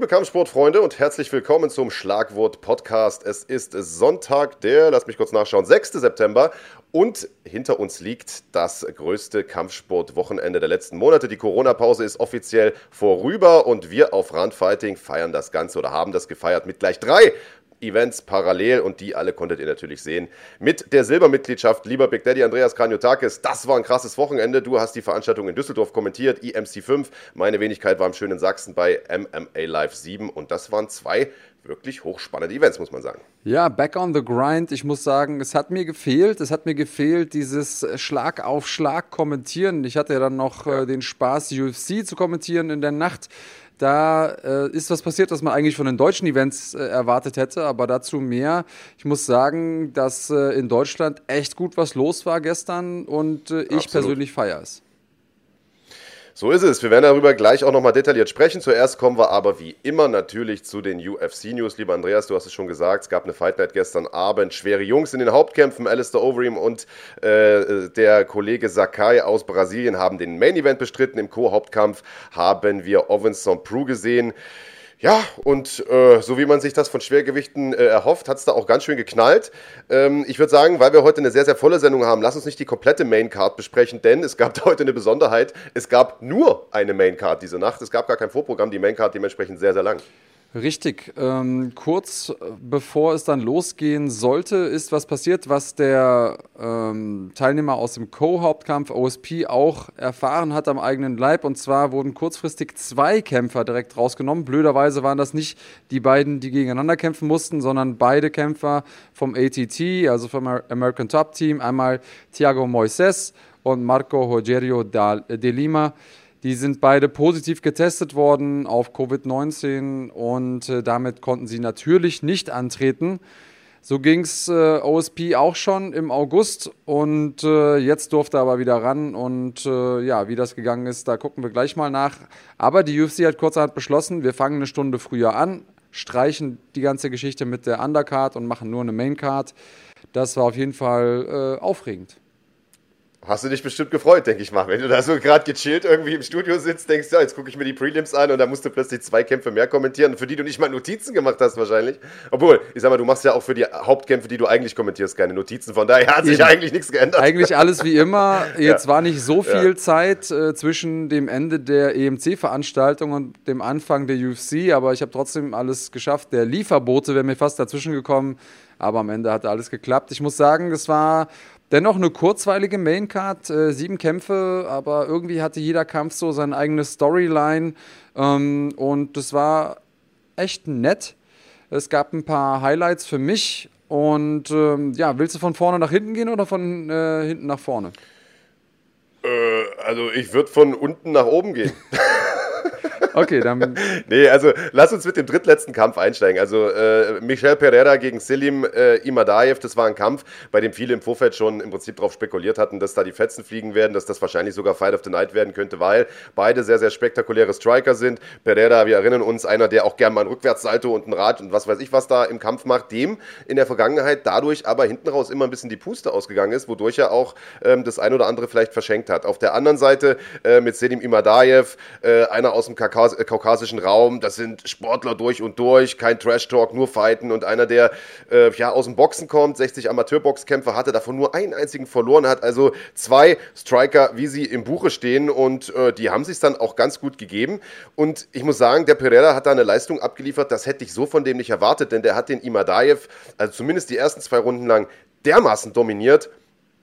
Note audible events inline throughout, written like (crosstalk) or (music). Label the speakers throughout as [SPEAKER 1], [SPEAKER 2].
[SPEAKER 1] liebe Kampfsportfreunde und herzlich willkommen zum Schlagwort Podcast. Es ist Sonntag, der, lass mich kurz nachschauen, 6. September und hinter uns liegt das größte Kampfsportwochenende der letzten Monate. Die Corona-Pause ist offiziell vorüber und wir auf Randfighting feiern das Ganze oder haben das gefeiert mit gleich drei Events parallel und die alle konntet ihr natürlich sehen. Mit der Silbermitgliedschaft, lieber Big Daddy Andreas Kranjotakis, das war ein krasses Wochenende. Du hast die Veranstaltung in Düsseldorf kommentiert, EMC 5. Meine Wenigkeit war im schönen Sachsen bei MMA Live 7 und das waren zwei wirklich hochspannende Events, muss man sagen.
[SPEAKER 2] Ja, back on the grind. Ich muss sagen, es hat mir gefehlt. Es hat mir gefehlt, dieses Schlag auf Schlag kommentieren. Ich hatte ja dann noch ja. äh, den Spaß, UFC zu kommentieren in der Nacht. Da äh, ist was passiert, was man eigentlich von den deutschen Events äh, erwartet hätte, aber dazu mehr. Ich muss sagen, dass äh, in Deutschland echt gut was los war gestern und äh, ich persönlich feiere es.
[SPEAKER 1] So ist es. Wir werden darüber gleich auch nochmal detailliert sprechen. Zuerst kommen wir aber wie immer natürlich zu den UFC-News. Lieber Andreas, du hast es schon gesagt, es gab eine Fight Night gestern Abend. Schwere Jungs in den Hauptkämpfen. Alistair Overeem und äh, der Kollege Sakai aus Brasilien haben den Main Event bestritten. Im Co-Hauptkampf haben wir Ovinson Prue gesehen. Ja, und äh, so wie man sich das von Schwergewichten äh, erhofft, hat es da auch ganz schön geknallt. Ähm, ich würde sagen, weil wir heute eine sehr, sehr volle Sendung haben, lass uns nicht die komplette Maincard besprechen, denn es gab (laughs) heute eine Besonderheit. Es gab nur eine Maincard diese Nacht. Es gab gar kein Vorprogramm, die Maincard dementsprechend sehr, sehr lang.
[SPEAKER 2] Richtig. Ähm, kurz bevor es dann losgehen sollte, ist was passiert, was der ähm, Teilnehmer aus dem Co-Hauptkampf OSP auch erfahren hat am eigenen Leib. Und zwar wurden kurzfristig zwei Kämpfer direkt rausgenommen. Blöderweise waren das nicht die beiden, die gegeneinander kämpfen mussten, sondern beide Kämpfer vom ATT, also vom American Top Team. Einmal Thiago Moises und Marco Rogerio de Lima. Die sind beide positiv getestet worden auf Covid-19 und äh, damit konnten sie natürlich nicht antreten. So ging es äh, OSP auch schon im August und äh, jetzt durfte er aber wieder ran und äh, ja, wie das gegangen ist, da gucken wir gleich mal nach. Aber die UFC hat kurzerhand beschlossen, wir fangen eine Stunde früher an, streichen die ganze Geschichte mit der Undercard und machen nur eine Maincard. Das war auf jeden Fall äh, aufregend.
[SPEAKER 1] Hast du dich bestimmt gefreut, denke ich mal. Wenn du da so gerade gechillt irgendwie im Studio sitzt, denkst du, ja, jetzt gucke ich mir die Prelims an und da musst du plötzlich zwei Kämpfe mehr kommentieren, für die du nicht mal Notizen gemacht hast wahrscheinlich. Obwohl, ich sag mal, du machst ja auch für die Hauptkämpfe, die du eigentlich kommentierst, keine Notizen. Von daher hat sich Eben. eigentlich nichts geändert.
[SPEAKER 2] Eigentlich alles wie immer. (laughs) Jetzt ja. war nicht so viel ja. Zeit äh, zwischen dem Ende der EMC-Veranstaltung und dem Anfang der UFC, aber ich habe trotzdem alles geschafft. Der Lieferbote wäre mir fast dazwischen gekommen, aber am Ende hat alles geklappt. Ich muss sagen, es war Dennoch eine kurzweilige Maincard, äh, sieben Kämpfe, aber irgendwie hatte jeder Kampf so seine eigene Storyline ähm, und das war echt nett. Es gab ein paar Highlights für mich und ähm, ja, willst du von vorne nach hinten gehen oder von äh, hinten nach vorne?
[SPEAKER 1] Äh, also ich würde von unten nach oben gehen. (laughs)
[SPEAKER 2] Okay, dann. (laughs)
[SPEAKER 1] nee, also lass uns mit dem drittletzten Kampf einsteigen. Also äh, Michel Pereira gegen Selim äh, Imadaev, das war ein Kampf, bei dem viele im Vorfeld schon im Prinzip darauf spekuliert hatten, dass da die Fetzen fliegen werden, dass das wahrscheinlich sogar Fight of the Night werden könnte, weil beide sehr, sehr spektakuläre Striker sind. Pereira, wir erinnern uns, einer, der auch gerne mal ein Rückwärtssalto und ein Rad und was weiß ich was da im Kampf macht, dem in der Vergangenheit dadurch aber hinten raus immer ein bisschen die Puste ausgegangen ist, wodurch er auch ähm, das ein oder andere vielleicht verschenkt hat. Auf der anderen Seite äh, mit Selim Imadaev, äh, einer aus dem Kakao äh, kaukasischen Raum. Das sind Sportler durch und durch, kein Trash-Talk, nur Fighten. Und einer, der äh, ja, aus dem Boxen kommt, 60 Amateurboxkämpfer hatte, davon nur einen einzigen verloren hat. Also zwei Striker, wie sie im Buche stehen. Und äh, die haben sich dann auch ganz gut gegeben. Und ich muss sagen, der Pereira hat da eine Leistung abgeliefert, das hätte ich so von dem nicht erwartet, denn der hat den Imadaev, also zumindest die ersten zwei Runden lang, dermaßen dominiert.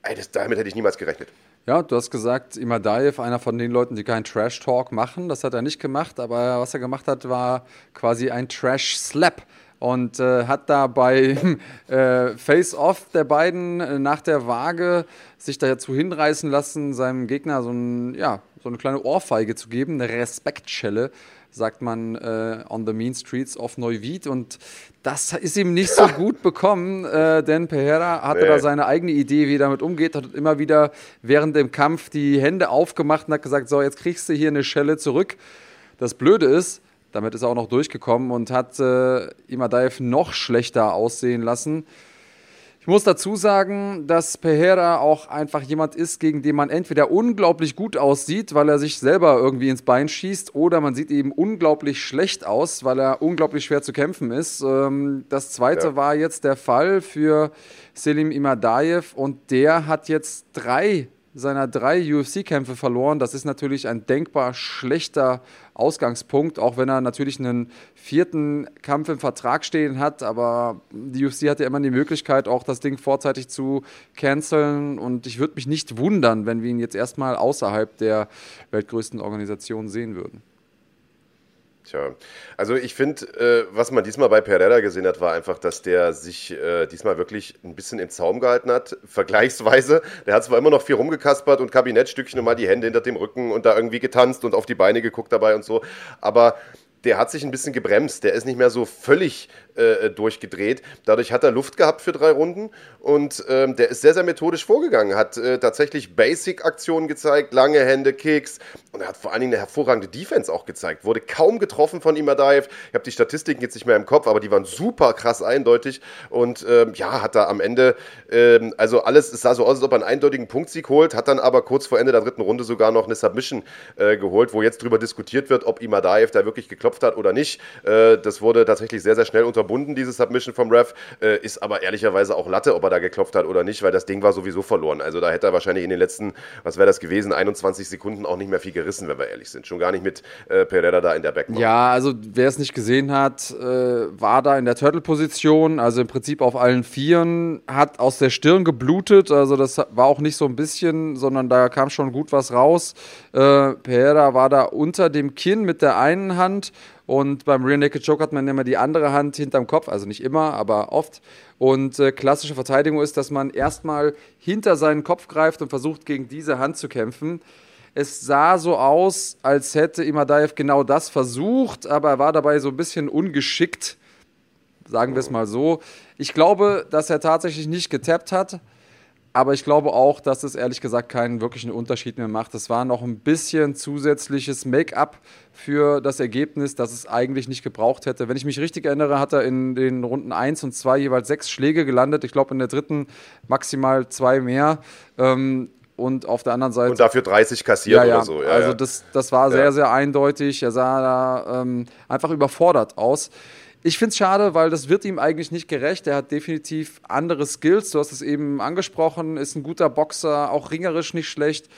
[SPEAKER 1] Ey, das, damit hätte ich niemals gerechnet.
[SPEAKER 2] Ja, du hast gesagt, Imadaev, einer von den Leuten, die keinen Trash-Talk machen. Das hat er nicht gemacht, aber was er gemacht hat, war quasi ein Trash-Slap und äh, hat da bei (laughs) äh, Face-Off der beiden äh, nach der Waage sich dazu hinreißen lassen, seinem Gegner so, ein, ja, so eine kleine Ohrfeige zu geben, eine Respektschelle sagt man äh, on the mean streets of Neuwied. Und das ist ihm nicht so (laughs) gut bekommen, äh, denn Pereira hatte nee. da seine eigene Idee, wie er damit umgeht, hat immer wieder während dem Kampf die Hände aufgemacht und hat gesagt, so, jetzt kriegst du hier eine Schelle zurück. Das Blöde ist, damit ist er auch noch durchgekommen und hat äh, Imadaev noch schlechter aussehen lassen. Ich muss dazu sagen, dass Pereira auch einfach jemand ist, gegen den man entweder unglaublich gut aussieht, weil er sich selber irgendwie ins Bein schießt, oder man sieht eben unglaublich schlecht aus, weil er unglaublich schwer zu kämpfen ist. Ähm, das zweite ja. war jetzt der Fall für Selim Imadaev und der hat jetzt drei seiner drei UFC-Kämpfe verloren. Das ist natürlich ein denkbar schlechter Ausgangspunkt, auch wenn er natürlich einen vierten Kampf im Vertrag stehen hat. Aber die UFC hat ja immer die Möglichkeit, auch das Ding vorzeitig zu canceln. Und ich würde mich nicht wundern, wenn wir ihn jetzt erstmal außerhalb der weltgrößten Organisation sehen würden.
[SPEAKER 1] Tja, also ich finde, äh, was man diesmal bei Pereira gesehen hat, war einfach, dass der sich äh, diesmal wirklich ein bisschen im Zaum gehalten hat, (laughs) vergleichsweise. Der hat zwar immer noch viel rumgekaspert und Kabinettstückchen und mal die Hände hinter dem Rücken und da irgendwie getanzt und auf die Beine geguckt dabei und so, aber der hat sich ein bisschen gebremst. Der ist nicht mehr so völlig äh, durchgedreht. Dadurch hat er Luft gehabt für drei Runden und ähm, der ist sehr, sehr methodisch vorgegangen. Hat äh, tatsächlich Basic-Aktionen gezeigt, lange Hände, Kicks und er hat vor allen Dingen eine hervorragende Defense auch gezeigt. Wurde kaum getroffen von Imadaev. Ich habe die Statistiken jetzt nicht mehr im Kopf, aber die waren super krass eindeutig und ähm, ja, hat da am Ende, ähm, also alles, es sah so aus, als ob er einen eindeutigen Punktsieg holt, hat dann aber kurz vor Ende der dritten Runde sogar noch eine Submission äh, geholt, wo jetzt drüber diskutiert wird, ob Imadaev da wirklich geklopft hat oder nicht. Äh, das wurde tatsächlich sehr, sehr schnell unterbunden, diese Submission vom Ref, äh, ist aber ehrlicherweise auch Latte, ob er da geklopft hat oder nicht, weil das Ding war sowieso verloren. Also da hätte er wahrscheinlich in den letzten, was wäre das gewesen, 21 Sekunden auch nicht mehr viel gerissen, wenn wir ehrlich sind. Schon gar nicht mit äh, Pereira da in der Backbone.
[SPEAKER 2] Ja, also wer es nicht gesehen hat, war da in der Turtle-Position, also im Prinzip auf allen Vieren, hat aus der Stirn geblutet, also das war auch nicht so ein bisschen, sondern da kam schon gut was raus. Pereira war da unter dem Kinn mit der einen Hand und beim Rear Naked Choke hat man immer die andere Hand hinterm Kopf, also nicht immer, aber oft. Und äh, klassische Verteidigung ist, dass man erstmal hinter seinen Kopf greift und versucht, gegen diese Hand zu kämpfen. Es sah so aus, als hätte Imadaev genau das versucht, aber er war dabei so ein bisschen ungeschickt, sagen wir es mal so. Ich glaube, dass er tatsächlich nicht getappt hat, aber ich glaube auch, dass es ehrlich gesagt keinen wirklichen Unterschied mehr macht. Es war noch ein bisschen zusätzliches Make-up für das Ergebnis, das es eigentlich nicht gebraucht hätte. Wenn ich mich richtig erinnere, hat er in den Runden 1 und 2 jeweils sechs Schläge gelandet. Ich glaube, in der dritten maximal zwei mehr. Ähm, und auf der anderen Seite.
[SPEAKER 1] Und dafür 30 kassiert
[SPEAKER 2] ja, ja.
[SPEAKER 1] oder so.
[SPEAKER 2] Ja, also das, das war sehr, sehr eindeutig. Er sah da ähm, einfach überfordert aus. Ich finde es schade, weil das wird ihm eigentlich nicht gerecht. Er hat definitiv andere Skills. Du hast es eben angesprochen, ist ein guter Boxer, auch ringerisch nicht schlecht.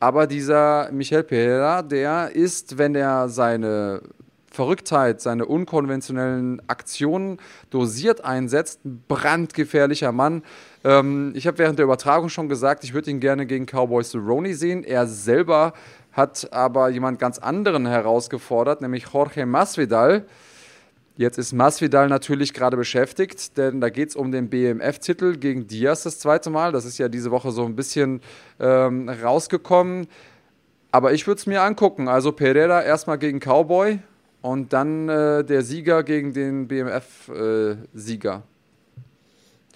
[SPEAKER 2] Aber dieser Michel Pereira, der ist, wenn er seine Verrücktheit, seine unkonventionellen Aktionen dosiert einsetzt, ein brandgefährlicher Mann. Ähm, ich habe während der Übertragung schon gesagt, ich würde ihn gerne gegen Cowboy Cerrone sehen. Er selber hat aber jemand ganz anderen herausgefordert, nämlich Jorge Masvidal. Jetzt ist Masvidal natürlich gerade beschäftigt, denn da geht es um den BMF-Titel gegen Diaz das zweite Mal. Das ist ja diese Woche so ein bisschen ähm, rausgekommen. Aber ich würde es mir angucken. Also Pereira erstmal gegen Cowboy und dann äh, der Sieger gegen den BMF-Sieger. Äh,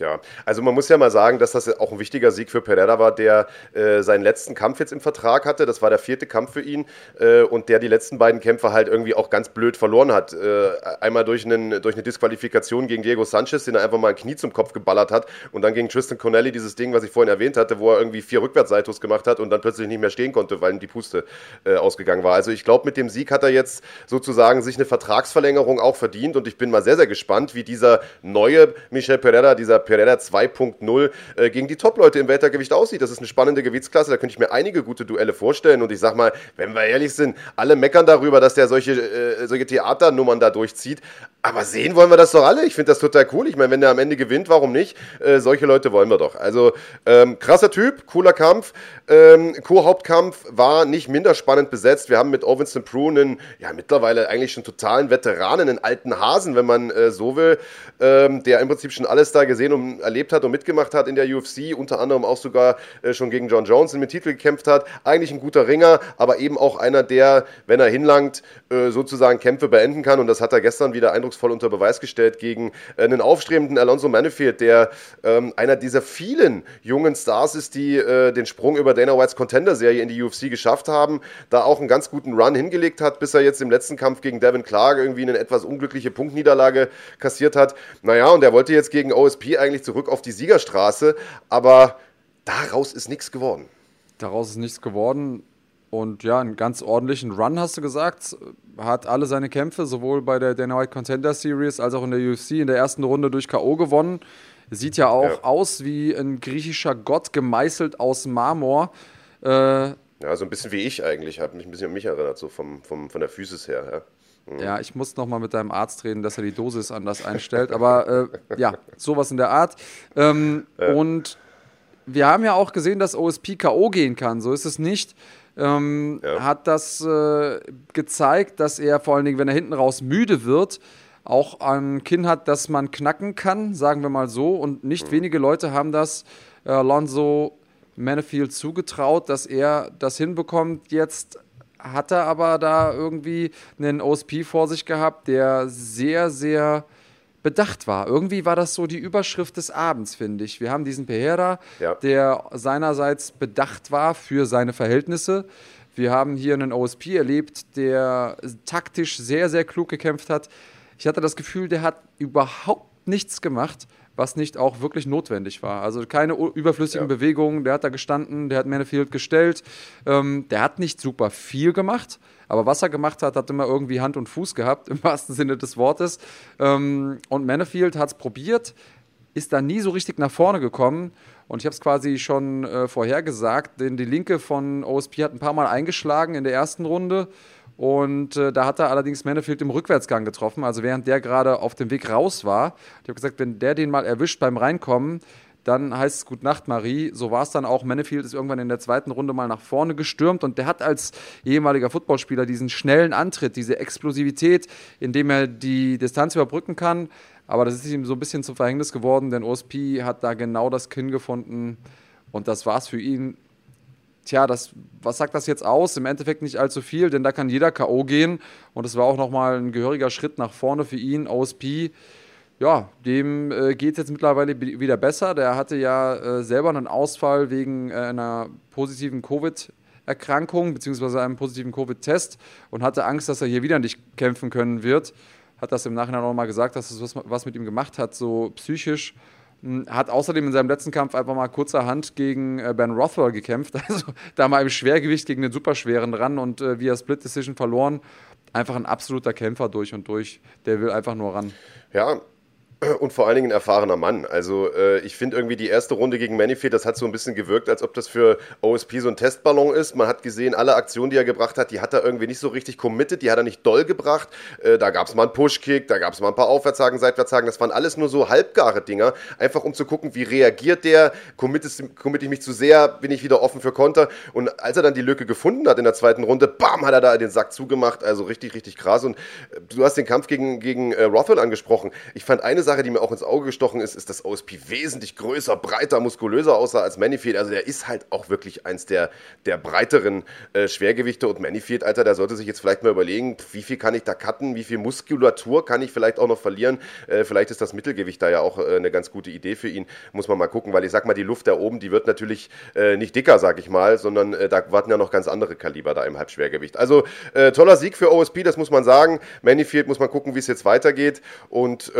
[SPEAKER 1] ja, also man muss ja mal sagen, dass das auch ein wichtiger Sieg für Pereira war, der äh, seinen letzten Kampf jetzt im Vertrag hatte. Das war der vierte Kampf für ihn äh, und der die letzten beiden Kämpfe halt irgendwie auch ganz blöd verloren hat. Äh, einmal durch, einen, durch eine Disqualifikation gegen Diego Sanchez, den er einfach mal ein Knie zum Kopf geballert hat und dann gegen Tristan Connelly dieses Ding, was ich vorhin erwähnt hatte, wo er irgendwie vier Rückwärtssaltos gemacht hat und dann plötzlich nicht mehr stehen konnte, weil ihm die Puste äh, ausgegangen war. Also ich glaube, mit dem Sieg hat er jetzt sozusagen sich eine Vertragsverlängerung auch verdient und ich bin mal sehr, sehr gespannt, wie dieser neue Michel Pereira, dieser Pereira 2.0 äh, gegen die Top-Leute im Weltergewicht aussieht. Das ist eine spannende Gewichtsklasse, da könnte ich mir einige gute Duelle vorstellen. Und ich sag mal, wenn wir ehrlich sind, alle meckern darüber, dass der solche, äh, solche Theaternummern da durchzieht. Aber sehen wollen wir das doch alle. Ich finde das total cool. Ich meine, wenn der am Ende gewinnt, warum nicht? Äh, solche Leute wollen wir doch. Also ähm, krasser Typ, cooler Kampf. Ähm, Co-Hauptkampf war nicht minder spannend besetzt. Wir haben mit Ovinston Prue einen, ja, mittlerweile eigentlich schon totalen Veteranen, einen alten Hasen, wenn man äh, so will, ähm, der im Prinzip schon alles da gesehen und erlebt hat und mitgemacht hat in der UFC, unter anderem auch sogar äh, schon gegen John Jones mit Titel gekämpft hat. Eigentlich ein guter Ringer, aber eben auch einer, der, wenn er hinlangt, äh, sozusagen Kämpfe beenden kann. Und das hat er gestern wieder eindrucksvoll unter Beweis gestellt gegen äh, einen aufstrebenden Alonso Manifield, der ähm, einer dieser vielen jungen Stars ist, die äh, den Sprung über Dana Whites Contender-Serie in die UFC geschafft haben, da auch einen ganz guten Run hingelegt hat, bis er jetzt im letzten Kampf gegen Devin Clark irgendwie eine etwas unglückliche Punktniederlage kassiert hat. Naja, und er wollte jetzt gegen OSP eigentlich zurück auf die Siegerstraße, aber daraus ist nichts geworden.
[SPEAKER 2] Daraus ist nichts geworden. Und ja, einen ganz ordentlichen Run, hast du gesagt. Hat alle seine Kämpfe, sowohl bei der Dana White Contender Series als auch in der UFC in der ersten Runde durch K.O. gewonnen. Sieht ja auch ja. aus wie ein griechischer Gott gemeißelt aus Marmor.
[SPEAKER 1] Äh, ja, so ein bisschen wie ich eigentlich. Hat mich ein bisschen an mich erinnert, so vom, vom, von der Physis her.
[SPEAKER 2] Ja. Mhm. Ja, ich muss noch mal mit deinem Arzt reden, dass er die Dosis anders einstellt. Aber äh, ja, sowas in der Art. Ähm, ja. Und wir haben ja auch gesehen, dass OSP K.O. gehen kann. So ist es nicht ähm, ja. hat das äh, gezeigt, dass er vor allen Dingen, wenn er hinten raus müde wird, auch ein Kinn hat, das man knacken kann, sagen wir mal so. Und nicht mhm. wenige Leute haben das äh, Alonso Manifield zugetraut, dass er das hinbekommt. Jetzt hat er aber da irgendwie einen OSP vor sich gehabt, der sehr, sehr bedacht war. Irgendwie war das so die Überschrift des Abends, finde ich. Wir haben diesen Pereira, ja. der seinerseits bedacht war für seine Verhältnisse. Wir haben hier einen OSP erlebt, der taktisch sehr, sehr klug gekämpft hat. Ich hatte das Gefühl, der hat überhaupt nichts gemacht, was nicht auch wirklich notwendig war. Also keine überflüssigen ja. Bewegungen. Der hat da gestanden, der hat Manifield gestellt. Ähm, der hat nicht super viel gemacht, aber was er gemacht hat, hat immer irgendwie Hand und Fuß gehabt, (laughs) im wahrsten Sinne des Wortes. Ähm, und Manifield hat es probiert, ist da nie so richtig nach vorne gekommen. Und ich habe es quasi schon äh, vorhergesagt, denn die Linke von OSP hat ein paar Mal eingeschlagen in der ersten Runde. Und äh, da hat er allerdings Manifield im Rückwärtsgang getroffen, also während der gerade auf dem Weg raus war. Ich habe gesagt, wenn der den mal erwischt beim Reinkommen, dann heißt es Gut Nacht, Marie. So war es dann auch. Manifield ist irgendwann in der zweiten Runde mal nach vorne gestürmt und der hat als ehemaliger Footballspieler diesen schnellen Antritt, diese Explosivität, indem er die Distanz überbrücken kann. Aber das ist ihm so ein bisschen zum Verhängnis geworden, denn OSP hat da genau das Kinn gefunden und das war es für ihn. Tja, das, was sagt das jetzt aus? Im Endeffekt nicht allzu viel, denn da kann jeder K.O. gehen und es war auch nochmal ein gehöriger Schritt nach vorne für ihn. OSP ja, dem äh, geht es jetzt mittlerweile wieder besser. Der hatte ja äh, selber einen Ausfall wegen äh, einer positiven Covid-Erkrankung beziehungsweise einem positiven Covid-Test und hatte Angst, dass er hier wieder nicht kämpfen können wird. Hat das im Nachhinein auch mal gesagt, dass es was, was mit ihm gemacht hat, so psychisch. Hm, hat außerdem in seinem letzten Kampf einfach mal kurzerhand gegen äh, Ben Rothwell gekämpft. (laughs) Also da mal im Schwergewicht gegen den Superschweren ran und äh, via Split Decision verloren. Einfach ein absoluter Kämpfer durch und durch. Der will einfach nur ran.
[SPEAKER 1] Ja, (clears throat) und vor allen Dingen ein erfahrener Mann. Also äh, ich finde irgendwie die erste Runde gegen Manifest, das hat so ein bisschen gewirkt, als ob das für OSP so ein Testballon ist. Man hat gesehen, alle Aktionen, die er gebracht hat, die hat er irgendwie nicht so richtig committed, die hat er nicht doll gebracht. Äh, da gab es mal einen Pushkick, da gab es mal ein paar Aufwärtshaken, Seitwärtshaken. Das waren alles nur so halbgare Dinger, einfach um zu gucken, wie reagiert der, committe commit ich mich zu sehr, bin ich wieder offen für Konter. Und als er dann die Lücke gefunden hat in der zweiten Runde, bam, hat er da den Sack zugemacht. Also richtig, richtig krass. Und äh, du hast den Kampf gegen, gegen äh, Rothwell angesprochen. Ich fand eine Sache, Sache, die mir auch ins Auge gestochen ist, ist, dass OSP wesentlich größer, breiter, muskulöser aussah als Manifield. Also der ist halt auch wirklich eins der, der breiteren äh, Schwergewichte und Manifield, Alter, der sollte sich jetzt vielleicht mal überlegen, wie viel kann ich da cutten, wie viel Muskulatur kann ich vielleicht auch noch verlieren. Äh, vielleicht ist das Mittelgewicht da ja auch äh, eine ganz gute Idee für ihn. Muss man mal gucken, weil ich sag mal, die Luft da oben, die wird natürlich äh, nicht dicker, sag ich mal, sondern äh, da warten ja noch ganz andere Kaliber da im Halbschwergewicht. Also äh, toller Sieg für OSP, das muss man sagen. Manifield muss man gucken, wie es jetzt weitergeht. Und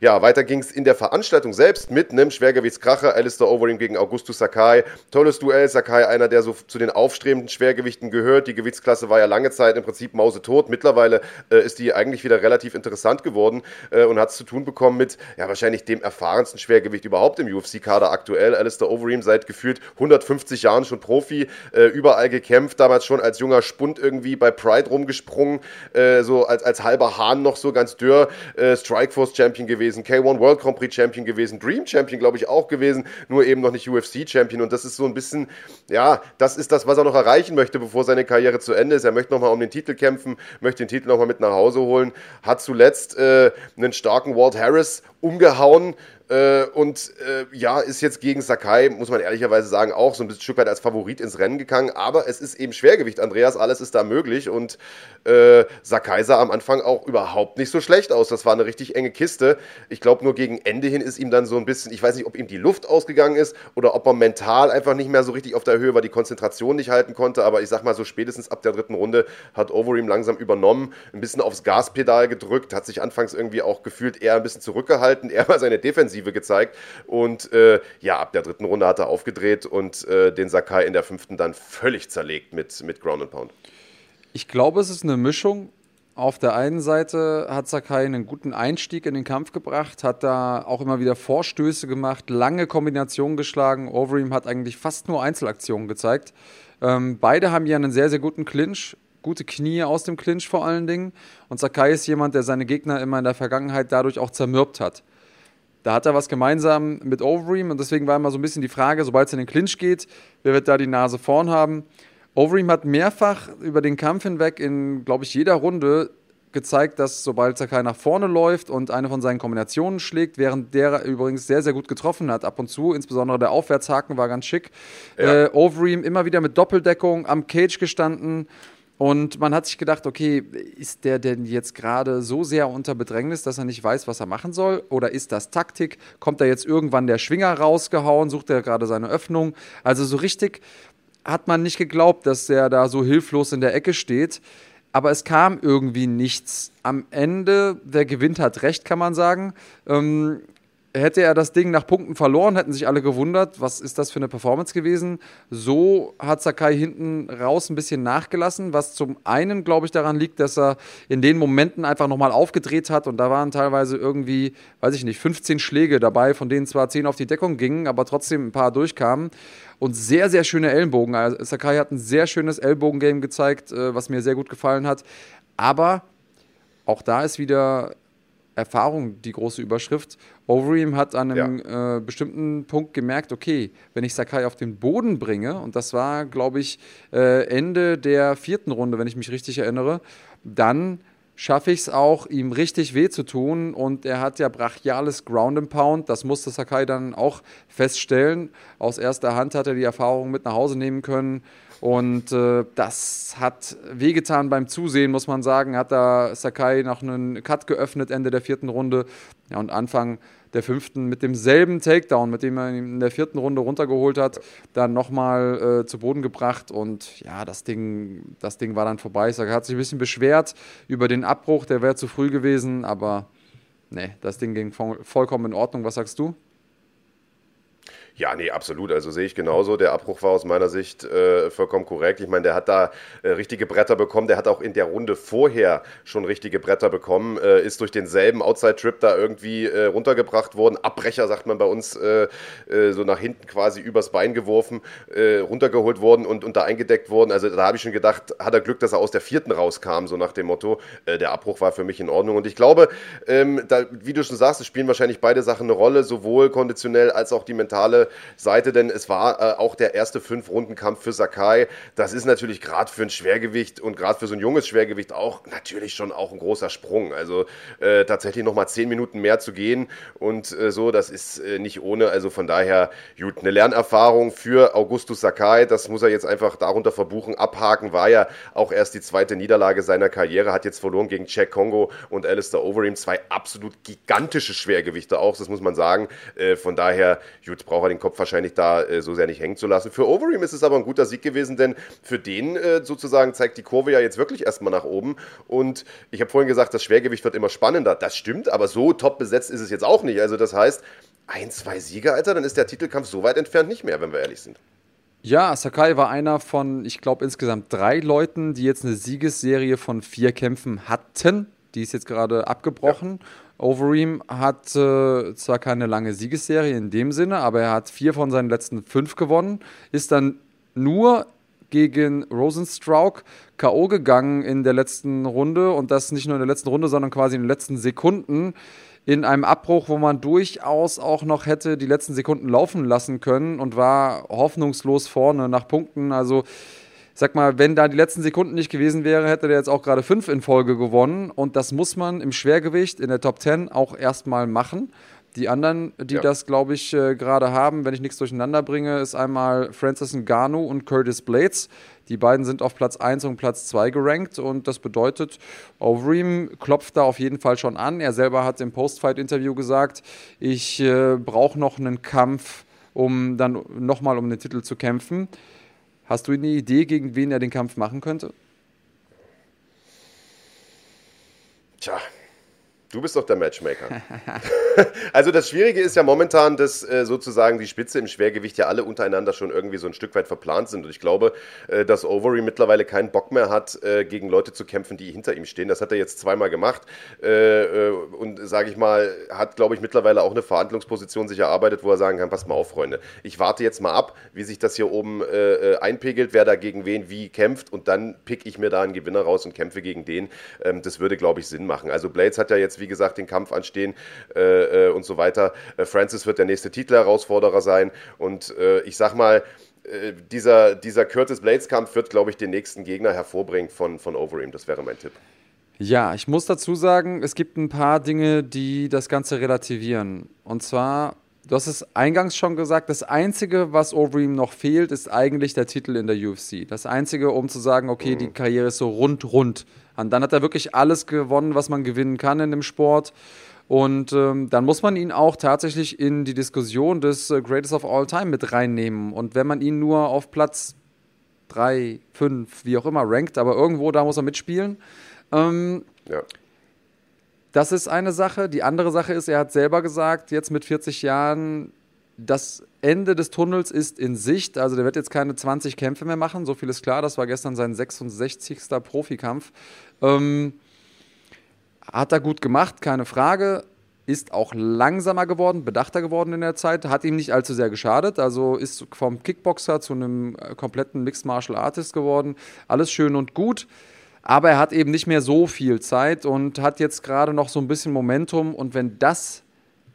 [SPEAKER 1] ja, ja, weiter ging es in der Veranstaltung selbst mit einem Schwergewichtskracher, Alistair Overeem gegen Augustus Sakai. Tolles Duell, Sakai, einer, der so zu den aufstrebenden Schwergewichten gehört. Die Gewichtsklasse war ja lange Zeit im Prinzip mausetot. Mittlerweile äh, ist die eigentlich wieder relativ interessant geworden äh, und hat es zu tun bekommen mit, ja, wahrscheinlich dem erfahrensten Schwergewicht überhaupt im UFC-Kader aktuell. Alistair Overeem seit gefühlt 150 Jahren schon Profi, äh, überall gekämpft, damals schon als junger Spund irgendwie bei Pride rumgesprungen, äh, so als, als halber Hahn noch so ganz dürr, äh, Strikeforce Champion gewesen gewesen, K1 World Grand Prix Champion gewesen, Dream Champion, glaube ich, auch gewesen, nur eben noch nicht UFC Champion. Und das ist so ein bisschen, ja, das ist das, was er noch erreichen möchte, bevor seine Karriere zu Ende ist. Er möchte nochmal um den Titel kämpfen, möchte den Titel nochmal mit nach Hause holen, hat zuletzt äh, einen starken Walt Harris umgehauen. Äh, und äh, ja, ist jetzt gegen Sakai, muss man ehrlicherweise sagen, auch so ein bisschen Stück weit als Favorit ins Rennen gegangen. Aber es ist eben Schwergewicht, Andreas, alles ist da möglich. Und äh, Sakai sah am Anfang auch überhaupt nicht so schlecht aus. Das war eine richtig enge Kiste. Ich glaube, nur gegen Ende hin ist ihm dann so ein bisschen, ich weiß nicht, ob ihm die Luft ausgegangen ist oder ob er mental einfach nicht mehr so richtig auf der Höhe war, die Konzentration nicht halten konnte. Aber ich sag mal so, spätestens ab der dritten Runde hat Overeem langsam übernommen, ein bisschen aufs Gaspedal gedrückt, hat sich anfangs irgendwie auch gefühlt eher ein bisschen zurückgehalten, (laughs) eher mal seine Defensive Offensive gezeigt. Und äh, ja, ab der dritten Runde hat er aufgedreht und äh, den Sakai in der fünften dann völlig zerlegt mit, mit Ground and Pound.
[SPEAKER 2] Ich glaube, es ist eine Mischung. Auf der einen Seite hat Sakai einen guten Einstieg in den Kampf gebracht, hat da auch immer wieder Vorstöße gemacht, lange Kombinationen geschlagen. Overeem hat eigentlich fast nur Einzelaktionen gezeigt. Ähm, beide haben ja einen sehr, sehr guten Clinch, gute Knie aus dem Clinch vor allen Dingen. Und Sakai ist jemand, der seine Gegner immer in der Vergangenheit dadurch auch zermürbt hat. Da hat er was gemeinsam mit Overeem und deswegen war immer so ein bisschen die Frage, sobald es in den Clinch geht, wer wird da die Nase vorn haben? Overeem hat mehrfach über den Kampf hinweg in, glaube ich, jeder Runde gezeigt, dass sobald Sakai nach vorne läuft und eine von seinen Kombinationen schlägt, während der übrigens sehr, sehr gut getroffen hat, ab und zu, insbesondere der Aufwärtshaken war ganz schick. Ja. Äh, Overeem immer wieder mit Doppeldeckung am Cage gestanden. Und man hat sich gedacht, okay, ist der denn jetzt gerade so sehr unter Bedrängnis, dass er nicht weiß, was er machen soll? Oder ist das Taktik? Kommt da jetzt irgendwann der Schwinger rausgehauen? Sucht er gerade seine Öffnung? Also so richtig hat man nicht geglaubt, dass er da so hilflos in der Ecke steht aber es kam irgendwie nichts. Am Ende, der gewinnt hat recht, kann man sagen. Ähm, hätte er das Ding nach Punkten verloren, hätten sich alle gewundert, was ist das für eine Performance gewesen. So hat Sakai hinten raus ein bisschen nachgelassen, was zum einen, glaube ich, daran liegt, dass er in den Momenten einfach nochmal aufgedreht hat und da waren teilweise irgendwie, weiß ich nicht, 15 Schläge dabei, von denen zwar 10 auf die Deckung gingen, aber trotzdem ein paar durchkamen und sehr, sehr schöne Ellenbogen. Also Sakai hat ein sehr schönes Ellbogen-Game gezeigt, äh, was mir sehr gut gefallen hat, aber auch da ist wieder Erfahrung die große Überschrift. Overeem hat an einem ja. äh, bestimmten Punkt gemerkt, okay, wenn ich Sakai auf den Boden bringe, und das war, glaube ich, äh, Ende der vierten Runde, wenn ich mich richtig erinnere, dann schaffe ich es auch, ihm richtig weh zu tun. Und er hat ja brachiales Ground and Pound. Das musste Sakai dann auch feststellen. Aus erster Hand hat er die Erfahrung mit nach Hause nehmen können. Und äh, das hat wehgetan beim Zusehen, muss man sagen. Hat da Sakai noch einen Cut geöffnet, Ende der vierten Runde. Ja, und Anfang der fünften mit demselben Takedown, mit dem er ihn in der vierten Runde runtergeholt hat, dann nochmal äh, zu Boden gebracht. Und ja, das Ding, das Ding war dann vorbei. Sakai hat sich ein bisschen beschwert über den Abbruch, der wäre zu früh gewesen. Aber nee, das Ding ging vollkommen in Ordnung. Was sagst du?
[SPEAKER 1] Ja, nee, absolut. Also sehe ich genauso. Der Abbruch war aus meiner Sicht äh, vollkommen korrekt. Ich meine, der hat da äh, richtige Bretter bekommen. Der hat auch in der Runde vorher schon richtige Bretter bekommen. Äh, ist durch denselben Outside-Trip da irgendwie äh, runtergebracht worden. Abbrecher, sagt man bei uns, äh, äh, so nach hinten quasi übers Bein geworfen, runtergeholt worden und, da eingedeckt worden. Also da habe ich schon gedacht, hat er Glück, dass er aus der vierten rauskam, so nach dem Motto. der Abbruch war für mich in Ordnung. Und ich glaube, ähm, da, wie du schon sagst, es spielen wahrscheinlich beide Sachen eine Rolle, sowohl konditionell als auch die mentale Seite, denn es war äh, auch der erste Fünf-Runden-Kampf für Sakai. Das ist natürlich gerade für ein Schwergewicht und gerade für so ein junges Schwergewicht auch natürlich schon auch ein großer Sprung. Also äh, tatsächlich nochmal zehn Minuten mehr zu gehen und äh, so, das ist äh, nicht ohne. Also von daher, gut, eine Lernerfahrung für Augustus Sakai. Das muss er jetzt einfach darunter verbuchen. Abhaken war ja auch erst die zweite Niederlage seiner Karriere, hat jetzt verloren gegen Jack Kongo und Alistair Overeem. Zwei absolut gigantische Schwergewichte auch, das muss man sagen. Äh, von daher, gut, braucht er den Kopf wahrscheinlich da äh, so sehr nicht hängen zu lassen. Für Overeem ist es aber ein guter Sieg gewesen, denn für den äh, sozusagen zeigt die Kurve ja jetzt wirklich erstmal nach oben. Und ich habe vorhin gesagt, das Schwergewicht wird immer spannender. Das stimmt, aber so top besetzt ist es jetzt auch nicht. Also das heißt, ein, zwei Siege, Alter, dann ist der Titelkampf so weit entfernt nicht mehr, wenn wir ehrlich sind.
[SPEAKER 2] Ja, Sakai war einer von, ich glaube, insgesamt drei Leuten, die jetzt eine Siegesserie von vier Kämpfen hatten. Die ist jetzt gerade abgebrochen. Ja. Overeem hat äh, zwar keine lange Siegesserie in dem Sinne, aber er hat vier von seinen letzten fünf gewonnen, ist dann nur gegen Rosenstrauk K.O. gegangen in der letzten Runde und das nicht nur in der letzten Runde, sondern quasi in den letzten Sekunden in einem Abbruch, wo man durchaus auch noch hätte die letzten Sekunden laufen lassen können und war hoffnungslos vorne nach Punkten. Also sag mal, wenn da die letzten Sekunden nicht gewesen wäre, hätte der jetzt auch gerade fünf in Folge gewonnen. Und das muss man im Schwergewicht in der Top 10 auch erstmal machen. Die anderen, die ja. das, glaube ich, äh, gerade haben, wenn ich nichts durcheinander bringe, ist einmal Francis Ngannou und Curtis Blades. Die beiden sind auf Platz 1 und Platz 2 gerankt und das bedeutet, Overeem klopft da auf jeden Fall schon an. Er selber hat im Post-Fight-Interview gesagt, ich äh, brauche noch einen Kampf, um dann nochmal um den Titel zu kämpfen. Hast du eine Idee, gegen wen er den Kampf machen könnte?
[SPEAKER 1] Tja, Du bist doch der Matchmaker. (laughs) also das Schwierige ist ja momentan, dass äh, sozusagen die Spitze im Schwergewicht ja alle untereinander schon irgendwie so ein Stück weit verplant sind. Und ich glaube, äh, dass Overy mittlerweile keinen Bock mehr hat, äh, gegen Leute zu kämpfen, die hinter ihm stehen. Das hat er jetzt zweimal gemacht. Äh, äh, und sage ich mal, hat, glaube ich, mittlerweile auch eine Verhandlungsposition sich erarbeitet, wo er sagen kann, pass mal auf, Freunde. Ich warte jetzt mal ab, wie sich das hier oben äh, einpegelt, wer da gegen wen wie kämpft. Und dann pick ich mir da einen Gewinner raus und kämpfe gegen den. Ähm, das würde, glaube ich, Sinn machen. Also Blades hat ja jetzt wie gesagt, den Kampf anstehen äh, äh, und so weiter. Äh, Francis wird der nächste Titelherausforderer sein und äh, ich sag mal, dieser, dieser Curtis Blades-Kampf wird, glaube ich, den nächsten Gegner hervorbringen von, von Overeem. Das wäre mein Tipp.
[SPEAKER 2] Ja, ich muss dazu sagen, es gibt ein paar Dinge, die das Ganze relativieren. Und zwar, du hast es eingangs schon gesagt, das Einzige, was Overeem noch fehlt, ist eigentlich der Titel in der UFC. Das Einzige, um zu sagen, okay, mhm. die Karriere ist so rund, rund. Und dann hat er wirklich alles gewonnen, was man gewinnen kann in dem Sport. Und ähm, dann muss man ihn auch tatsächlich in die Diskussion des äh, Greatest of All Time mit reinnehmen. Und wenn man ihn nur auf Platz 3, 5, wie auch immer rankt, aber irgendwo da muss er mitspielen. Ähm, ja. Das ist eine Sache. Die andere Sache ist, er hat selber gesagt, jetzt mit 40 Jahren, das Ende des Tunnels ist in Sicht. Also der wird jetzt keine 20 Kämpfe mehr machen. So viel ist klar. Das war gestern sein 66. Profikampf. Ähm, hat er gut gemacht, keine Frage. Ist auch langsamer geworden, bedachter geworden in der Zeit. Hat ihm nicht allzu sehr geschadet. Also ist vom Kickboxer zu einem äh, kompletten Mixed Martial Artist geworden. Alles schön und gut. Aber er hat eben nicht mehr so viel Zeit und hat jetzt gerade noch so ein bisschen Momentum. Und wenn das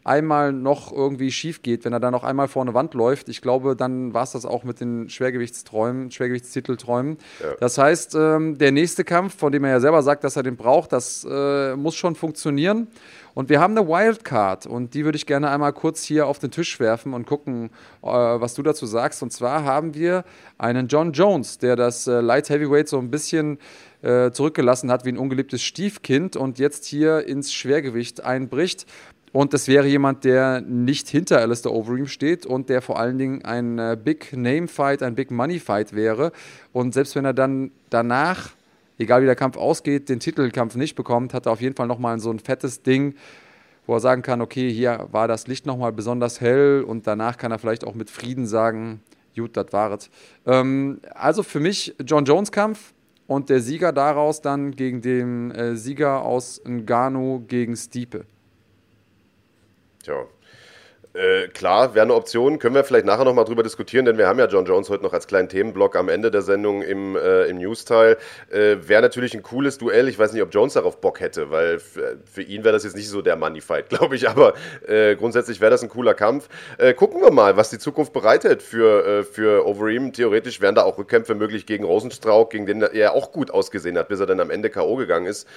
[SPEAKER 2] einmal noch irgendwie schief geht, wenn er da noch einmal vor eine Wand läuft, ich glaube, dann war es das auch mit den Schwergewichtsträumen, Schwergewichtstitelträumen. Ja. Das heißt, ähm, der nächste Kampf, von dem er ja selber sagt, dass er den braucht, das äh, muss schon funktionieren. Und wir haben eine Wildcard und die würde ich gerne einmal kurz hier auf den Tisch werfen und gucken, äh, was du dazu sagst. Und zwar haben wir einen John Jones, der das äh, Light Heavyweight so ein bisschen äh, zurückgelassen hat wie ein ungeliebtes Stiefkind und jetzt hier ins Schwergewicht einbricht. Und das wäre jemand, der nicht hinter Alistair Overeem steht und der vor allen Dingen ein äh, Big Name Fight, ein Big Money Fight wäre. Und selbst wenn er dann danach, egal wie der Kampf ausgeht, den Titelkampf nicht bekommt, hat er auf jeden Fall nochmal so ein fettes Ding, wo er sagen kann, okay, hier war das Licht nochmal besonders hell und danach kann er vielleicht auch mit Frieden sagen, gut, das war es. Ähm, also für mich John Jones Kampf und der Sieger daraus dann gegen den äh, Sieger aus Ngannou gegen Stiepe.
[SPEAKER 1] Tja. Äh, klar, wäre eine Option. Können wir vielleicht nachher nochmal drüber diskutieren, denn wir haben ja John Jones heute noch als kleinen Themenblock am Ende der Sendung im, äh, im News-Teil. Äh, wäre natürlich ein cooles Duell. Ich weiß nicht, ob Jones darauf Bock hätte, weil für, für ihn wäre das jetzt nicht so der Money-Fight, (laughs) glaube ich. Aber äh, grundsätzlich wäre das ein cooler Kampf. Äh, gucken wir mal, was die Zukunft bereitet für, äh, für Overeem. Theoretisch wären da auch Rückkämpfe möglich gegen Rosenstrauch, gegen den er auch gut ausgesehen hat, bis er dann am Ende K.O. gegangen ist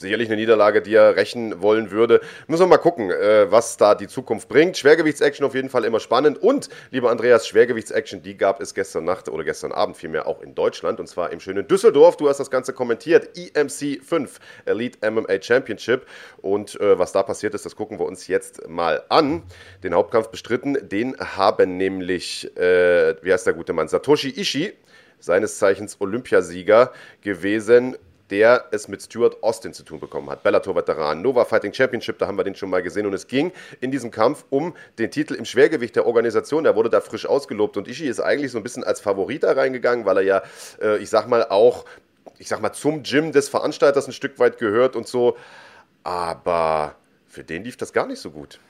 [SPEAKER 1] sicherlich eine Niederlage, die er rächen wollen würde. Müssen wir mal gucken, äh, was da die Zukunft bringt. Schwergewichtsaction auf jeden Fall immer spannend. Und, lieber Andreas, Schwergewichtsaction, die gab es gestern Nacht oder gestern Abend vielmehr auch in Deutschland und zwar im schönen Düsseldorf. Du hast das Ganze kommentiert. EMC 5, Elite MMA Championship. Und äh, was da passiert ist, das gucken wir uns jetzt mal an. Den Hauptkampf bestritten, den haben nämlich, äh, wie heißt der gute Mann, Satoshi Ishii seines Zeichens Olympiasieger gewesen, der es mit Stuart Austin zu tun bekommen hat. Bellator-Veteran, Nova Fighting Championship, da haben wir den schon mal gesehen. Und es ging in diesem Kampf um den Titel im Schwergewicht der Organisation. Der wurde da frisch ausgelobt. Und Ishii ist eigentlich so ein bisschen als Favorit da reingegangen, weil er ja, äh, ich sag mal, auch, ich sag mal, zum Gym des Veranstalters ein Stück weit gehört und so. Aber für den lief das gar nicht so gut.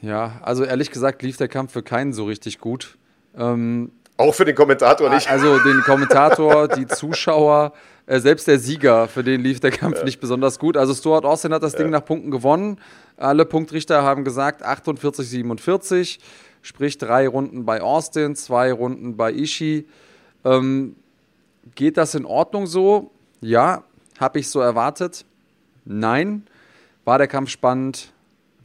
[SPEAKER 2] Ja, also ehrlich gesagt lief der Kampf für keinen so richtig gut. Ähm,
[SPEAKER 1] auch für den Kommentator nicht.
[SPEAKER 2] Also den Kommentator, die Zuschauer, äh, selbst der Sieger, für den lief der Kampf ja. nicht besonders gut. Also Stuart Austin hat das ja. Ding nach Punkten gewonnen. Alle Punktrichter haben gesagt 48, 47, sprich drei Runden bei Austin, zwei Runden bei Ishii. Ähm, geht das in Ordnung so? Ja. Habe ich so erwartet? Nein. War der Kampf spannend?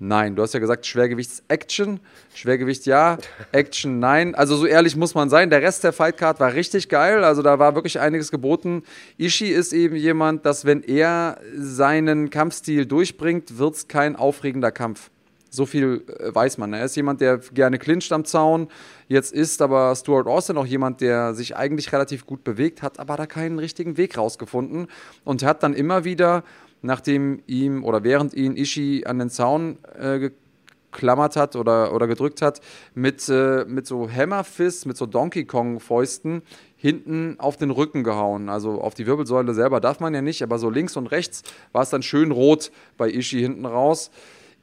[SPEAKER 2] Nein, du hast ja gesagt Schwergewichts-Action. Schwergewicht ja, Action nein. Also so ehrlich muss man sein. Der Rest der Fightcard war richtig geil. Also da war wirklich einiges geboten. Ishii ist eben jemand, dass wenn er seinen Kampfstil durchbringt, wird es kein aufregender Kampf. So viel äh, weiß man. Er ist jemand, der gerne clincht am Zaun. Jetzt ist aber Stuart Austin auch jemand, der sich eigentlich relativ gut bewegt, hat aber da keinen richtigen Weg rausgefunden und hat dann immer wieder nachdem ihm oder während ihn Ishii an den Zaun äh, geklammert hat oder, oder gedrückt hat, mit, äh, mit so Hammerfists, mit so Donkey Kong-Fäusten hinten auf den Rücken gehauen. Also auf die Wirbelsäule selber darf man ja nicht, aber so links und rechts war es dann schön rot bei Ishii hinten raus.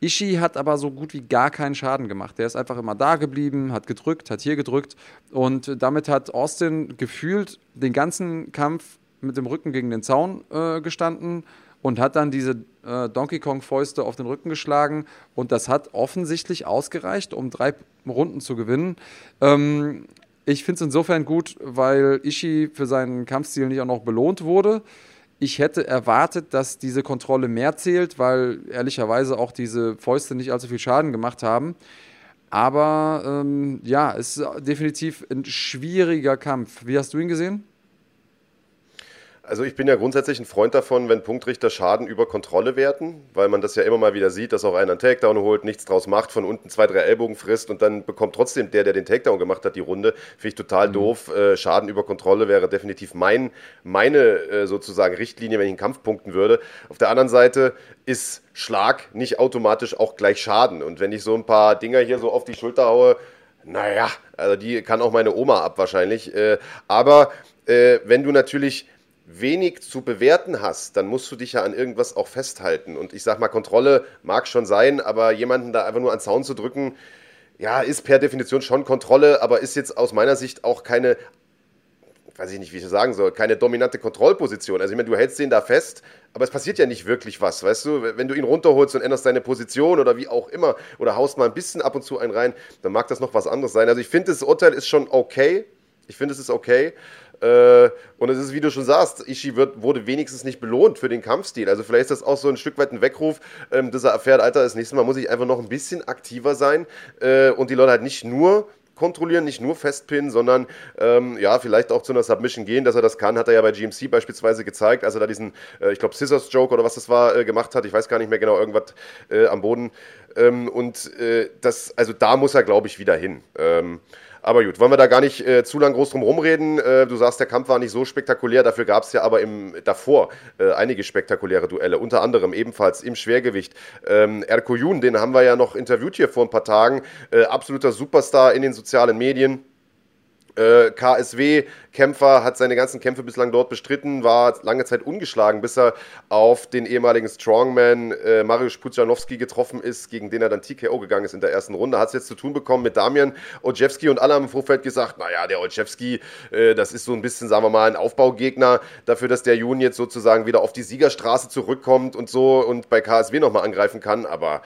[SPEAKER 2] Ishii hat aber so gut wie gar keinen Schaden gemacht. Der ist einfach immer da geblieben, hat gedrückt, hat hier gedrückt und damit hat Austin gefühlt den ganzen Kampf mit dem Rücken gegen den Zaun äh, gestanden und hat dann diese äh, Donkey Kong Fäuste auf den Rücken geschlagen und das hat offensichtlich ausgereicht, um drei Runden zu gewinnen. Ähm, ich finde es insofern gut, weil Ishii für seinen Kampfstil nicht auch noch belohnt wurde. Ich hätte erwartet, dass diese Kontrolle mehr zählt, weil ehrlicherweise auch diese Fäuste nicht allzu viel Schaden gemacht haben. Aber ähm, ja, es ist definitiv ein schwieriger Kampf. Wie hast du ihn gesehen?
[SPEAKER 1] Also ich bin ja grundsätzlich ein Freund davon, wenn Punktrichter Schaden über Kontrolle werten, weil man das ja immer mal wieder sieht, dass auch einer einen Takedown holt, nichts draus macht, von unten zwei, drei Ellbogen frisst und dann bekommt trotzdem der, der den Takedown gemacht hat, die Runde. Finde ich total mhm. doof. Äh, Schaden über Kontrolle wäre definitiv mein, meine äh, sozusagen Richtlinie, wenn ich einen Kampf punkten würde. Auf der anderen Seite ist Schlag nicht automatisch auch gleich Schaden. Und wenn ich so ein paar Dinger hier so auf die Schulter haue, naja, also die kann auch meine Oma ab wahrscheinlich. Äh, aber wenn du natürlich wenig zu bewerten hast, dann musst du dich ja an irgendwas auch festhalten. Und ich sag mal, Kontrolle mag schon sein, aber jemanden da einfach nur an Zaun zu drücken, ja, ist per Definition schon Kontrolle, aber ist jetzt aus meiner Sicht auch keine, weiß ich nicht, wie ich das sagen soll, keine dominante Kontrollposition. Also ich meine, du hältst den da fest, aber es passiert ja nicht wirklich was, weißt du? Wenn du ihn runterholst und änderst deine Position oder wie auch immer oder haust mal ein bisschen ab und zu einen rein, dann mag das noch was anderes sein. Also ich finde, das Urteil ist schon okay. Ich finde, es ist okay. Äh, und es ist, wie du schon sagst, Ishii wird, wurde wenigstens nicht belohnt für den Kampfstil. Also vielleicht ist das auch so ein Stück weit ein Weckruf, ähm, dass er erfährt, Alter, das nächste Mal muss ich einfach noch ein bisschen aktiver sein äh, und die Leute halt nicht nur kontrollieren, nicht nur festpinnen, sondern ähm, ja, vielleicht auch zu einer Submission gehen, dass er das kann, hat er ja bei GMC beispielsweise gezeigt, als er da diesen, äh, ich glaube, Scissors Joke oder was das war, äh, gemacht hat. Ich weiß gar nicht mehr genau, irgendwas äh, am Boden. Ähm, und äh, das, also da muss er, glaube ich, wieder hin. Ähm, aber gut, wollen wir da gar nicht äh, zu lang groß drum rumreden. Äh, du sagst, der Kampf war nicht so spektakulär, dafür gab es ja aber im, davor äh, einige spektakuläre Duelle, unter anderem ebenfalls im Schwergewicht. Ähm, Erko Jun, den haben wir ja noch interviewt hier vor ein paar Tagen, äh, absoluter Superstar in den sozialen Medien. Äh, KSW-Kämpfer, hat seine ganzen Kämpfe bislang dort bestritten, war lange Zeit ungeschlagen, bis er auf den ehemaligen Strongman äh, Mariusz Pudzianowski getroffen ist, gegen den er dann TKO gegangen ist in der ersten Runde. Hat es jetzt zu tun bekommen mit Damian Ojewski und alle haben im Vorfeld gesagt, naja, der Ojewski, äh, das ist so ein bisschen, sagen wir mal, ein Aufbaugegner dafür, dass der Jun jetzt sozusagen wieder auf die Siegerstraße zurückkommt und so und bei KSW nochmal angreifen kann, aber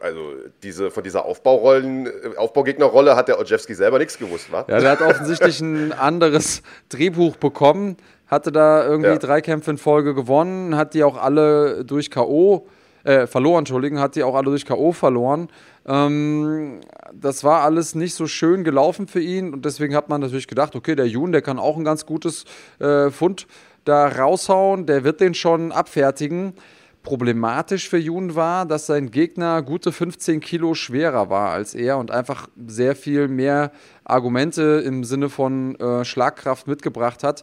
[SPEAKER 1] also diese, von dieser Aufbaurollen, äh, Aufbaugegnerrolle hat der Ojewski selber nichts gewusst, wa?
[SPEAKER 2] Ja, der hat offensichtlich ein anderes Drehbuch bekommen, hatte da irgendwie ja. drei Kämpfe in Folge gewonnen, hat die auch alle durch K.O. Äh, verloren, Entschuldigen, hat die auch alle durch K.O. verloren. Ähm, das war alles nicht so schön gelaufen für ihn und deswegen hat man natürlich gedacht, okay, der Jun, der kann auch ein ganz gutes äh, Fund da raushauen, der wird den schon abfertigen. Problematisch für Jun war, dass sein Gegner gute 15 Kilo schwerer war als er und einfach sehr viel mehr Argumente im Sinne von äh, Schlagkraft mitgebracht hat.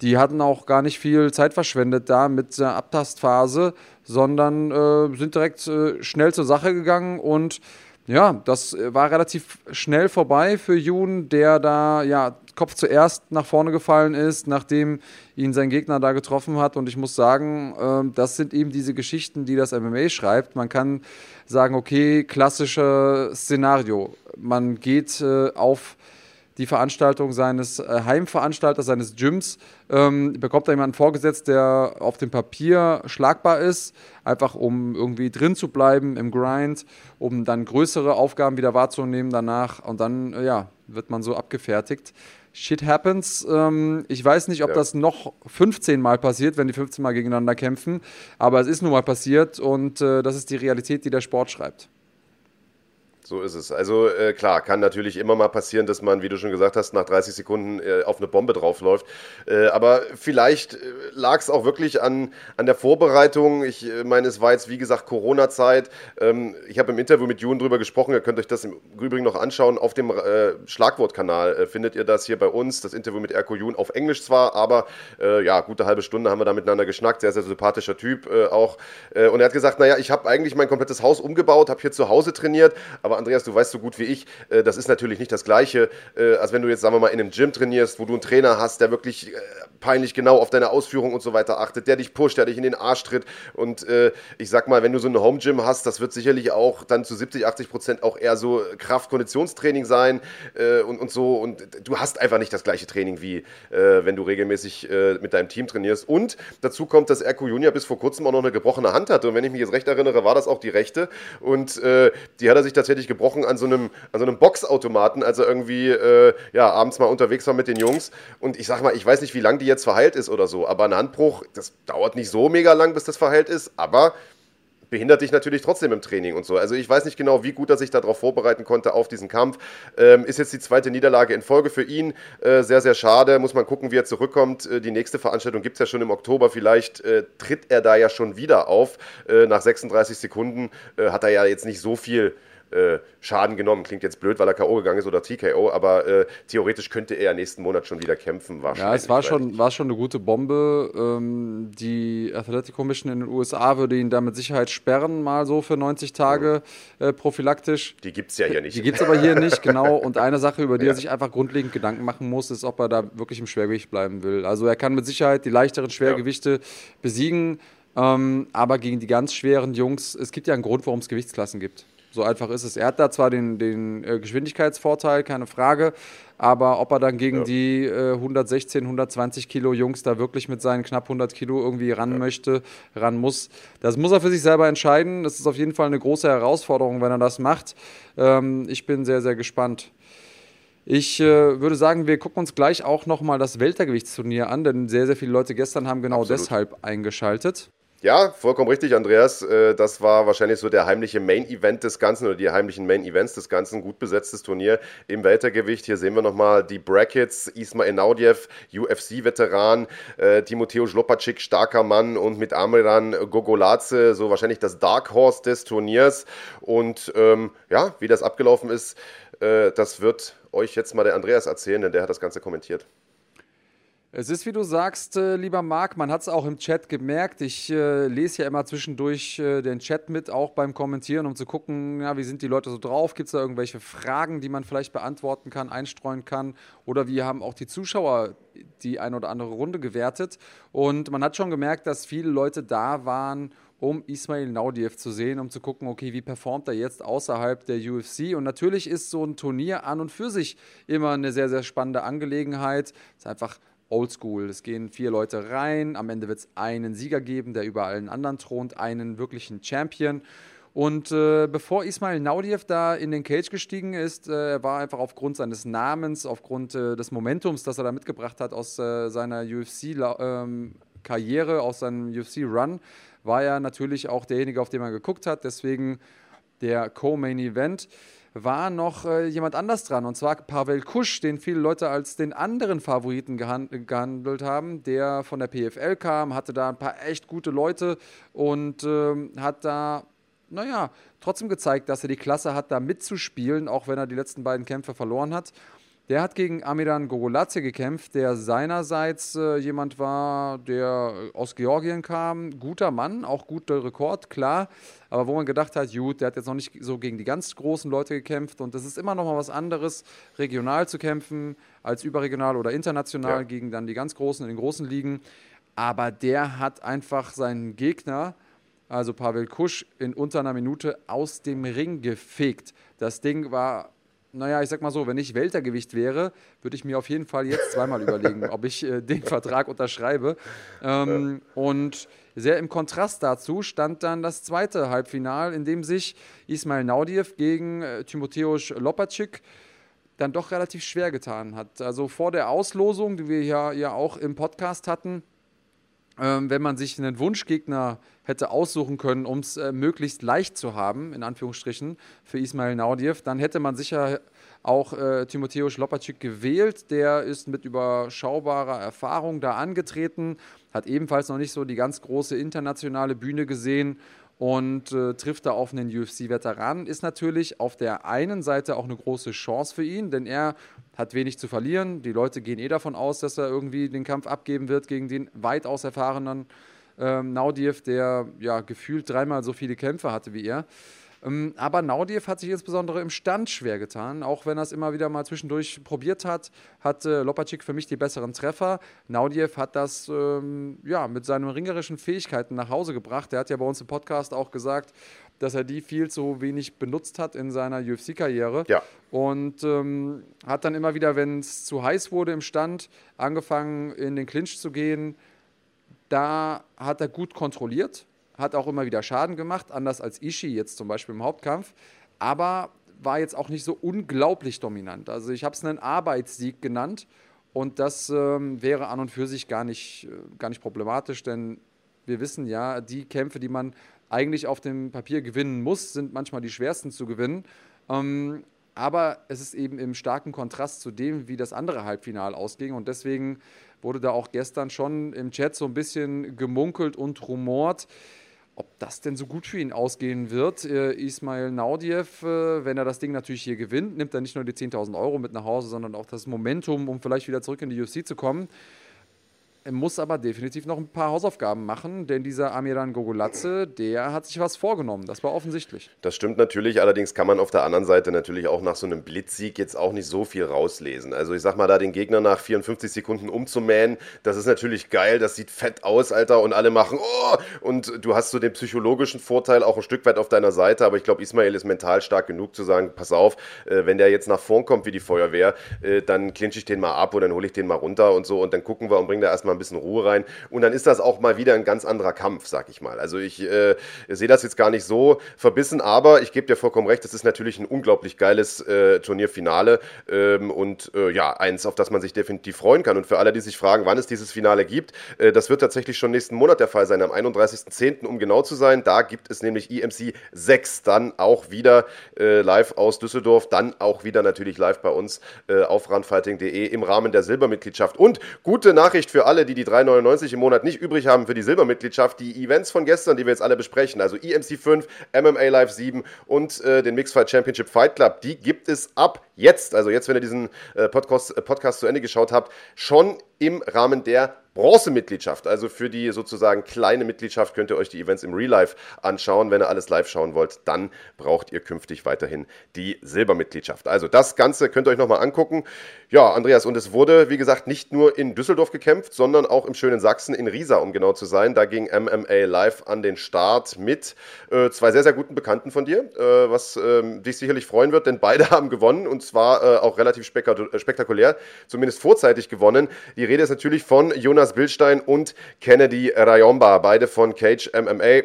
[SPEAKER 2] Die hatten auch gar nicht viel Zeit verschwendet da mit der Abtastphase, sondern äh, sind direkt äh, schnell zur Sache gegangen und ja, das war relativ schnell vorbei für Jun, der da ja Kopf zuerst nach vorne gefallen ist, nachdem ihn sein Gegner da getroffen hat. Und ich muss sagen, äh, das sind eben diese Geschichten, die das MMA schreibt. Man kann sagen, okay, klassisches Szenario. Man geht äh, auf die Veranstaltung seines äh, Heimveranstalters, seines Gyms, ähm, bekommt da jemanden vorgesetzt, der auf dem Papier schlagbar ist, einfach um irgendwie drin zu bleiben im Grind, um dann größere Aufgaben wieder wahrzunehmen danach und dann, äh, ja, wird man so abgefertigt. Shit happens. Ähm, ich weiß nicht, ob ja. das noch 15 Mal passiert, wenn die 15 Mal gegeneinander kämpfen, aber es ist nun mal passiert und äh, das ist die Realität, die der Sport schreibt.
[SPEAKER 1] So ist es. Also äh, klar, kann natürlich immer mal passieren, dass man, wie du schon gesagt hast, nach 30 Sekunden äh, auf eine Bombe draufläuft. Äh, aber vielleicht äh, lag es auch wirklich an, an der Vorbereitung. Ich äh, meine, es war jetzt, wie gesagt, Corona-Zeit. Ähm, ich habe im Interview mit Jun drüber gesprochen. Ihr könnt euch das im Übrigen noch anschauen. Auf dem äh, Schlagwortkanal findet ihr das hier bei uns. Das Interview mit Erko Jun auf Englisch zwar, aber ja, gute halbe Stunde haben wir da miteinander geschnackt. Sehr, sehr sympathischer Typ auch. und er hat gesagt, naja, ich habe eigentlich mein komplettes Haus umgebaut, habe hier zu Hause trainiert, aber Andreas, du weißt so gut wie ich, äh, das ist natürlich nicht das Gleiche, äh, als wenn du jetzt, sagen wir mal, in einem Gym trainierst, wo du einen Trainer hast, der wirklich äh, peinlich genau auf deine Ausführung und so weiter achtet, der dich pusht, der dich in den Arsch tritt. Und äh, ich sag mal, wenn du so ein Home Gym hast, das wird sicherlich auch dann zu 70, 80 Prozent auch eher so Kraft-Konditionstraining sein äh, und, und so. Und du hast einfach nicht das gleiche Training wie äh, wenn du regelmäßig mit deinem Team trainierst. Und dazu kommt, dass Erko Junior bis vor kurzem auch noch eine gebrochene Hand hatte. Und wenn ich mich jetzt recht erinnere, war das auch die rechte. Und die hat er sich tatsächlich gebrochen an so einem, an so einem Boxautomaten, als er irgendwie äh, ja, abends mal unterwegs war mit den Jungs. Und ich sag mal, ich weiß nicht, wie lange die die jetzt verheilt ist oder so. Aber ein Handbruch, das dauert nicht so mega lang, bis das verheilt ist, aber behindert dich natürlich trotzdem im Training und so. Also ich weiß nicht genau, wie gut er sich darauf vorbereiten konnte auf diesen Kampf. Ähm, ist jetzt die zweite Niederlage in Folge für ihn. Äh, sehr, sehr schade. Muss man gucken, wie er zurückkommt. Äh, die nächste Veranstaltung gibt es ja schon im Oktober. Vielleicht äh, tritt er da ja schon wieder auf. Äh, nach 36 Sekunden äh, hat er ja jetzt nicht so viel äh, Schaden genommen. Klingt jetzt blöd, weil er K.O. gegangen ist oder TKO, aber äh, theoretisch könnte er nächsten Monat schon wieder kämpfen.
[SPEAKER 2] Ja, es war schon, war schon eine gute Bombe. Ähm, die Athletic Commission in den USA würde ihn da mit Sicherheit sperren, mal so für 90 Tage äh, prophylaktisch.
[SPEAKER 1] Die gibt es ja hier nicht.
[SPEAKER 2] Die gibt es aber hier nicht, genau. (laughs) Und eine Sache, über die ja. er sich einfach grundlegend Gedanken machen muss, ist, ob er da wirklich im Schwergewicht bleiben will. Also er kann mit Sicherheit die leichteren Schwergewichte ja. besiegen. Ähm, aber gegen die ganz schweren Jungs, es gibt ja einen Grund, warum es Gewichtsklassen gibt. So einfach ist es. Er hat da zwar den, den äh, Geschwindigkeitsvorteil, keine Frage, aber ob er dann gegen ja. die äh, 116, 120 Kilo Jungs da wirklich mit seinen knapp 100 Kilo irgendwie ran ja. möchte, ran muss, das muss er für sich selber entscheiden. Das ist auf jeden Fall eine große Herausforderung, wenn er das macht. Ähm, ich bin sehr, sehr gespannt. Ich äh, würde sagen, wir gucken uns gleich auch nochmal das Weltergewichtsturnier an, denn sehr, sehr viele Leute gestern haben genau Absolut. deshalb eingeschaltet.
[SPEAKER 1] Ja, vollkommen richtig, Andreas. Äh, das war wahrscheinlich so der heimliche Main-Event des Ganzen oder die heimlichen Main-Events des Ganzen. Gut besetztes Turnier im Weltergewicht. Hier sehen wir nochmal die Brackets. Ismail Naudiev, UFC-Veteran. Äh, Timoteo Zlopacic, starker Mann. Und mit Amiran Gogolaze, so wahrscheinlich das Dark Horse des Turniers. Und ähm, ja, wie das abgelaufen ist, äh, das wird euch jetzt mal der Andreas erzählen, denn der hat das Ganze kommentiert.
[SPEAKER 2] Es ist, wie du sagst, äh, lieber Marc, man hat es auch im Chat gemerkt. Ich äh, lese ja immer zwischendurch äh, den Chat mit, auch beim Kommentieren, um zu gucken, ja, wie sind die Leute so drauf? Gibt es da irgendwelche Fragen, die man vielleicht beantworten kann, einstreuen kann? Oder wie haben auch die Zuschauer die eine oder andere Runde gewertet? Und man hat schon gemerkt, dass viele Leute da waren, um Ismail Naudiev zu sehen, um zu gucken, okay, wie performt er jetzt außerhalb der UFC. Und natürlich ist so ein Turnier an und für sich immer eine sehr, sehr spannende Angelegenheit. Es ist einfach oldschool. Es gehen vier Leute rein, am Ende wird es einen Sieger geben, der über allen anderen thront, einen wirklichen Champion. Und äh, bevor Ismail Naudiev da in den Cage gestiegen ist, äh, war einfach aufgrund seines Namens, aufgrund äh, des Momentums, das er da mitgebracht hat aus äh, seiner UFC-Karriere, ähm, aus seinem UFC-Run, war er natürlich auch derjenige, auf den man geguckt hat. Deswegen der Co-Main Event war noch äh, jemand anders dran, und zwar Pavel Kusch, den viele Leute als den anderen Favoriten gehand gehandelt haben, der von der PFL kam, hatte da ein paar echt gute Leute und äh, hat da, naja, trotzdem gezeigt, dass er die Klasse hat, da mitzuspielen, auch wenn er die letzten beiden Kämpfe verloren hat. Der hat gegen Amiran Gogoladze gekämpft, der seinerseits äh, jemand war, der aus Georgien kam. Guter Mann, auch guter Rekord, klar. Aber wo man gedacht hat, gut, der hat jetzt noch nicht so gegen die ganz großen Leute gekämpft. Und das ist immer noch mal was anderes, regional zu kämpfen, als überregional oder international ja. gegen dann die ganz Großen in den großen Ligen. Aber der hat einfach seinen Gegner, also Pavel Kusch, in unter einer Minute aus dem Ring gefegt. Das Ding war naja, ich sag mal so, wenn ich Weltergewicht wäre, würde ich mir auf jeden Fall jetzt zweimal überlegen, ob ich äh, den Vertrag unterschreibe. Ähm. Und sehr im Kontrast dazu stand dann das zweite Halbfinal, in dem sich Ismail Naudiev gegen äh, Timotheus Lopacic dann doch relativ schwer getan hat. Also vor der Auslosung, die wir ja, ja auch im Podcast hatten, ähm, wenn man sich einen Wunschgegner hätte aussuchen können, um es äh, möglichst leicht zu haben, in Anführungsstrichen, für Ismail Naudiev, dann hätte man sicher auch äh, Timoteusz Lopacik gewählt. Der ist mit überschaubarer Erfahrung da angetreten, hat ebenfalls noch nicht so die ganz große internationale Bühne gesehen und äh, trifft da auf einen UFC-Veteranen. Ist natürlich auf der einen Seite auch eine große Chance für ihn, denn er hat wenig zu verlieren. Die Leute gehen eh davon aus, dass er irgendwie den Kampf abgeben wird gegen den weitaus erfahrenen ähm, Naudiev, der ja gefühlt dreimal so viele Kämpfe hatte wie er. Ähm, aber Naudiev hat sich insbesondere im Stand schwer getan, auch wenn er es immer wieder mal zwischendurch probiert hat, hatte Lopacik für mich die besseren Treffer. Naudiev hat das ähm, ja, mit seinen ringerischen Fähigkeiten nach Hause gebracht. Er hat ja bei uns im Podcast auch gesagt, dass er die viel zu wenig benutzt hat in seiner UFC-Karriere.
[SPEAKER 1] Ja.
[SPEAKER 2] Und ähm, hat dann immer wieder, wenn es zu heiß wurde im Stand, angefangen in den Clinch zu gehen. Da hat er gut kontrolliert, hat auch immer wieder Schaden gemacht, anders als Ishii jetzt zum Beispiel im Hauptkampf, aber war jetzt auch nicht so unglaublich dominant. Also ich habe es einen Arbeitssieg genannt und das ähm, wäre an und für sich gar nicht, äh, gar nicht problematisch, denn wir wissen ja, die Kämpfe, die man eigentlich auf dem Papier gewinnen muss, sind manchmal die schwersten zu gewinnen. Ähm, aber es ist eben im starken Kontrast zu dem, wie das andere Halbfinale ausging. Und deswegen wurde da auch gestern schon im Chat so ein bisschen gemunkelt und rumort ob das denn so gut für ihn ausgehen wird. Äh, Ismail Naudiev, äh, wenn er das Ding natürlich hier gewinnt, nimmt er nicht nur die 10.000 Euro mit nach Hause, sondern auch das Momentum, um vielleicht wieder zurück in die UFC zu kommen. Muss aber definitiv noch ein paar Hausaufgaben machen, denn dieser Amiran Gogolatze, der hat sich was vorgenommen. Das war offensichtlich.
[SPEAKER 1] Das stimmt natürlich, allerdings kann man auf der anderen Seite natürlich auch nach so einem Blitzsieg jetzt auch nicht so viel rauslesen. Also ich sag mal, da den Gegner nach 54 Sekunden umzumähen, das ist natürlich geil, das sieht fett aus, Alter, und alle machen, oh! Und du hast so den psychologischen Vorteil auch ein Stück weit auf deiner Seite, aber ich glaube, Ismail ist mental stark genug zu sagen, pass auf, äh, wenn der jetzt nach vorn kommt wie die Feuerwehr, äh, dann clinch ich den mal ab oder dann hole ich den mal runter und so und dann gucken wir und bringen da erstmal ein bisschen Ruhe rein. Und dann ist das auch mal wieder ein ganz anderer Kampf, sag ich mal. Also ich äh, sehe das jetzt gar nicht so verbissen, aber ich gebe dir vollkommen recht, das ist natürlich ein unglaublich geiles äh, Turnierfinale ähm, und äh, ja, eins, auf das man sich definitiv freuen kann. Und für alle, die sich fragen, wann es dieses Finale gibt, äh, das wird tatsächlich schon nächsten Monat der Fall sein, am 31.10., um genau zu sein. Da gibt es nämlich EMC 6 dann auch wieder äh, live aus Düsseldorf, dann auch wieder natürlich live bei uns äh, auf runfighting.de im Rahmen der Silbermitgliedschaft. Und gute Nachricht für alle, die die 3,99 im Monat nicht übrig haben für die Silbermitgliedschaft, die Events von gestern, die wir jetzt alle besprechen, also EMC 5, MMA Live 7 und äh, den Mixfight Championship Fight Club, die gibt es ab jetzt, also jetzt, wenn ihr diesen äh, Podcast, äh, Podcast zu Ende geschaut habt, schon im Rahmen der Bronze-Mitgliedschaft. Also für die sozusagen kleine Mitgliedschaft könnt ihr euch die Events im Real Life anschauen. Wenn ihr alles live schauen wollt, dann braucht ihr künftig weiterhin die Silbermitgliedschaft. Also das Ganze könnt ihr euch nochmal angucken. Ja, Andreas, und es wurde, wie gesagt, nicht nur in Düsseldorf gekämpft, sondern auch im schönen Sachsen, in Riesa, um genau zu sein. Da ging MMA live an den Start mit äh, zwei sehr, sehr guten Bekannten von dir, äh, was äh, dich sicherlich freuen wird, denn beide (laughs) haben gewonnen und zwar äh, auch relativ spektakulär, zumindest vorzeitig gewonnen. Die Rede ist natürlich von Jonas Bildstein und Kennedy Rayomba, beide von Cage MMA.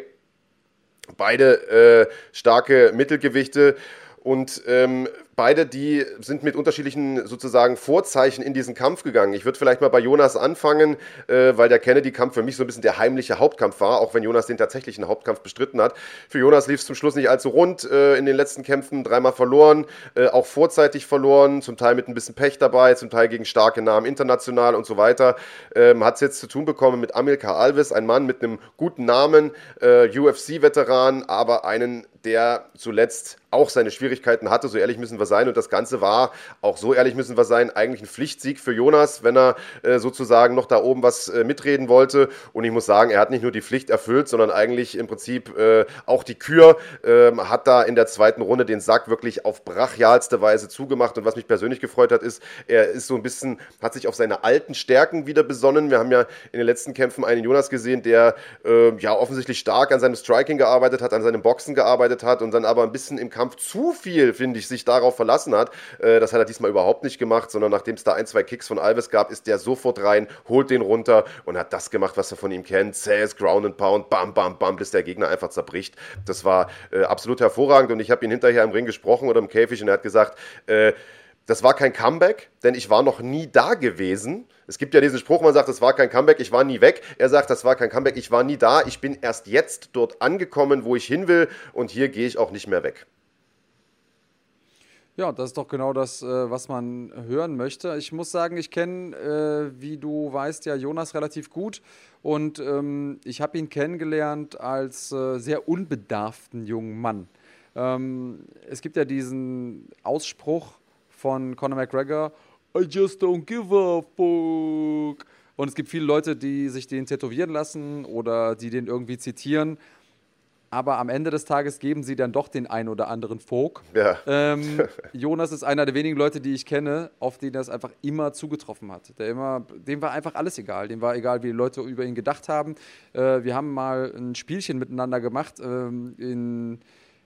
[SPEAKER 1] Beide äh, starke Mittelgewichte und ähm, beide, die sind mit unterschiedlichen sozusagen Vorzeichen in diesen Kampf gegangen. Ich würde vielleicht mal bei Jonas anfangen, äh, weil der Kennedy-Kampf für mich so ein bisschen der heimliche Hauptkampf war, auch wenn Jonas den tatsächlichen Hauptkampf bestritten hat. Für Jonas lief es zum Schluss nicht allzu rund äh, in den letzten Kämpfen, dreimal verloren, äh, auch vorzeitig verloren, zum Teil mit ein bisschen Pech dabei, zum Teil gegen starke Namen international und so weiter. Ähm, hat es jetzt zu tun bekommen mit Amilcar Alves, ein Mann mit einem guten Namen, äh, UFC-Veteran, aber einen, der zuletzt auch seine Schwierigkeiten hatte, so ehrlich müssen wir sein. Und das Ganze war, auch so ehrlich müssen wir sein, eigentlich ein Pflichtsieg für Jonas, wenn er äh, sozusagen noch da oben was äh, mitreden wollte. Und ich muss sagen, er hat nicht nur die Pflicht erfüllt, sondern eigentlich im Prinzip äh, auch die Kür, ähm, hat da in der zweiten Runde den Sack wirklich auf brachialste Weise zugemacht. Und was mich persönlich gefreut hat, ist, er ist so ein bisschen, hat sich auf seine alten Stärken wieder besonnen. Wir haben ja in den letzten Kämpfen einen Jonas gesehen, der ähm, ja offensichtlich stark an seinem Striking gearbeitet hat, an seinem Boxen gearbeitet hat und dann aber ein bisschen im Kampf Kampf zu viel, finde ich, sich darauf verlassen hat. Äh, das hat er diesmal überhaupt nicht gemacht, sondern nachdem es da ein, zwei Kicks von Alves gab, ist der sofort rein, holt den runter und hat das gemacht, was er von ihm kennt. Zähes Ground and Pound, bam, bam, bam, bis der Gegner einfach zerbricht. Das war äh, absolut hervorragend und ich habe ihn hinterher im Ring gesprochen oder im Käfig und er hat gesagt, äh, das war kein Comeback, denn ich war noch nie da gewesen. Es gibt ja diesen Spruch, man sagt, das war kein Comeback, ich war nie weg. Er sagt, das war kein Comeback, ich war nie da. Ich bin erst jetzt dort angekommen, wo ich hin will und hier gehe ich auch nicht mehr weg.
[SPEAKER 2] Ja, das ist doch genau das, äh, was man hören möchte. Ich muss sagen, ich kenne, äh, wie du weißt, ja Jonas relativ gut und ähm, ich habe ihn kennengelernt als äh, sehr unbedarften jungen Mann. Ähm, es gibt ja diesen Ausspruch von Conor McGregor, I just don't give a fuck. Und es gibt viele Leute, die sich den tätowieren lassen oder die den irgendwie zitieren aber am Ende des Tages geben sie dann doch den einen oder anderen Folk. Ja. Ähm, (laughs) Jonas ist einer der wenigen Leute, die ich kenne, auf den es einfach immer zugetroffen hat. Der immer, dem war einfach alles egal. Dem war egal, wie die Leute über ihn gedacht haben. Äh, wir haben mal ein Spielchen miteinander gemacht ähm, in,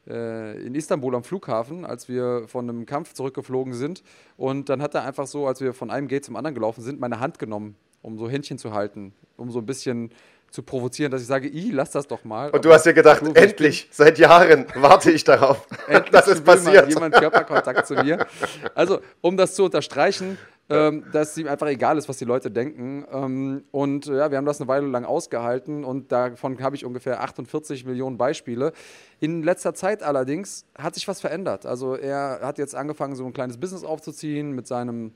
[SPEAKER 2] äh, in Istanbul am Flughafen, als wir von einem Kampf zurückgeflogen sind. Und dann hat er einfach so, als wir von einem Gate zum anderen gelaufen sind, meine Hand genommen, um so Händchen zu halten, um so ein bisschen zu provozieren, dass ich sage, ich lass das doch mal.
[SPEAKER 1] Und du hast dir gedacht, du, endlich, seit Jahren (laughs) warte ich darauf, (laughs) endlich (laughs) dass es passiert.
[SPEAKER 2] jemand Körperkontakt zu mir. Also, um das zu unterstreichen, ähm, dass es ihm einfach egal ist, was die Leute denken. Ähm, und ja, wir haben das eine Weile lang ausgehalten und davon habe ich ungefähr 48 Millionen Beispiele. In letzter Zeit allerdings hat sich was verändert. Also er hat jetzt angefangen, so ein kleines Business aufzuziehen mit seinem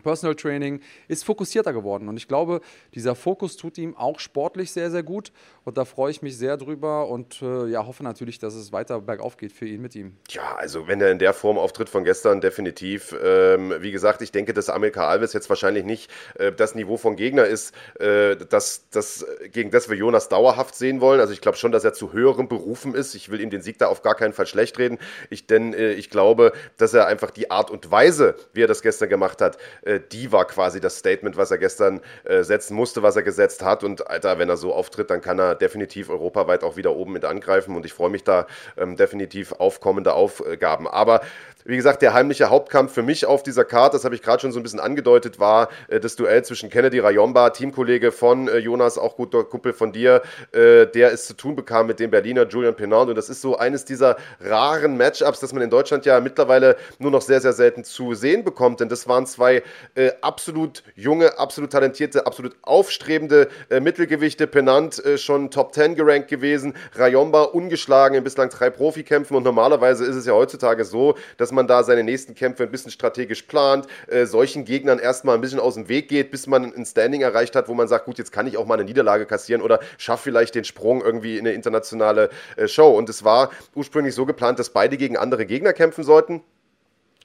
[SPEAKER 2] Personal Training, ist fokussierter geworden. Und ich glaube, dieser Fokus tut ihm auch sportlich sehr, sehr gut. Und da freue ich mich sehr drüber und äh, ja, hoffe natürlich, dass es weiter bergauf geht für ihn mit ihm.
[SPEAKER 1] Ja, also wenn er in der Form auftritt von gestern, definitiv. Ähm, wie gesagt, ich denke, dass Amerika Alves jetzt wahrscheinlich nicht äh, das Niveau von Gegner ist, äh, das, das, gegen das wir Jonas dauerhaft sehen wollen. Also ich glaube schon, dass er zu höheren Berufen ist. Ich will ihm den Sieg da auf gar keinen Fall schlecht reden. Ich, denn äh, ich glaube, dass er einfach die Art und Weise, wie er das gestern gemacht hat, äh, die war quasi das Statement, was er gestern äh, setzen musste, was er gesetzt hat. Und Alter, wenn er so auftritt, dann kann er definitiv europaweit auch wieder oben mit angreifen. Und ich freue mich da ähm, definitiv auf kommende Aufgaben. Aber wie gesagt, der heimliche Hauptkampf für mich auf dieser Karte, das habe ich gerade schon so ein bisschen angedeutet, war äh, das Duell zwischen Kennedy Rayomba, Teamkollege von äh, Jonas, auch guter Kumpel von dir, äh, der es zu tun bekam mit dem Berliner Julian Penard. Und das ist so eines dieser raren Matchups, das man in Deutschland ja mittlerweile nur noch sehr, sehr selten zu sehen bekommt. Denn das waren zwei äh, absolut junge, absolut talentierte, absolut aufstrebende äh, Mittelgewichte. Penant äh, schon Top 10 gerankt gewesen, Rayomba ungeschlagen in bislang drei Profikämpfen. Und normalerweise ist es ja heutzutage so, dass man da seine nächsten Kämpfe ein bisschen strategisch plant, äh, solchen Gegnern erstmal ein bisschen aus dem Weg geht, bis man ein Standing erreicht hat, wo man sagt, gut, jetzt kann ich auch mal eine Niederlage kassieren oder schaffe vielleicht den Sprung irgendwie in eine internationale äh, Show. Und es war ursprünglich so geplant, dass beide gegen andere Gegner kämpfen sollten.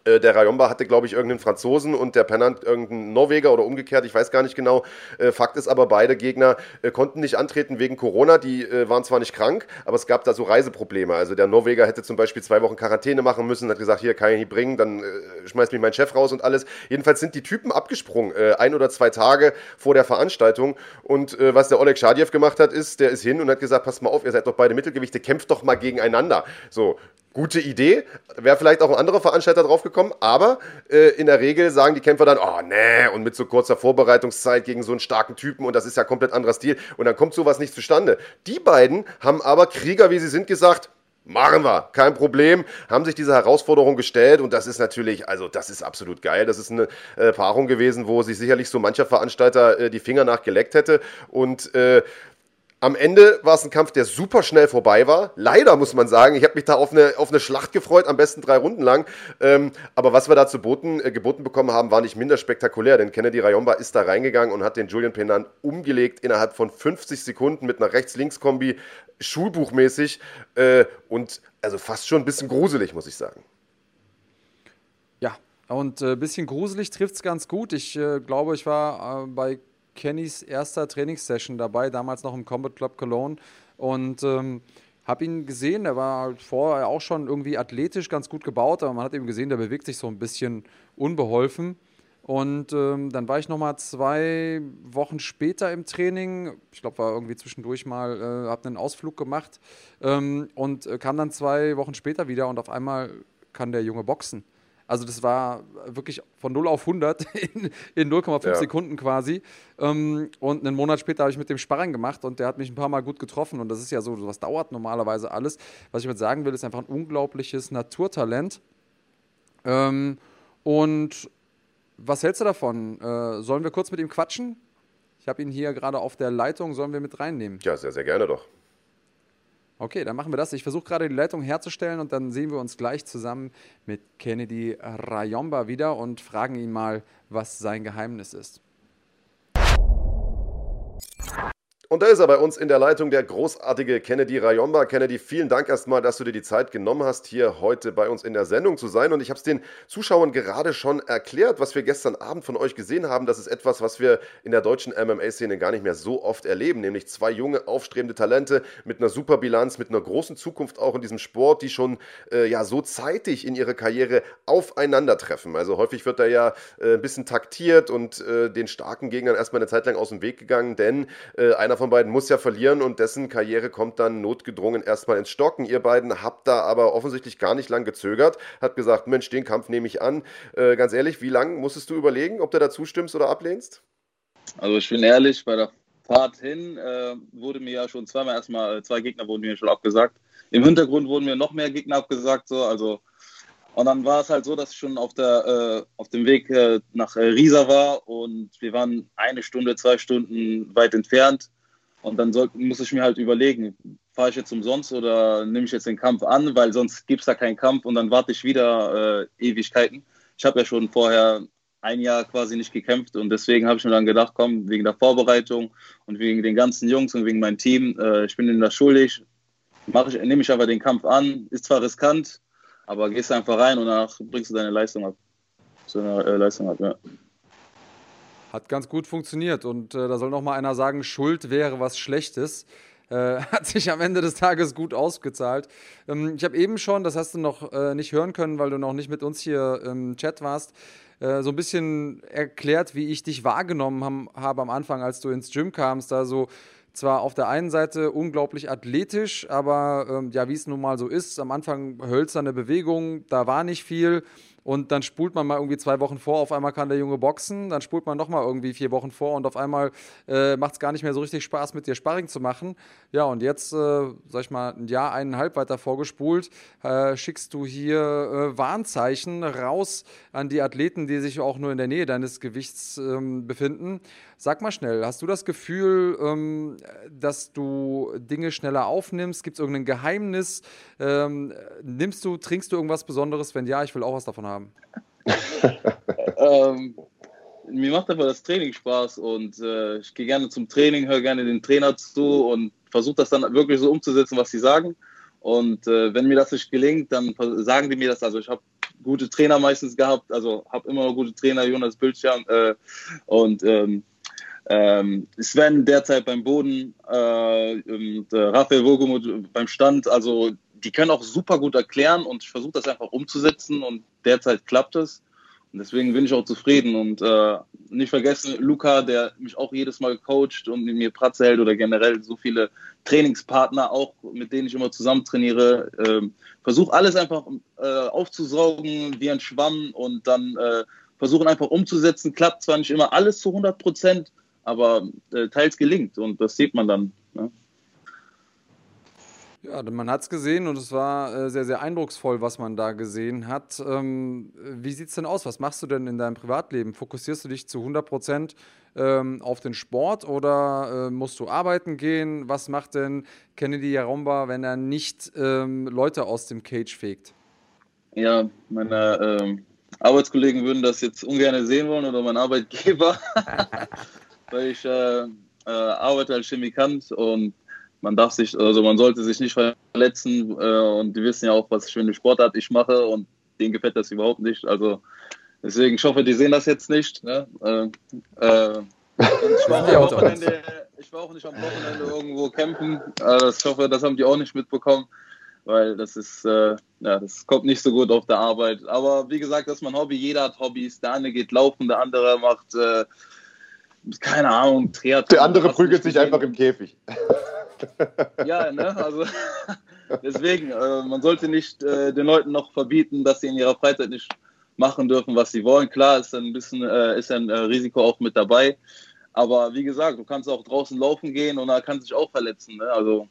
[SPEAKER 1] Äh, der Rayomba hatte, glaube ich, irgendeinen Franzosen und der Pennant irgendeinen Norweger oder umgekehrt, ich weiß gar nicht genau. Äh, Fakt ist aber, beide Gegner äh, konnten nicht antreten wegen Corona. Die waren zwar nicht krank, aber es gab da so Reiseprobleme. Also der Norweger hätte zum Beispiel zwei Wochen Quarantäne machen müssen, hat gesagt, hier kann ich nicht bringen, dann schmeißt mich mein Chef raus und alles. Jedenfalls sind die Typen abgesprungen, ein oder zwei Tage vor der Veranstaltung. Und was der Oleg Schadjew gemacht hat, ist, der ist hin und hat gesagt, passt mal auf, ihr seid doch beide Mittelgewichte, kämpft doch mal gegeneinander. So, gute Idee. Wäre vielleicht auch ein anderer Veranstalter drauf gekommen, aber äh, in der Regel sagen die Kämpfer dann, oh nee, und mit so kurzer Vorbereitungszeit gegen so einen starken Typen und das ist ja komplett anderer Stil und dann kommt sowas nicht zustande. Die beiden haben aber Krieger, wie sie sind, gesagt, Machen wir, kein Problem. Haben sich diese Herausforderung gestellt und das ist natürlich, also das ist absolut geil. Das ist eine äh, Paarung gewesen, wo sich sicherlich so mancher Veranstalter äh, die Finger nachgeleckt hätte. Und äh, am Ende war es ein Kampf, der super schnell vorbei war. Leider muss man sagen, ich habe mich da auf eine, auf eine Schlacht gefreut, am besten drei Runden lang. Ähm, aber was wir da zu boten, äh, geboten bekommen haben, war nicht minder spektakulär, denn Kennedy Rayomba ist da reingegangen und hat den Julian Penan umgelegt innerhalb von 50 Sekunden mit einer Rechts-Links-Kombi, schulbuchmäßig äh, und also fast schon ein bisschen gruselig, muss ich sagen.
[SPEAKER 2] Ja, und ein äh, bisschen gruselig trifft es ganz gut. Ich äh, glaube, ich war äh, bei Kennys erster Trainingssession dabei, damals noch im Combat Club Cologne. Und ähm, habe ihn gesehen, er war vorher auch schon irgendwie athletisch ganz gut gebaut, aber man hat eben gesehen, der bewegt sich so ein bisschen unbeholfen. Und ähm, dann war ich nochmal zwei Wochen später im Training. Ich glaube, war irgendwie zwischendurch mal, äh, habe einen Ausflug gemacht ähm, und äh, kam dann zwei Wochen später wieder und auf einmal kann der Junge boxen. Also das war wirklich von 0 auf 100 (laughs) in, in 0,5 ja. Sekunden quasi. Ähm, und einen Monat später habe ich mit dem Sparring gemacht und der hat mich ein paar Mal gut getroffen. Und das ist ja so, was dauert normalerweise alles. Was ich mit sagen will, ist einfach ein unglaubliches Naturtalent. Ähm, Und was hältst du davon? Äh, sollen wir kurz mit ihm quatschen? Ich habe ihn hier gerade auf der Leitung. Sollen wir mit reinnehmen?
[SPEAKER 1] Ja, sehr, sehr gerne doch.
[SPEAKER 2] Okay, dann machen wir das. Ich versuche gerade die Leitung herzustellen und dann sehen wir uns gleich zusammen mit Kennedy Rayomba wieder und fragen ihn mal, was sein Geheimnis ist.
[SPEAKER 1] Und da ist er bei uns in der Leitung, der großartige Kennedy Rayomba. Kennedy, vielen Dank erstmal, dass du dir die Zeit genommen hast, hier heute bei uns in der Sendung zu sein. Und ich habe es den Zuschauern gerade schon erklärt, was wir gestern Abend von euch gesehen haben. Das ist etwas, was wir in der deutschen MMA-Szene gar nicht mehr so oft erleben, nämlich zwei junge, aufstrebende Talente mit einer super Bilanz, mit einer großen Zukunft auch in diesem Sport, die schon äh, ja so zeitig in ihre Karriere aufeinandertreffen. Also häufig wird da ja äh, ein bisschen taktiert und äh, den starken Gegnern erstmal eine Zeit lang aus dem Weg gegangen, denn äh, einer von beiden muss ja verlieren und dessen Karriere kommt dann notgedrungen erstmal ins Stocken. Ihr beiden habt da aber offensichtlich gar nicht lang gezögert, hat gesagt, Mensch, den Kampf nehme ich an. Äh, ganz ehrlich, wie lange musstest du überlegen, ob du da zustimmst oder ablehnst?
[SPEAKER 3] Also ich bin ehrlich, bei der Fahrt hin äh, wurde mir ja schon zweimal erstmal, äh, zwei Gegner wurden mir schon abgesagt. Im Hintergrund wurden mir noch mehr Gegner abgesagt, so, also und dann war es halt so, dass ich schon auf, der, äh, auf dem Weg äh, nach äh, Riesa war und wir waren eine Stunde, zwei Stunden weit entfernt. Und dann soll, muss ich mir halt überlegen, fahre ich jetzt umsonst oder nehme ich jetzt den Kampf an, weil sonst gibt es da keinen Kampf und dann warte ich wieder äh, Ewigkeiten. Ich habe ja schon vorher ein Jahr quasi nicht gekämpft und deswegen habe ich mir dann gedacht, komm, wegen der Vorbereitung und wegen den ganzen Jungs und wegen meinem Team, äh, ich bin ihnen das schuldig, ich, nehme ich aber den Kampf an. Ist zwar riskant, aber gehst einfach rein und danach bringst du deine Leistung ab. So eine äh, Leistung ab, ja.
[SPEAKER 2] Hat ganz gut funktioniert und äh, da soll noch mal einer sagen, Schuld wäre was Schlechtes. Äh, (laughs) hat sich am Ende des Tages gut ausgezahlt. Ähm, ich habe eben schon, das hast du noch äh, nicht hören können, weil du noch nicht mit uns hier im Chat warst, äh, so ein bisschen erklärt, wie ich dich wahrgenommen haben, habe am Anfang, als du ins Gym kamst. Da so zwar auf der einen Seite unglaublich athletisch, aber ähm, ja, wie es nun mal so ist, am Anfang hölzerne Bewegung, da war nicht viel. Und dann spult man mal irgendwie zwei Wochen vor, auf einmal kann der Junge boxen, dann spult man nochmal irgendwie vier Wochen vor und auf einmal äh, macht es gar nicht mehr so richtig Spaß, mit dir Sparring zu machen. Ja, und jetzt, äh, sag ich mal, ein Jahr, eineinhalb weiter vorgespult, äh, schickst du hier äh, Warnzeichen raus an die Athleten, die sich auch nur in der Nähe deines Gewichts ähm, befinden. Sag mal schnell, hast du das Gefühl, ähm, dass du Dinge schneller aufnimmst? Gibt es irgendein Geheimnis? Ähm, nimmst du, trinkst du irgendwas Besonderes? Wenn ja, ich will auch was davon haben. (laughs)
[SPEAKER 3] ähm, mir macht einfach das Training Spaß und äh, ich gehe gerne zum Training, höre gerne den Trainer zu und versuche das dann wirklich so umzusetzen, was sie sagen. Und äh, wenn mir das nicht gelingt, dann sagen die mir das. Also ich habe gute Trainer meistens gehabt, also habe immer noch gute Trainer, Jonas Bildschirm äh, und ähm, ähm, Sven derzeit beim Boden, äh, und, äh, Raphael Wogumut beim Stand, also die können auch super gut erklären und ich versuche das einfach umzusetzen und derzeit klappt es. Und deswegen bin ich auch zufrieden und äh, nicht vergessen, Luca, der mich auch jedes Mal coacht und mir Pratze hält oder generell so viele Trainingspartner auch, mit denen ich immer zusammen trainiere. Äh, versuche alles einfach äh, aufzusaugen wie ein Schwamm und dann äh, versuchen einfach umzusetzen. Klappt zwar nicht immer alles zu 100 Prozent, aber äh, teils gelingt und das sieht man dann. Ne?
[SPEAKER 2] Ja, man hat es gesehen und es war äh, sehr, sehr eindrucksvoll, was man da gesehen hat. Ähm, wie sieht es denn aus? Was machst du denn in deinem Privatleben? Fokussierst du dich zu 100 Prozent ähm, auf den Sport oder äh, musst du arbeiten gehen? Was macht denn Kennedy Yaromba, wenn er nicht ähm, Leute aus dem Cage fegt?
[SPEAKER 3] Ja, meine Arbeitskollegen würden das jetzt ungern sehen wollen oder mein Arbeitgeber. (laughs) weil ich äh, äh, arbeite als Chemikant und man darf sich, also man sollte sich nicht verletzen äh, und die wissen ja auch, was für eine Sportart ich mache und denen gefällt das überhaupt nicht. Also deswegen, ich hoffe, die sehen das jetzt nicht. Ne? Äh, äh, ich, war (laughs) ich, war auch nicht am Wochenende irgendwo campen. Also ich hoffe, das haben die auch nicht mitbekommen, weil das ist, äh, ja, das kommt nicht so gut auf der Arbeit. Aber wie gesagt, das ist mein Hobby. Jeder hat Hobbys. Der eine geht laufen, der andere macht äh, keine Ahnung,
[SPEAKER 1] Triathlon. Der andere prügelt sich einfach im Käfig. (laughs)
[SPEAKER 3] Ja, ne, also (laughs) deswegen, äh, man sollte nicht äh, den Leuten noch verbieten, dass sie in ihrer Freizeit nicht machen dürfen, was sie wollen. Klar ist ein bisschen, äh, ist ein äh, Risiko auch mit dabei. Aber wie gesagt, du kannst auch draußen laufen gehen und da kannst dich auch verletzen. Ne? Also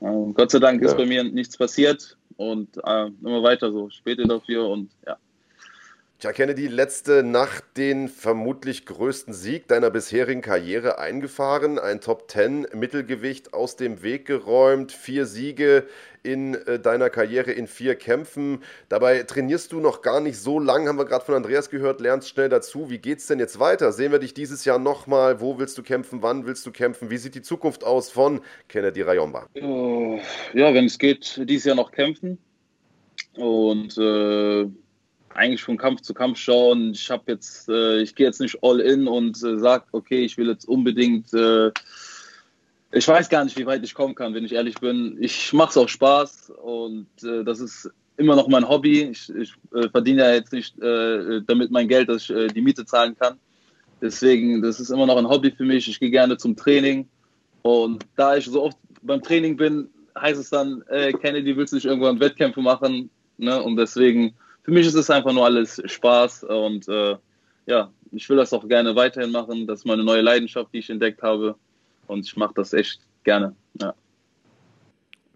[SPEAKER 3] äh, Gott sei Dank ja. ist bei mir nichts passiert und äh, immer weiter so. Später dafür und ja.
[SPEAKER 1] Tja, Kennedy, letzte Nacht den vermutlich größten Sieg deiner bisherigen Karriere eingefahren. Ein Top 10 Mittelgewicht aus dem Weg geräumt. Vier Siege in äh, deiner Karriere in vier Kämpfen. Dabei trainierst du noch gar nicht so lang, haben wir gerade von Andreas gehört, lernst schnell dazu. Wie geht's denn jetzt weiter? Sehen wir dich dieses Jahr nochmal? Wo willst du kämpfen? Wann willst du kämpfen? Wie sieht die Zukunft aus von Kennedy Rayomba?
[SPEAKER 3] Ja, wenn es geht, dieses Jahr noch kämpfen. Und äh eigentlich von Kampf zu Kampf schauen. Ich habe jetzt, äh, ich gehe jetzt nicht all in und äh, sage, okay, ich will jetzt unbedingt. Äh, ich weiß gar nicht, wie weit ich kommen kann, wenn ich ehrlich bin. Ich mache es auch Spaß und äh, das ist immer noch mein Hobby. Ich, ich äh, verdiene ja jetzt nicht äh, damit mein Geld, dass ich die Miete zahlen kann. Deswegen, das ist immer noch ein Hobby für mich. Ich gehe gerne zum Training und da ich so oft beim Training bin, heißt es dann, Kennedy, willst du nicht irgendwann Wettkämpfe machen? Ne? Und deswegen für mich ist es einfach nur alles Spaß und äh, ja, ich will das auch gerne weiterhin machen. Das ist meine neue Leidenschaft, die ich entdeckt habe und ich mache das echt gerne. Ja.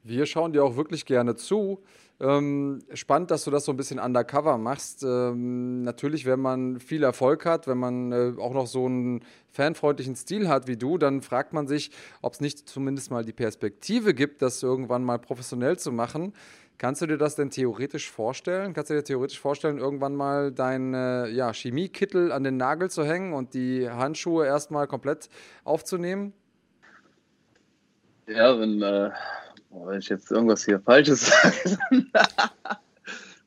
[SPEAKER 2] Wir schauen dir auch wirklich gerne zu. Ähm, spannend, dass du das so ein bisschen undercover machst. Ähm, natürlich, wenn man viel Erfolg hat, wenn man äh, auch noch so einen fanfreundlichen Stil hat wie du, dann fragt man sich, ob es nicht zumindest mal die Perspektive gibt, das irgendwann mal professionell zu machen. Kannst du dir das denn theoretisch vorstellen? Kannst du dir theoretisch vorstellen, irgendwann mal deinen äh, ja, Chemiekittel an den Nagel zu hängen und die Handschuhe erstmal komplett aufzunehmen?
[SPEAKER 3] Ja, wenn, äh, wenn ich jetzt irgendwas hier Falsches (laughs) sage,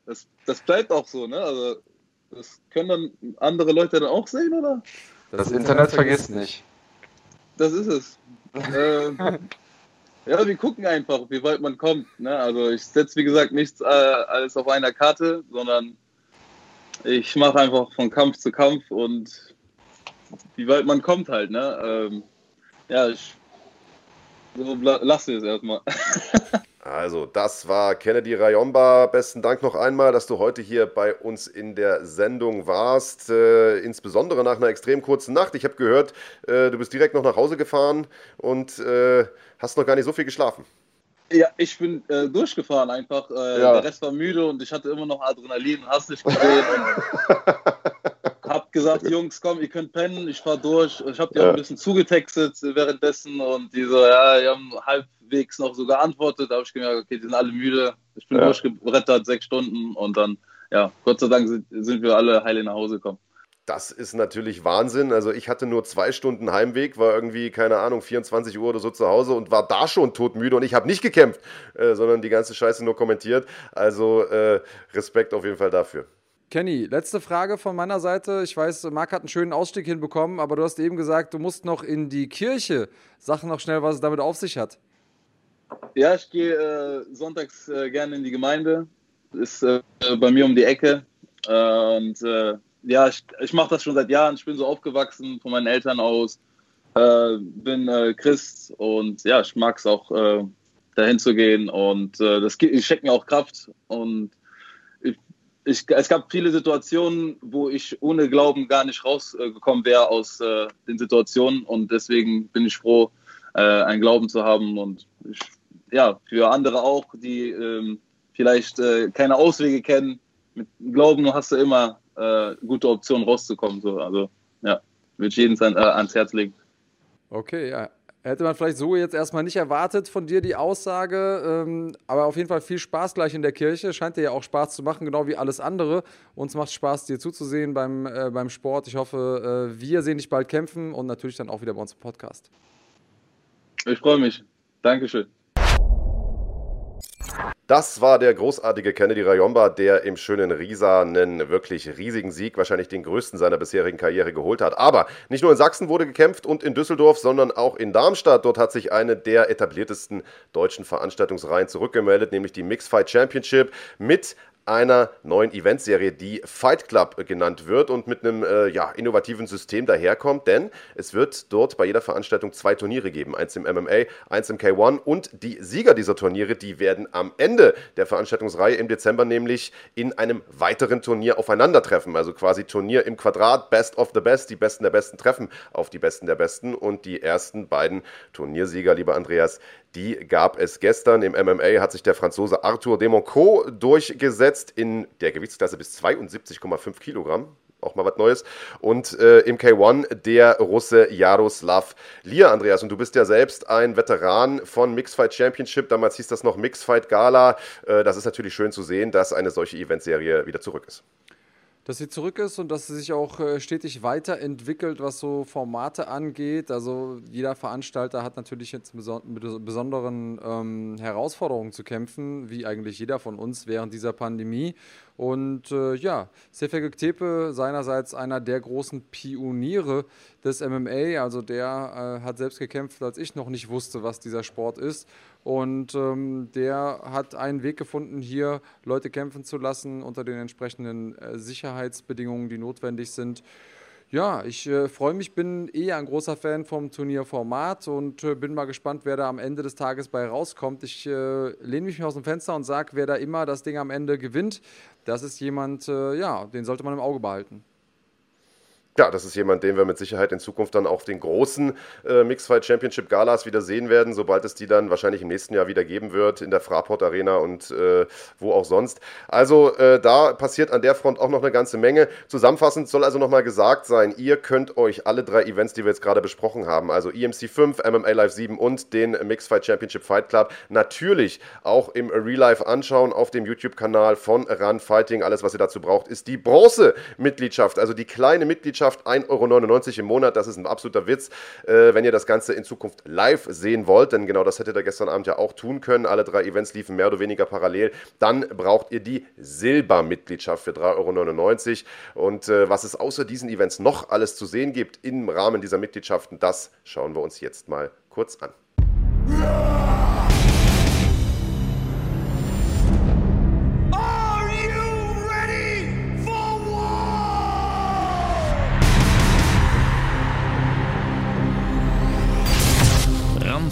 [SPEAKER 3] das, das bleibt auch so, ne? Also, das können dann andere Leute dann auch sehen, oder?
[SPEAKER 2] Das, das Internet vergisst nicht.
[SPEAKER 3] Das ist es. (laughs) äh, ja, wir gucken einfach, wie weit man kommt. Ne? Also ich setze, wie gesagt, nichts äh, alles auf einer Karte, sondern ich mache einfach von Kampf zu Kampf und wie weit man kommt halt. Ne? Ähm, ja, ich so lasse es erstmal. (laughs)
[SPEAKER 1] Also, das war Kennedy Rayomba. Besten Dank noch einmal, dass du heute hier bei uns in der Sendung warst. Äh, insbesondere nach einer extrem kurzen Nacht. Ich habe gehört, äh, du bist direkt noch nach Hause gefahren und äh, hast noch gar nicht so viel geschlafen.
[SPEAKER 3] Ja, ich bin äh, durchgefahren einfach. Äh, ja. Der Rest war müde und ich hatte immer noch Adrenalin, hast nicht gesehen. (laughs) hab gesagt, (laughs) Jungs, komm, ihr könnt pennen, ich fahr durch. Ich habe die ja. auch ein bisschen zugetextet währenddessen und die so, ja, die haben halbwegs noch so geantwortet. Da habe ich gemerkt, okay, die sind alle müde. Ich bin ja. durchgebrettert, sechs Stunden und dann, ja, Gott sei Dank sind, sind wir alle heile nach Hause gekommen.
[SPEAKER 1] Das ist natürlich Wahnsinn. Also ich hatte nur zwei Stunden Heimweg, war irgendwie, keine Ahnung, 24 Uhr oder so zu Hause und war da schon todmüde und ich habe nicht gekämpft, äh, sondern die ganze Scheiße nur kommentiert. Also äh, Respekt auf jeden Fall dafür.
[SPEAKER 2] Kenny, letzte Frage von meiner Seite. Ich weiß, Marc hat einen schönen Ausstieg hinbekommen, aber du hast eben gesagt, du musst noch in die Kirche. Sag noch schnell, was es damit auf sich hat.
[SPEAKER 3] Ja, ich gehe äh, sonntags äh, gerne in die Gemeinde. Ist äh, bei mir um die Ecke. Äh, und äh, ja, ich, ich mache das schon seit Jahren. Ich bin so aufgewachsen von meinen Eltern aus. Äh, bin Christ und ja, ich mag es auch, dahin zu gehen. Und das schenkt mir auch Kraft. Und ich, es gab viele Situationen, wo ich ohne Glauben gar nicht rausgekommen wäre aus äh, den Situationen und deswegen bin ich froh, äh, einen Glauben zu haben und ich, ja, für andere auch, die ähm, vielleicht äh, keine Auswege kennen. Mit Glauben hast du immer äh, gute Optionen rauszukommen. So. Also ja, würde ich jeden äh, ans Herz legen.
[SPEAKER 2] Okay, ja. Hätte man vielleicht so jetzt erstmal nicht erwartet von dir die Aussage, ähm, aber auf jeden Fall viel Spaß gleich in der Kirche. Scheint dir ja auch Spaß zu machen, genau wie alles andere. Uns macht Spaß, dir zuzusehen beim, äh, beim Sport. Ich hoffe, äh, wir sehen dich bald kämpfen und natürlich dann auch wieder bei uns im Podcast.
[SPEAKER 3] Ich freue mich. Dankeschön.
[SPEAKER 1] Das war der großartige Kennedy Rayomba, der im schönen Riesa einen wirklich riesigen Sieg, wahrscheinlich den größten seiner bisherigen Karriere geholt hat. Aber nicht nur in Sachsen wurde gekämpft und in Düsseldorf, sondern auch in Darmstadt. Dort hat sich eine der etabliertesten deutschen Veranstaltungsreihen zurückgemeldet, nämlich die Mixed Fight Championship mit einer neuen Eventserie, die Fight Club genannt wird und mit einem äh, ja, innovativen System daherkommt, denn es wird dort bei jeder Veranstaltung zwei Turniere geben, eins im MMA, eins im K1 und die Sieger dieser Turniere, die werden am Ende der Veranstaltungsreihe im Dezember nämlich in einem weiteren Turnier aufeinandertreffen, also quasi Turnier im Quadrat, Best of the Best, die Besten der Besten treffen auf die Besten der Besten. Und die ersten beiden Turniersieger, lieber Andreas, die gab es gestern. Im MMA hat sich der Franzose Arthur Demonco durchgesetzt in der Gewichtsklasse bis 72,5 Kilogramm auch mal was Neues. Und äh, im K1 der Russe Jaroslav Lier, Andreas. Und du bist ja selbst ein Veteran von Mixed Fight Championship. Damals hieß das noch Mixed Fight Gala. Äh, das ist natürlich schön zu sehen, dass eine solche Eventserie wieder zurück ist
[SPEAKER 2] dass sie zurück ist und dass sie sich auch äh, stetig weiterentwickelt, was so Formate angeht. Also jeder Veranstalter hat natürlich jetzt mit besonderen ähm, Herausforderungen zu kämpfen, wie eigentlich jeder von uns während dieser Pandemie. Und äh, ja, Sefek Tepe, seinerseits einer der großen Pioniere des MMA, also der äh, hat selbst gekämpft, als ich noch nicht wusste, was dieser Sport ist. Und ähm, der hat einen Weg gefunden, hier Leute kämpfen zu lassen unter den entsprechenden äh, Sicherheitsbedingungen, die notwendig sind. Ja, ich äh, freue mich, bin eh ein großer Fan vom Turnierformat und äh, bin mal gespannt, wer da am Ende des Tages bei rauskommt. Ich äh, lehne mich aus dem Fenster und sage, wer da immer das Ding am Ende gewinnt, das ist jemand, äh, ja, den sollte man im Auge behalten.
[SPEAKER 1] Ja, das ist jemand, den wir mit Sicherheit in Zukunft dann auf den großen äh, Mixed Fight Championship Galas wieder sehen werden, sobald es die dann wahrscheinlich im nächsten Jahr wieder geben wird, in der Fraport Arena und äh, wo auch sonst. Also äh, da passiert an der Front auch noch eine ganze Menge. Zusammenfassend soll also nochmal gesagt sein, ihr könnt euch alle drei Events, die wir jetzt gerade besprochen haben, also EMC 5, MMA Live 7 und den Mixed Fight Championship Fight Club, natürlich auch im Real Life anschauen auf dem YouTube-Kanal von Run Fighting. Alles, was ihr dazu braucht, ist die Bronze-Mitgliedschaft, also die kleine Mitgliedschaft Mitgliedschaft 1,99 Euro im Monat. Das ist ein absoluter Witz, äh, wenn ihr das Ganze in Zukunft live sehen wollt. Denn genau das hättet ihr gestern Abend ja auch tun können. Alle drei Events liefen mehr oder weniger parallel. Dann braucht ihr die Silbermitgliedschaft für 3,99 Euro. Und äh, was es außer diesen Events noch alles zu sehen gibt im Rahmen dieser Mitgliedschaften, das schauen wir uns jetzt mal kurz an.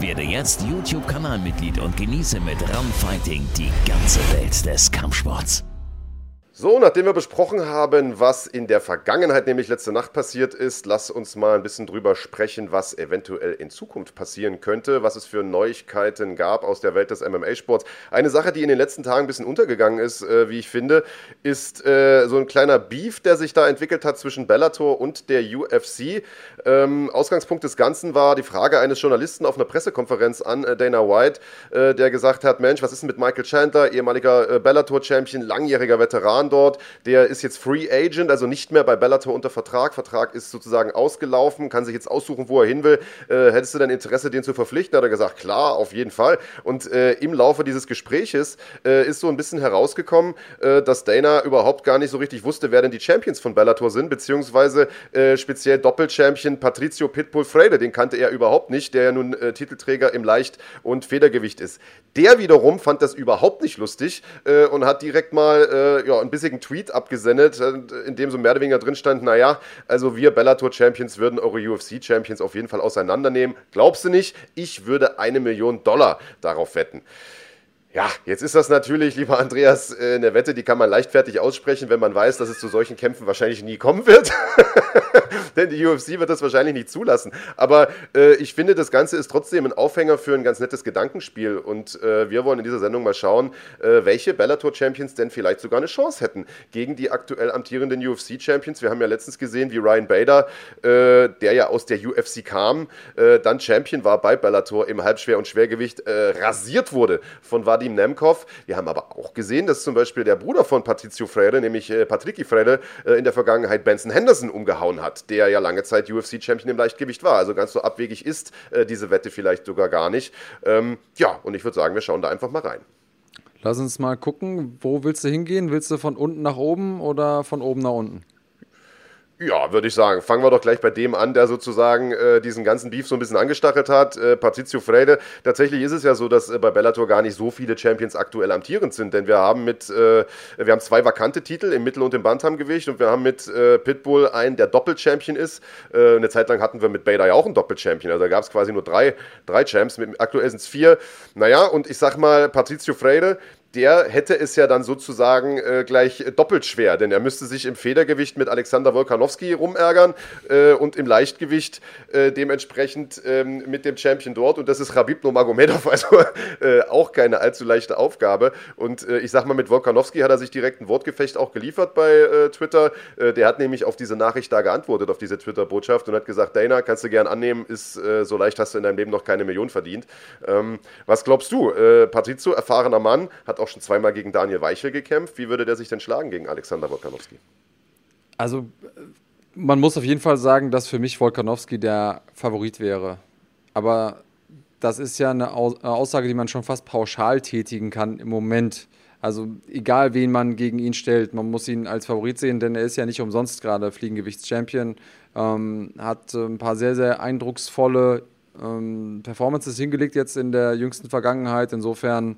[SPEAKER 4] Werde jetzt YouTube-Kanalmitglied und genieße mit Runfighting die ganze Welt des Kampfsports.
[SPEAKER 1] So, nachdem wir besprochen haben, was in der Vergangenheit, nämlich letzte Nacht passiert ist, lass uns mal ein bisschen drüber sprechen, was eventuell in Zukunft passieren könnte, was es für Neuigkeiten gab aus der Welt des MMA-Sports. Eine Sache, die in den letzten Tagen ein bisschen untergegangen ist, äh, wie ich finde, ist äh, so ein kleiner Beef, der sich da entwickelt hat zwischen Bellator und der UFC. Ähm, Ausgangspunkt des Ganzen war die Frage eines Journalisten auf einer Pressekonferenz an äh, Dana White, äh, der gesagt hat, Mensch, was ist denn mit Michael Chandler, ehemaliger äh, Bellator-Champion, langjähriger Veteran, dort, der ist jetzt Free Agent, also nicht mehr bei Bellator unter Vertrag. Vertrag ist sozusagen ausgelaufen, kann sich jetzt aussuchen, wo er hin will. Äh, hättest du denn Interesse, den zu verpflichten? Hat er gesagt, klar, auf jeden Fall. Und äh, im Laufe dieses Gespräches äh, ist so ein bisschen herausgekommen, äh, dass Dana überhaupt gar nicht so richtig wusste, wer denn die Champions von Bellator sind, beziehungsweise äh, speziell Doppelchampion Patricio Pitbull Freire, den kannte er überhaupt nicht, der ja nun äh, Titelträger im Leicht- und Federgewicht ist. Der wiederum fand das überhaupt nicht lustig und hat direkt mal ja, ein bisschen bissigen Tweet abgesendet, äh, in dem so mehr oder weniger drin stand, naja, also wir Bellator-Champions würden eure UFC-Champions auf jeden Fall auseinandernehmen. Glaubst du nicht? Ich würde eine Million Dollar darauf wetten. Ja, jetzt ist das natürlich, lieber Andreas, äh, eine Wette, die kann man leichtfertig aussprechen, wenn man weiß, dass es zu solchen Kämpfen wahrscheinlich nie kommen wird. (laughs) Denn die UFC wird das wahrscheinlich nicht zulassen. Aber äh, ich finde, das Ganze ist trotzdem ein Aufhänger für ein ganz nettes Gedankenspiel. Und äh, wir wollen in dieser Sendung mal schauen, äh, welche Bellator-Champions denn vielleicht sogar eine Chance hätten gegen die aktuell amtierenden UFC-Champions. Wir haben ja letztens gesehen, wie Ryan Bader, äh, der ja aus der UFC kam, äh, dann Champion war bei Bellator im Halbschwer- und Schwergewicht, rasiert wurde von Vadim Vadim Nemkov. Wir haben aber auch gesehen, dass zum Beispiel der Bruder von Patricio Freire, nämlich äh, Patricky Freire, äh, in der Vergangenheit Benson Henderson umgehauen hat, der ja lange Zeit UFC-Champion im Leichtgewicht war. Also ganz so abwegig ist äh, diese Wette vielleicht sogar gar nicht. Ähm, ja, und ich würde sagen, wir schauen da einfach mal rein.
[SPEAKER 2] Lass uns mal gucken, wo willst du hingehen? Willst du von unten nach oben oder von oben nach unten?
[SPEAKER 1] Ja, würde ich sagen. Fangen wir doch gleich bei dem an, der sozusagen äh, diesen ganzen Beef so ein bisschen angestachelt hat. Äh, Patrizio Freire. Tatsächlich ist es ja so, dass äh, bei Bellator gar nicht so viele Champions aktuell amtierend sind, denn wir haben mit, äh, wir haben zwei vakante Titel im Mittel- und im Bantamgewicht und wir haben mit äh, Pitbull einen, der Doppel-Champion ist. Äh, eine Zeit lang hatten wir mit Bader ja auch einen Doppel-Champion. Also da gab es quasi nur drei, drei Champs. Mit, aktuell sind es vier. Naja, und ich sag mal, Patrizio Freire, der hätte es ja dann sozusagen äh, gleich doppelt schwer, denn er müsste sich im Federgewicht mit Alexander Wolkanowski rumärgern äh, und im Leichtgewicht äh, dementsprechend ähm, mit dem Champion dort und das ist Khabib Nurmagomedov, (laughs) also äh, auch keine allzu leichte Aufgabe und äh, ich sag mal, mit Wolkanowski hat er sich direkt ein Wortgefecht auch geliefert bei äh, Twitter, der hat nämlich auf diese Nachricht da geantwortet, auf diese Twitter-Botschaft und hat gesagt, Dana, kannst du gern annehmen, ist so leicht hast du in deinem Leben noch keine Million verdient. Ähm, was glaubst du? Patrizio, erfahrener Mann, hat hat auch schon zweimal gegen Daniel Weichel gekämpft. Wie würde der sich denn schlagen gegen Alexander Wolkanowski?
[SPEAKER 2] Also, man muss auf jeden Fall sagen, dass für mich Wolkanowski der Favorit wäre. Aber das ist ja eine Aussage, die man schon fast pauschal tätigen kann im Moment. Also egal, wen man gegen ihn stellt, man muss ihn als Favorit sehen, denn er ist ja nicht umsonst gerade Fliegengewichtschampion. Ähm, hat äh, ein paar sehr, sehr eindrucksvolle ähm, Performances hingelegt jetzt in der jüngsten Vergangenheit. Insofern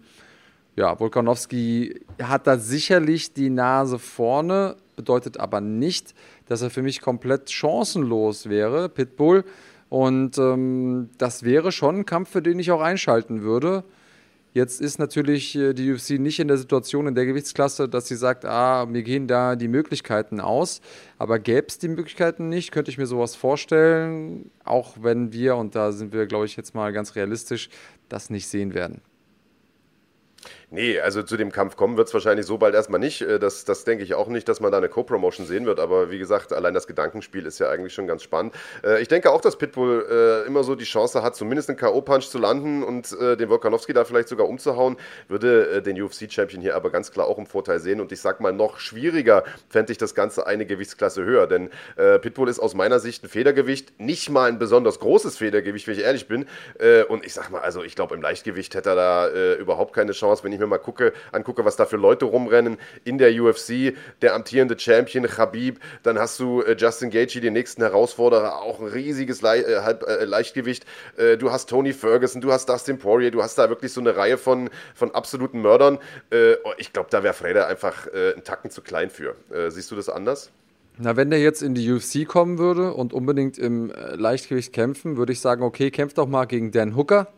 [SPEAKER 2] ja, Volkanowski hat da sicherlich die Nase vorne, bedeutet aber nicht, dass er für mich komplett chancenlos wäre, Pitbull. Und ähm, das wäre schon ein Kampf, für den ich auch einschalten würde. Jetzt ist natürlich äh, die UFC nicht in der Situation in der Gewichtsklasse, dass sie sagt, ah, mir gehen da die Möglichkeiten aus. Aber gäbe es die Möglichkeiten nicht, könnte ich mir sowas vorstellen, auch wenn wir, und da sind wir, glaube ich, jetzt mal ganz realistisch, das nicht sehen werden.
[SPEAKER 1] Nee, also zu dem Kampf kommen wird es wahrscheinlich so bald erstmal nicht. Äh, das, das denke ich auch nicht, dass man da eine Co-Promotion sehen wird. Aber wie gesagt, allein das Gedankenspiel ist ja eigentlich schon ganz spannend. Äh, ich denke auch, dass Pitbull äh, immer so die Chance hat, zumindest einen K.O.-Punch zu landen und den Volkanowski da vielleicht sogar umzuhauen. Würde den UFC-Champion hier aber ganz klar auch im Vorteil sehen. Und ich sag mal, noch schwieriger fände ich das Ganze eine Gewichtsklasse höher. Denn Pitbull ist aus meiner Sicht ein Federgewicht, nicht mal ein besonders großes Federgewicht, wenn ich ehrlich bin. und ich sag mal, also ich glaube, im Leichtgewicht hätte er da überhaupt keine Chance, wenn ich mir mal gucke, angucke, was da für Leute rumrennen in der UFC, der amtierende Champion Khabib, dann hast du äh, Justin Gaethje, den nächsten Herausforderer, auch ein riesiges Le äh, Halb äh, Leichtgewicht. Äh, du hast Tony Ferguson, du hast Dustin Poirier, du hast da wirklich so eine Reihe von, von absoluten Mördern. Äh, oh, ich glaube, da wäre Freda einfach äh, einen Tacken zu klein für. siehst du das anders?
[SPEAKER 2] Na, wenn der jetzt in die UFC kommen würde und unbedingt im Leichtgewicht kämpfen, würde ich sagen, okay, kämpf doch mal gegen Dan Hooker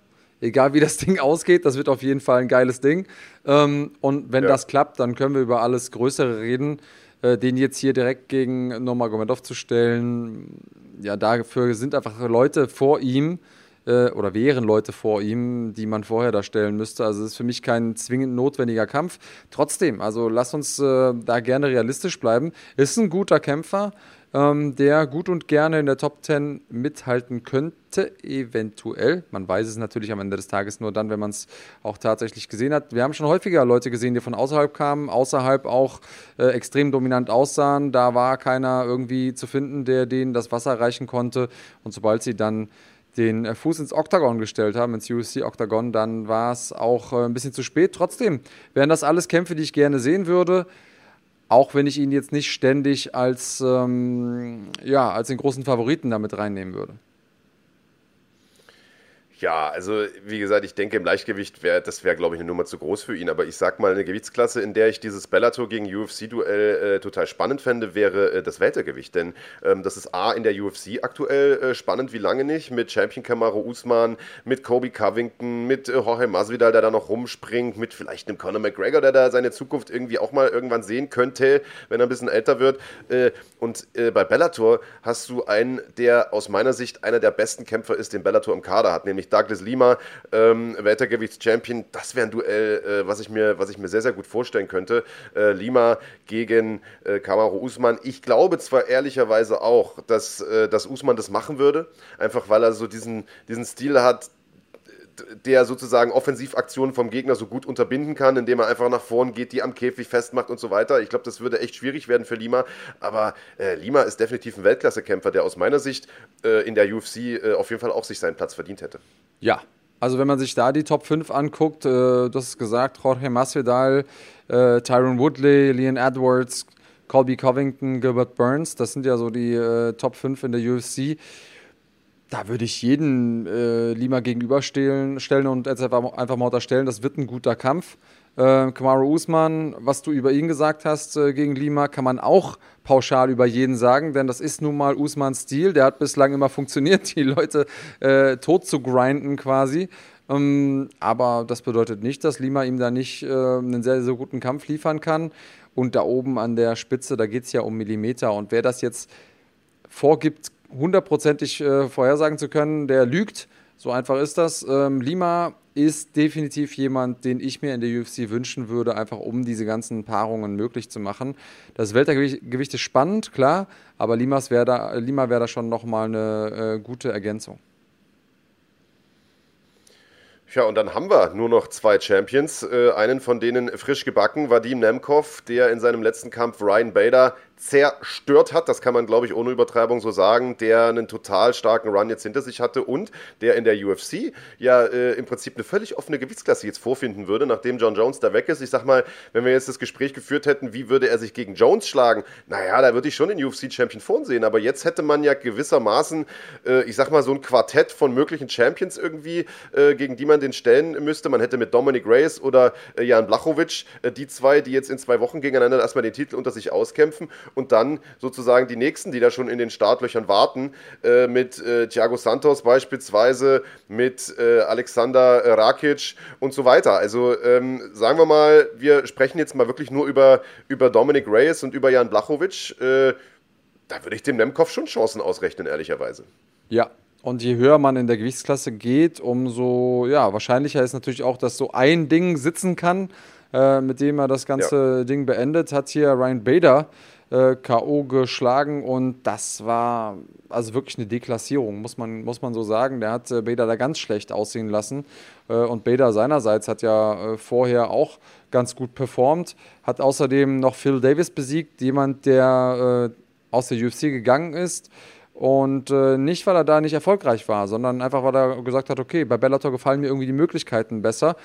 [SPEAKER 2] egal wie das (laughs) Ding ausgeht, das wird auf jeden Fall ein geiles Ding. Ähm, und wenn ja. das klappt, dann können wir über alles Größere reden. Äh, den jetzt hier direkt gegen Nomagomedov zu stellen, ja, dafür sind einfach Leute vor ihm äh, oder wären Leute vor ihm, die man vorher da stellen müsste. Also es ist für mich kein zwingend notwendiger Kampf. Trotzdem, also lass uns äh, da gerne realistisch bleiben. Ist ein guter Kämpfer ähm, der gut und gerne in der Top 10 mithalten könnte, eventuell. Man weiß es natürlich am Ende des Tages nur dann, wenn man es auch tatsächlich gesehen hat. Wir haben schon häufiger Leute gesehen, die von außerhalb kamen, außerhalb auch äh, extrem dominant aussahen. Da war keiner irgendwie zu finden, der denen das Wasser reichen konnte. Und sobald sie dann den äh, Fuß ins Oktagon gestellt haben, ins UFC Oktagon, dann war es auch äh, ein bisschen zu spät. Trotzdem wären das alles Kämpfe, die ich gerne sehen würde. Auch wenn ich ihn jetzt nicht ständig als, ähm, ja, als den großen Favoriten damit reinnehmen würde.
[SPEAKER 1] Ja, also wie gesagt, ich denke im Leichtgewicht wäre das wäre glaube ich eine Nummer zu groß für ihn, aber ich sag mal eine Gewichtsklasse, in der ich dieses Bellator gegen UFC Duell äh, total spannend fände, wäre äh, das Weltergewicht, denn ähm, das ist A in der UFC aktuell äh, spannend wie lange nicht. Mit Champion Kamaru Usman, mit Kobe Covington, mit äh, Jorge Masvidal, der da noch rumspringt, mit vielleicht einem Conor McGregor, der da seine Zukunft irgendwie auch mal irgendwann sehen könnte, wenn er ein bisschen älter wird. Äh, und äh, bei Bellator hast du einen, der aus meiner Sicht einer der besten Kämpfer ist, den Bellator im Kader hat, nämlich Douglas Lima, ähm, Weltergewichts-Champion, das wäre ein Duell, äh, was, ich mir, was ich mir sehr, sehr gut vorstellen könnte. Äh, Lima gegen äh, Kamaru Usman. Ich glaube zwar ehrlicherweise auch, dass, äh, dass Usman das machen würde, einfach weil er so diesen, diesen Stil hat, der sozusagen Offensivaktionen vom Gegner so gut unterbinden kann, indem er einfach nach vorn geht, die am Käfig festmacht und so weiter. Ich glaube, das würde echt schwierig werden für Lima. Aber äh, Lima ist definitiv ein Weltklassekämpfer, der aus meiner Sicht äh, in der UFC äh, auf jeden Fall auch sich seinen Platz verdient hätte.
[SPEAKER 2] Ja, also wenn man sich da die Top 5 anguckt, äh, du hast es gesagt, Jorge Masvidal, äh, Tyron Woodley, Leon Edwards, Colby Covington, Gilbert Burns, das sind ja so die äh, Top 5 in der UFC. Da würde ich jeden äh, Lima gegenüberstellen stellen und einfach mal unterstellen, das wird ein guter Kampf. Äh, Kamaru Usman, was du über ihn gesagt hast äh, gegen Lima, kann man auch pauschal über jeden sagen, denn das ist nun mal Usmans Stil. Der hat bislang immer funktioniert, (laughs) die Leute äh, tot zu grinden quasi. Ähm, aber das bedeutet nicht, dass Lima ihm da nicht äh, einen sehr, sehr guten Kampf liefern kann. Und da oben an der Spitze, da geht es ja um Millimeter. Und wer das jetzt vorgibt, hundertprozentig äh, vorhersagen zu können, der lügt. So einfach ist das. Ähm, Lima ist definitiv jemand, den ich mir in der UFC wünschen würde, einfach um diese ganzen Paarungen möglich zu machen. Das Weltergewicht ist spannend, klar, aber Limas wär da, Lima wäre da schon nochmal eine äh, gute Ergänzung.
[SPEAKER 1] Ja, und dann haben wir nur noch zwei Champions. Äh, einen von denen frisch gebacken, Vadim Nemkov, der in seinem letzten Kampf Ryan Bader zerstört hat, das kann man glaube ich ohne Übertreibung so sagen, der einen total starken Run jetzt hinter sich hatte und der in der UFC ja äh, im Prinzip eine völlig offene Gewichtsklasse jetzt vorfinden würde, nachdem John Jones da weg ist. Ich sag mal, wenn wir jetzt das Gespräch geführt hätten, wie würde er sich gegen Jones schlagen? Naja, da würde ich schon den UFC-Champion vorsehen, aber jetzt hätte man ja gewissermaßen, äh, ich sag mal, so ein Quartett von möglichen Champions irgendwie, äh, gegen die man den stellen müsste. Man hätte mit Dominic Reyes oder äh, Jan Blachowicz äh, die zwei, die jetzt in zwei Wochen gegeneinander erstmal den Titel unter sich auskämpfen und dann sozusagen die nächsten, die da schon in den Startlöchern warten, äh, mit äh, Thiago Santos beispielsweise, mit äh, Alexander Rakic und so weiter. Also ähm, sagen wir mal, wir sprechen jetzt mal wirklich nur über, über Dominic Reyes und über Jan Blachowicz. Äh, da würde ich dem Nemkov schon Chancen ausrechnen, ehrlicherweise.
[SPEAKER 2] Ja, und je höher man in der Gewichtsklasse geht, umso ja, wahrscheinlicher ist natürlich auch, dass so ein Ding sitzen kann, äh, mit dem er das ganze ja. Ding beendet. Hat hier Ryan Bader äh, K.O. geschlagen und das war also wirklich eine Deklassierung, muss man, muss man so sagen. Der hat äh, Bader da ganz schlecht aussehen lassen äh, und Bader seinerseits hat ja äh, vorher auch ganz gut performt, hat außerdem noch Phil Davis besiegt, jemand, der äh, aus der UFC gegangen ist. Und äh, nicht, weil er da nicht erfolgreich war, sondern einfach, weil er gesagt hat, okay, bei Bellator gefallen mir irgendwie die Möglichkeiten besser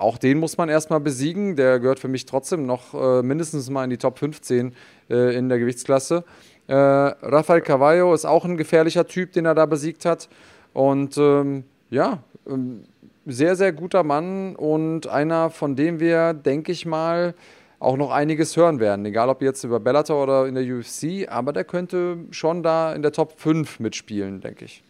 [SPEAKER 2] auch den muss man erstmal besiegen. Der gehört für mich trotzdem noch äh, mindestens mal in die Top 15 äh, in der Gewichtsklasse. Äh, Rafael Cavallo ist auch ein gefährlicher Typ, den er da besiegt hat. Und ähm, ja, ähm, sehr, sehr guter Mann und einer, von dem wir, denke ich mal, auch noch einiges hören werden. Egal ob jetzt über Bellator oder in der UFC, aber der könnte schon da in der Top 5 mitspielen, denke ich.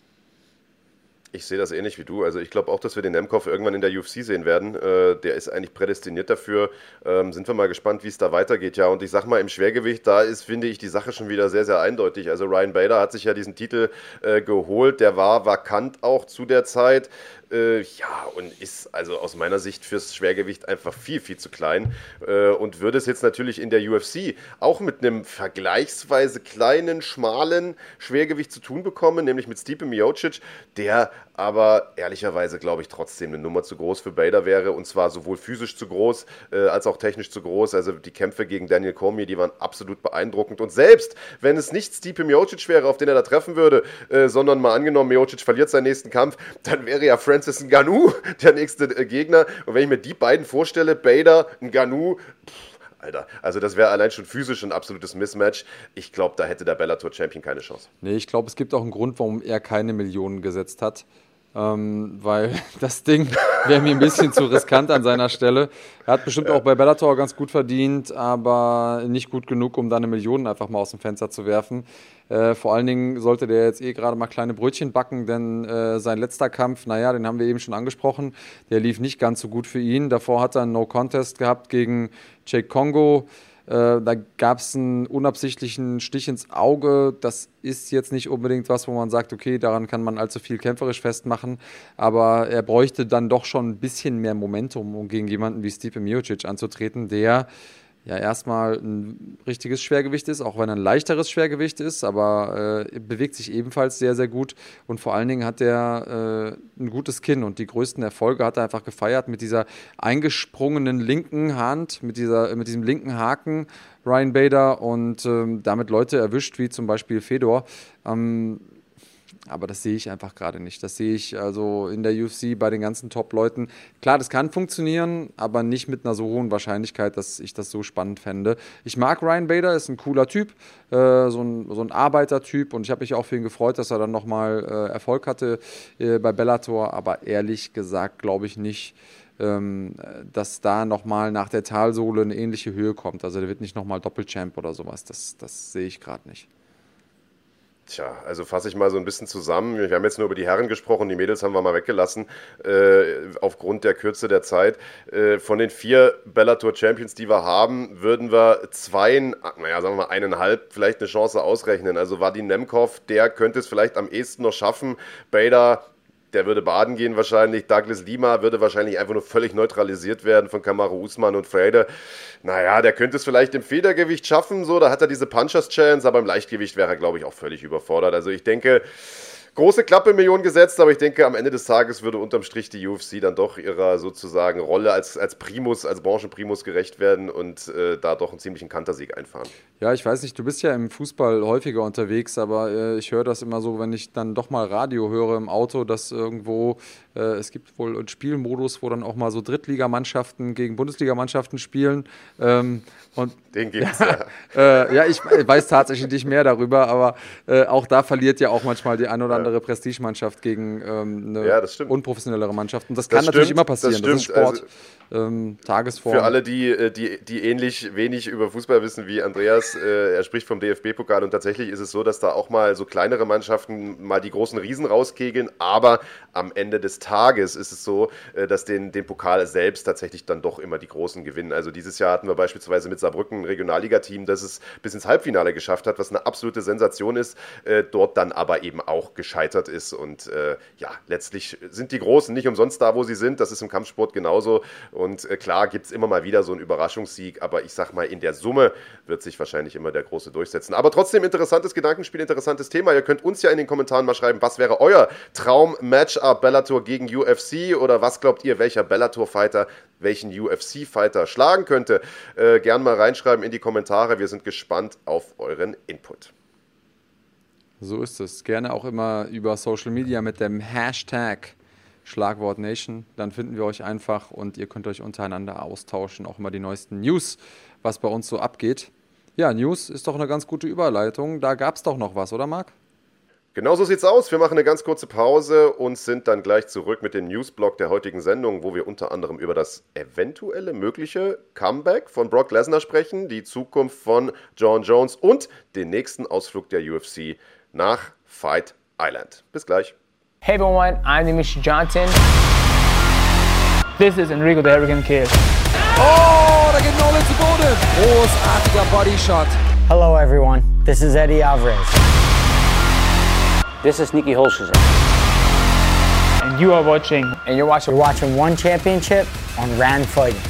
[SPEAKER 1] Ich sehe das ähnlich wie du. Also ich glaube auch, dass wir den Nemkov irgendwann in der UFC sehen werden. Äh, der ist eigentlich prädestiniert dafür. Ähm, sind wir mal gespannt, wie es da weitergeht. Ja, und ich sag mal, im Schwergewicht, da ist, finde ich, die Sache schon wieder sehr, sehr eindeutig. Also Ryan Bader hat sich ja diesen Titel äh, geholt. Der war vakant auch zu der Zeit. Äh, ja, und ist also aus meiner Sicht fürs Schwergewicht einfach viel, viel zu klein. Äh, und würde es jetzt natürlich in der UFC auch mit einem vergleichsweise kleinen, schmalen Schwergewicht zu tun bekommen, nämlich mit Stipe Miocic, der aber ehrlicherweise glaube ich trotzdem eine Nummer zu groß für Bader wäre und zwar sowohl physisch zu groß äh, als auch technisch zu groß. Also die Kämpfe gegen Daniel Cormier, die waren absolut beeindruckend und selbst wenn es nicht Stipe Miocic wäre, auf den er da treffen würde, äh, sondern mal angenommen Miocic verliert seinen nächsten Kampf, dann wäre ja Francis Ngannou (laughs) der nächste äh, Gegner und wenn ich mir die beiden vorstelle, Bader, Ngannou, Alter. Also das wäre allein schon physisch ein absolutes Mismatch. Ich glaube, da hätte der Bellator-Champion keine Chance.
[SPEAKER 2] Nee, ich glaube, es gibt auch einen Grund, warum er keine Millionen gesetzt hat. Ähm, weil (laughs) das Ding wäre mir ein bisschen zu riskant an seiner Stelle. Er hat bestimmt auch bei Bellator ganz gut verdient, aber nicht gut genug, um da eine Million einfach mal aus dem Fenster zu werfen. Äh, vor allen Dingen sollte der jetzt eh gerade mal kleine Brötchen backen, denn äh, sein letzter Kampf, naja, den haben wir eben schon angesprochen, der lief nicht ganz so gut für ihn. Davor hat er einen No-Contest gehabt gegen Jake Kongo. Äh, da gab es einen unabsichtlichen Stich ins Auge. Das ist jetzt nicht unbedingt was, wo man sagt, okay, daran kann man allzu viel kämpferisch festmachen. Aber er bräuchte dann doch schon ein bisschen mehr Momentum, um gegen jemanden wie Stipe Miocic anzutreten, der ja erstmal ein richtiges Schwergewicht ist, auch wenn er ein leichteres Schwergewicht ist, aber äh, bewegt sich ebenfalls sehr, sehr gut und vor allen Dingen hat er äh, ein gutes Kinn und die größten Erfolge hat er einfach gefeiert mit dieser eingesprungenen linken Hand, mit, dieser, mit diesem linken Haken Ryan Bader und ähm, damit Leute erwischt, wie zum Beispiel Fedor. Ähm, aber das sehe ich einfach gerade nicht. Das sehe ich also in der UFC bei den ganzen Top-Leuten. Klar, das kann funktionieren, aber nicht mit einer so hohen Wahrscheinlichkeit, dass ich das so spannend fände. Ich mag Ryan Bader, ist ein cooler Typ, äh, so, ein, so ein Arbeitertyp und ich habe mich auch für ihn gefreut, dass er dann nochmal äh, Erfolg hatte äh, bei Bellator, aber ehrlich gesagt glaube ich nicht, ähm, dass da nochmal nach der Talsohle eine ähnliche Höhe kommt. Also der wird nicht nochmal Doppelchamp oder sowas. Das, das sehe ich gerade nicht.
[SPEAKER 1] Tja, also fasse ich mal so ein bisschen zusammen. Wir haben jetzt nur über die Herren gesprochen, die Mädels haben wir mal weggelassen, äh, aufgrund der Kürze der Zeit. Äh, von den vier Bellator Champions, die wir haben, würden wir zwei, naja, sagen wir mal eineinhalb, vielleicht eine Chance ausrechnen. Also Vadim Nemkov, der könnte es vielleicht am ehesten noch schaffen. Bader der würde baden gehen wahrscheinlich. Douglas Lima würde wahrscheinlich einfach nur völlig neutralisiert werden von Kamaru Usman und Frede. Naja, der könnte es vielleicht im Federgewicht schaffen, so, da hat er diese Punchers-Chance, aber im Leichtgewicht wäre er, glaube ich, auch völlig überfordert. Also ich denke, große Klappe Millionen gesetzt, aber ich denke, am Ende des Tages würde unterm Strich die UFC dann doch ihrer sozusagen Rolle als, als Primus, als Branchenprimus gerecht werden und äh, da doch einen ziemlichen Kantersieg einfahren.
[SPEAKER 2] Ja, ich weiß nicht, du bist ja im Fußball häufiger unterwegs, aber äh, ich höre das immer so, wenn ich dann doch mal Radio höre im Auto, dass irgendwo es gibt wohl einen Spielmodus, wo dann auch mal so Drittligamannschaften gegen Bundesligamannschaften spielen. Ähm, und,
[SPEAKER 1] Den
[SPEAKER 2] gibt's ja. Ja, (laughs) äh, ja ich weiß tatsächlich nicht mehr darüber, aber äh, auch da verliert ja auch manchmal die ein oder andere ja. Prestigemannschaft gegen ähm, eine ja, unprofessionellere Mannschaft. Und das, das kann stimmt, natürlich immer passieren. Das, das ist Sport. Also, ähm, Tagesform.
[SPEAKER 1] Für alle, die, äh, die, die ähnlich wenig über Fußball wissen wie Andreas, äh, er spricht vom DFB-Pokal und tatsächlich ist es so, dass da auch mal so kleinere Mannschaften mal die großen Riesen rauskegeln, aber am Ende des Tages ist es so, äh, dass den, den Pokal selbst tatsächlich dann doch immer die Großen gewinnen. Also dieses Jahr hatten wir beispielsweise mit Saarbrücken ein Regionalligateam, das es bis ins Halbfinale geschafft hat, was eine absolute Sensation ist, äh, dort dann aber eben auch gescheitert ist. Und äh, ja, letztlich sind die Großen nicht umsonst da, wo sie sind. Das ist im Kampfsport genauso. Und klar gibt es immer mal wieder so einen Überraschungssieg, aber ich sag mal, in der Summe wird sich wahrscheinlich immer der Große durchsetzen. Aber trotzdem interessantes Gedankenspiel, interessantes Thema. Ihr könnt uns ja in den Kommentaren mal schreiben, was wäre euer Traum-Matchup Bellator gegen UFC oder was glaubt ihr, welcher Bellator-Fighter welchen UFC-Fighter schlagen könnte? Äh, gern mal reinschreiben in die Kommentare. Wir sind gespannt auf euren Input.
[SPEAKER 2] So ist es. Gerne auch immer über Social Media mit dem Hashtag Schlagwort Nation. Dann finden wir euch einfach und ihr könnt euch untereinander austauschen, auch immer die neuesten News, was bei uns so abgeht. Ja, News ist doch eine ganz gute Überleitung. Da gab es doch noch was, oder Marc?
[SPEAKER 1] Genau so sieht's aus. Wir machen eine ganz kurze Pause und sind dann gleich zurück mit dem Newsblock der heutigen Sendung, wo wir unter anderem über das eventuelle mögliche Comeback von Brock Lesnar sprechen, die Zukunft von John Jones und den nächsten Ausflug der UFC nach Fight Island. Bis gleich.
[SPEAKER 5] Hey everyone, I'm Dimitri Johnson. This is Enrico the Arrogant Kid.
[SPEAKER 6] Oh, da geht Nolan zu Boden. Großartiger Bodyshot.
[SPEAKER 7] Hello everyone, this is Eddie Alvarez.
[SPEAKER 8] This is Nikki Holscher.
[SPEAKER 5] And you are watching.
[SPEAKER 7] And you're watching. You're watching one championship on Rand Fighting.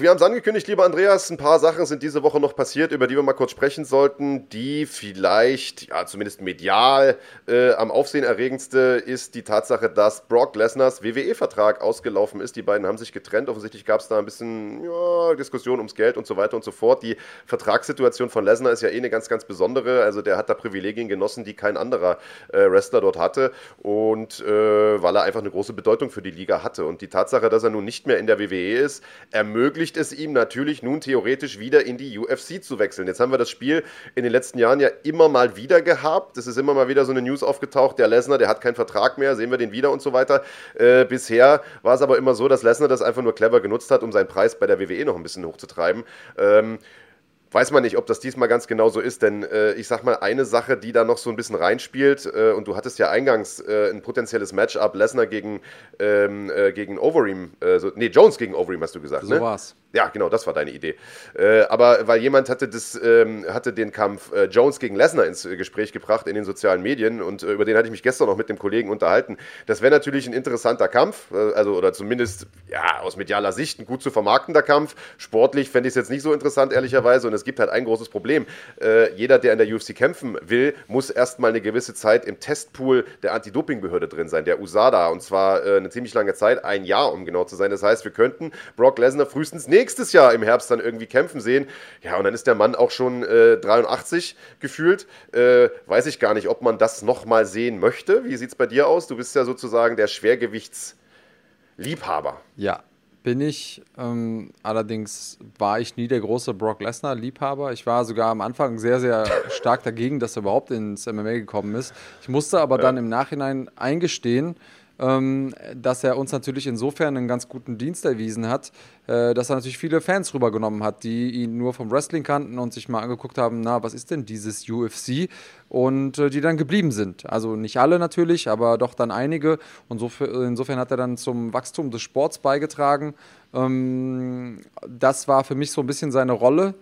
[SPEAKER 1] Wir haben es angekündigt, lieber Andreas. Ein paar Sachen sind diese Woche noch passiert, über die wir mal kurz sprechen sollten, die vielleicht, ja, zumindest medial äh, am aufsehenerregendste ist die Tatsache, dass Brock Lesners WWE-Vertrag ausgelaufen ist. Die beiden haben sich getrennt. Offensichtlich gab es da ein bisschen ja, Diskussion ums Geld und so weiter und so fort. Die Vertragssituation von Lesnar ist ja eh eine ganz, ganz besondere. Also der hat da Privilegien genossen, die kein anderer äh, Wrestler dort hatte. Und äh, weil er einfach eine große Bedeutung für die Liga hatte. Und die Tatsache, dass er nun nicht mehr in der WWE ist, ermöglicht ermöglicht es ihm natürlich nun theoretisch wieder in die UFC zu wechseln. Jetzt haben wir das Spiel in den letzten Jahren ja immer mal wieder gehabt. Es ist immer mal wieder so eine News aufgetaucht, der Lesnar, der hat keinen Vertrag mehr, sehen wir den wieder und so weiter. Äh, bisher war es aber immer so, dass Lesnar das einfach nur clever genutzt hat, um seinen Preis bei der WWE noch ein bisschen hochzutreiben. Ähm, Weiß man nicht, ob das diesmal ganz genau so ist, denn äh, ich sag mal, eine Sache, die da noch so ein bisschen reinspielt, äh, und du hattest ja eingangs äh, ein potenzielles Matchup, Lesnar gegen, ähm, äh, gegen Overeem, äh, so, nee, Jones gegen Overeem hast du gesagt,
[SPEAKER 2] so
[SPEAKER 1] ne?
[SPEAKER 2] war's.
[SPEAKER 1] Ja, genau, das war deine Idee. Äh, aber weil jemand hatte, das, ähm, hatte den Kampf äh, Jones gegen Lesnar ins äh, Gespräch gebracht in den sozialen Medien und äh, über den hatte ich mich gestern noch mit dem Kollegen unterhalten. Das wäre natürlich ein interessanter Kampf, äh, also oder zumindest ja, aus medialer Sicht ein gut zu vermarktender Kampf. Sportlich fände ich es jetzt nicht so interessant, ehrlicherweise. Und es gibt halt ein großes Problem. Äh, jeder, der in der UFC kämpfen will, muss erstmal eine gewisse Zeit im Testpool der Anti-Doping-Behörde drin sein, der USADA. Und zwar eine ziemlich lange Zeit, ein Jahr, um genau zu sein. Das heißt, wir könnten Brock Lesnar frühestens nächstes nächstes Jahr im Herbst dann irgendwie kämpfen sehen. Ja, und dann ist der Mann auch schon äh, 83 gefühlt. Äh, weiß ich gar nicht, ob man das nochmal sehen möchte. Wie sieht es bei dir aus? Du bist ja sozusagen der Schwergewichtsliebhaber.
[SPEAKER 2] Ja, bin ich. Ähm, allerdings war ich nie der große Brock Lesnar-Liebhaber. Ich war sogar am Anfang sehr, sehr (laughs) stark dagegen, dass er überhaupt ins MMA gekommen ist. Ich musste aber ja. dann im Nachhinein eingestehen, dass er uns natürlich insofern einen ganz guten Dienst erwiesen hat, äh, dass er natürlich viele Fans rübergenommen hat, die ihn nur vom Wrestling kannten und sich mal angeguckt haben, na, was ist denn dieses UFC? Und äh, die dann geblieben sind. Also nicht alle natürlich, aber doch dann einige. Und so, insofern hat er dann zum Wachstum des Sports beigetragen. Ähm, das war für mich so ein bisschen seine Rolle.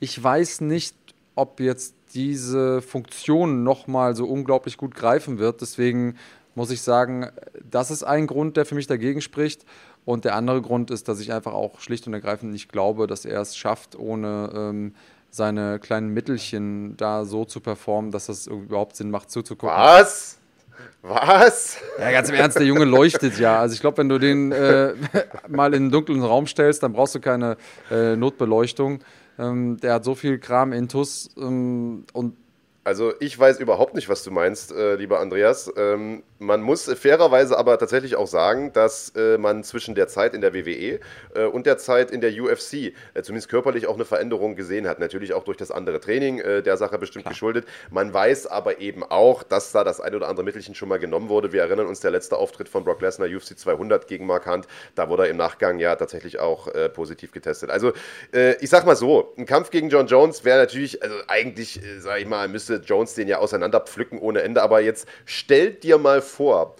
[SPEAKER 2] Ich weiß nicht, ob jetzt diese Funktion nochmal so unglaublich gut greifen wird. Deswegen muss ich sagen, das ist ein Grund, der für mich dagegen spricht. Und der andere Grund ist, dass ich einfach auch schlicht und ergreifend nicht glaube, dass er es schafft, ohne ähm, seine kleinen Mittelchen da so zu performen, dass das überhaupt Sinn macht zuzugucken.
[SPEAKER 1] Was? Was?
[SPEAKER 2] Ja, ganz im Ernst, der Junge leuchtet ja. Also ich glaube, wenn du den äh, (laughs) mal in einen dunklen Raum stellst, dann brauchst du keine äh, Notbeleuchtung. Ähm, der hat so viel Kram intus ähm, und
[SPEAKER 1] also ich weiß überhaupt nicht, was du meinst, äh, lieber Andreas. Ähm, man muss fairerweise aber tatsächlich auch sagen, dass äh, man zwischen der Zeit in der WWE äh, und der Zeit in der UFC äh, zumindest körperlich auch eine Veränderung gesehen hat. Natürlich auch durch das andere Training äh, der Sache bestimmt Klar. geschuldet. Man weiß aber eben auch, dass da das ein oder andere Mittelchen schon mal genommen wurde. Wir erinnern uns der letzte Auftritt von Brock Lesnar UFC 200 gegen Mark Hunt. Da wurde er im Nachgang ja tatsächlich auch äh, positiv getestet. Also ich sag mal so, ein Kampf gegen John Jones wäre natürlich, also eigentlich, sag ich mal, müsste Jones den ja auseinander pflücken ohne Ende. Aber jetzt stellt dir mal vor,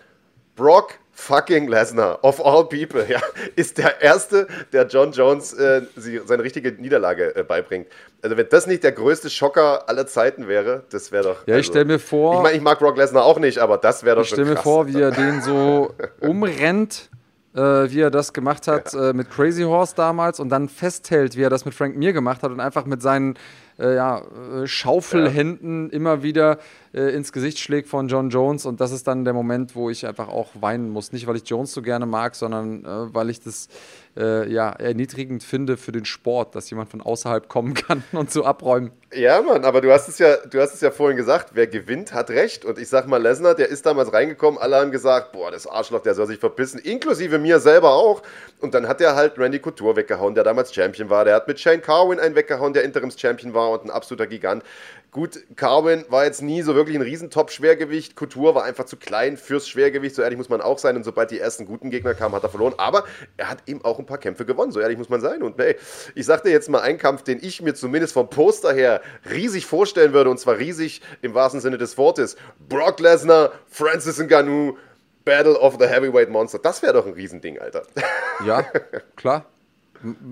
[SPEAKER 1] Brock fucking Lesnar, of all people, ja, ist der Erste, der John Jones äh, seine richtige Niederlage äh, beibringt. Also wenn das nicht der größte Schocker aller Zeiten wäre, das wäre doch...
[SPEAKER 2] Ja,
[SPEAKER 1] also,
[SPEAKER 2] ich stelle mir vor...
[SPEAKER 1] Ich meine, ich mag Brock Lesnar auch nicht, aber das wäre doch
[SPEAKER 2] schon Ich stelle mir vor, wie er den so (laughs) umrennt, äh, wie er das gemacht hat ja. Äh, mit Crazy Horse damals und dann festhält, wie er das mit Frank Mir gemacht hat und einfach mit seinen äh, ja, äh, Schaufelhänden ja. immer wieder äh, ins Gesicht schlägt von John Jones. Und das ist dann der Moment, wo ich einfach auch weinen muss. Nicht, weil ich Jones so gerne mag, sondern äh, weil ich das äh, ja, erniedrigend finde für den Sport, dass jemand von außerhalb kommen kann (laughs) und so abräumen.
[SPEAKER 1] Ja, Mann, aber du hast es ja, du hast es ja vorhin gesagt, wer gewinnt, hat recht. Und ich sag mal, Lesnar, der ist damals reingekommen, alle haben gesagt, boah, das Arschloch, der soll sich verpissen, inklusive mir selber auch. Und dann hat er halt Randy Couture weggehauen, der damals Champion war. Der hat mit Shane Carwin einen weggehauen, der Interims-Champion war und ein absoluter Gigant. Gut, Carwin war jetzt nie so wirklich ein Riesentop-Schwergewicht. Couture war einfach zu klein fürs Schwergewicht. So ehrlich muss man auch sein. Und sobald die ersten guten Gegner kamen, hat er verloren. Aber er hat eben auch ein paar Kämpfe gewonnen. So ehrlich muss man sein. Und hey, ich sagte jetzt mal einen Kampf, den ich mir zumindest vom Poster her riesig vorstellen würde. Und zwar riesig im wahrsten Sinne des Wortes. Brock Lesnar, Francis Ngannou, Battle of the Heavyweight Monster. Das wäre doch ein Riesending, Alter.
[SPEAKER 2] Ja, (laughs) klar.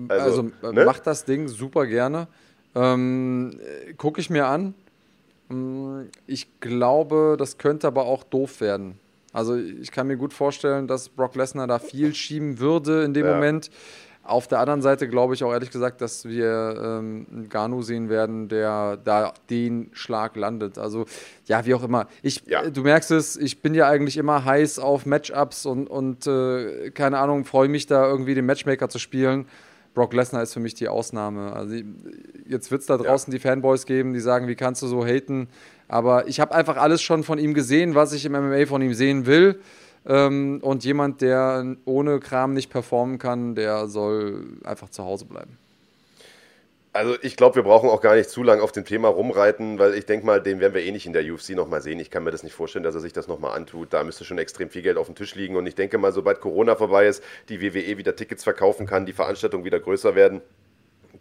[SPEAKER 2] Also, also ne? macht das Ding super gerne. Ähm, Gucke ich mir an. Mm, ich glaube, das könnte aber auch doof werden. Also ich kann mir gut vorstellen, dass Brock Lesnar da viel schieben würde in dem ja. Moment. Auf der anderen Seite glaube ich auch ehrlich gesagt, dass wir ähm, Ganu sehen werden, der da den Schlag landet. Also ja, wie auch immer. Ich, ja. Du merkst es, ich bin ja eigentlich immer heiß auf Matchups und, und äh, keine Ahnung, freue mich da irgendwie den Matchmaker zu spielen. Brock Lesnar ist für mich die Ausnahme. Also jetzt wird es da draußen ja. die Fanboys geben, die sagen, wie kannst du so haten? Aber ich habe einfach alles schon von ihm gesehen, was ich im MMA von ihm sehen will. Ähm, und jemand, der ohne Kram nicht performen kann, der soll einfach zu Hause bleiben.
[SPEAKER 1] Also ich glaube, wir brauchen auch gar nicht zu lange auf dem Thema rumreiten, weil ich denke mal, den werden wir eh nicht in der UFC nochmal sehen. Ich kann mir das nicht vorstellen, dass er sich das nochmal antut. Da müsste schon extrem viel Geld auf dem Tisch liegen. Und ich denke mal, sobald Corona vorbei ist, die WWE wieder Tickets verkaufen kann, die Veranstaltungen wieder größer werden,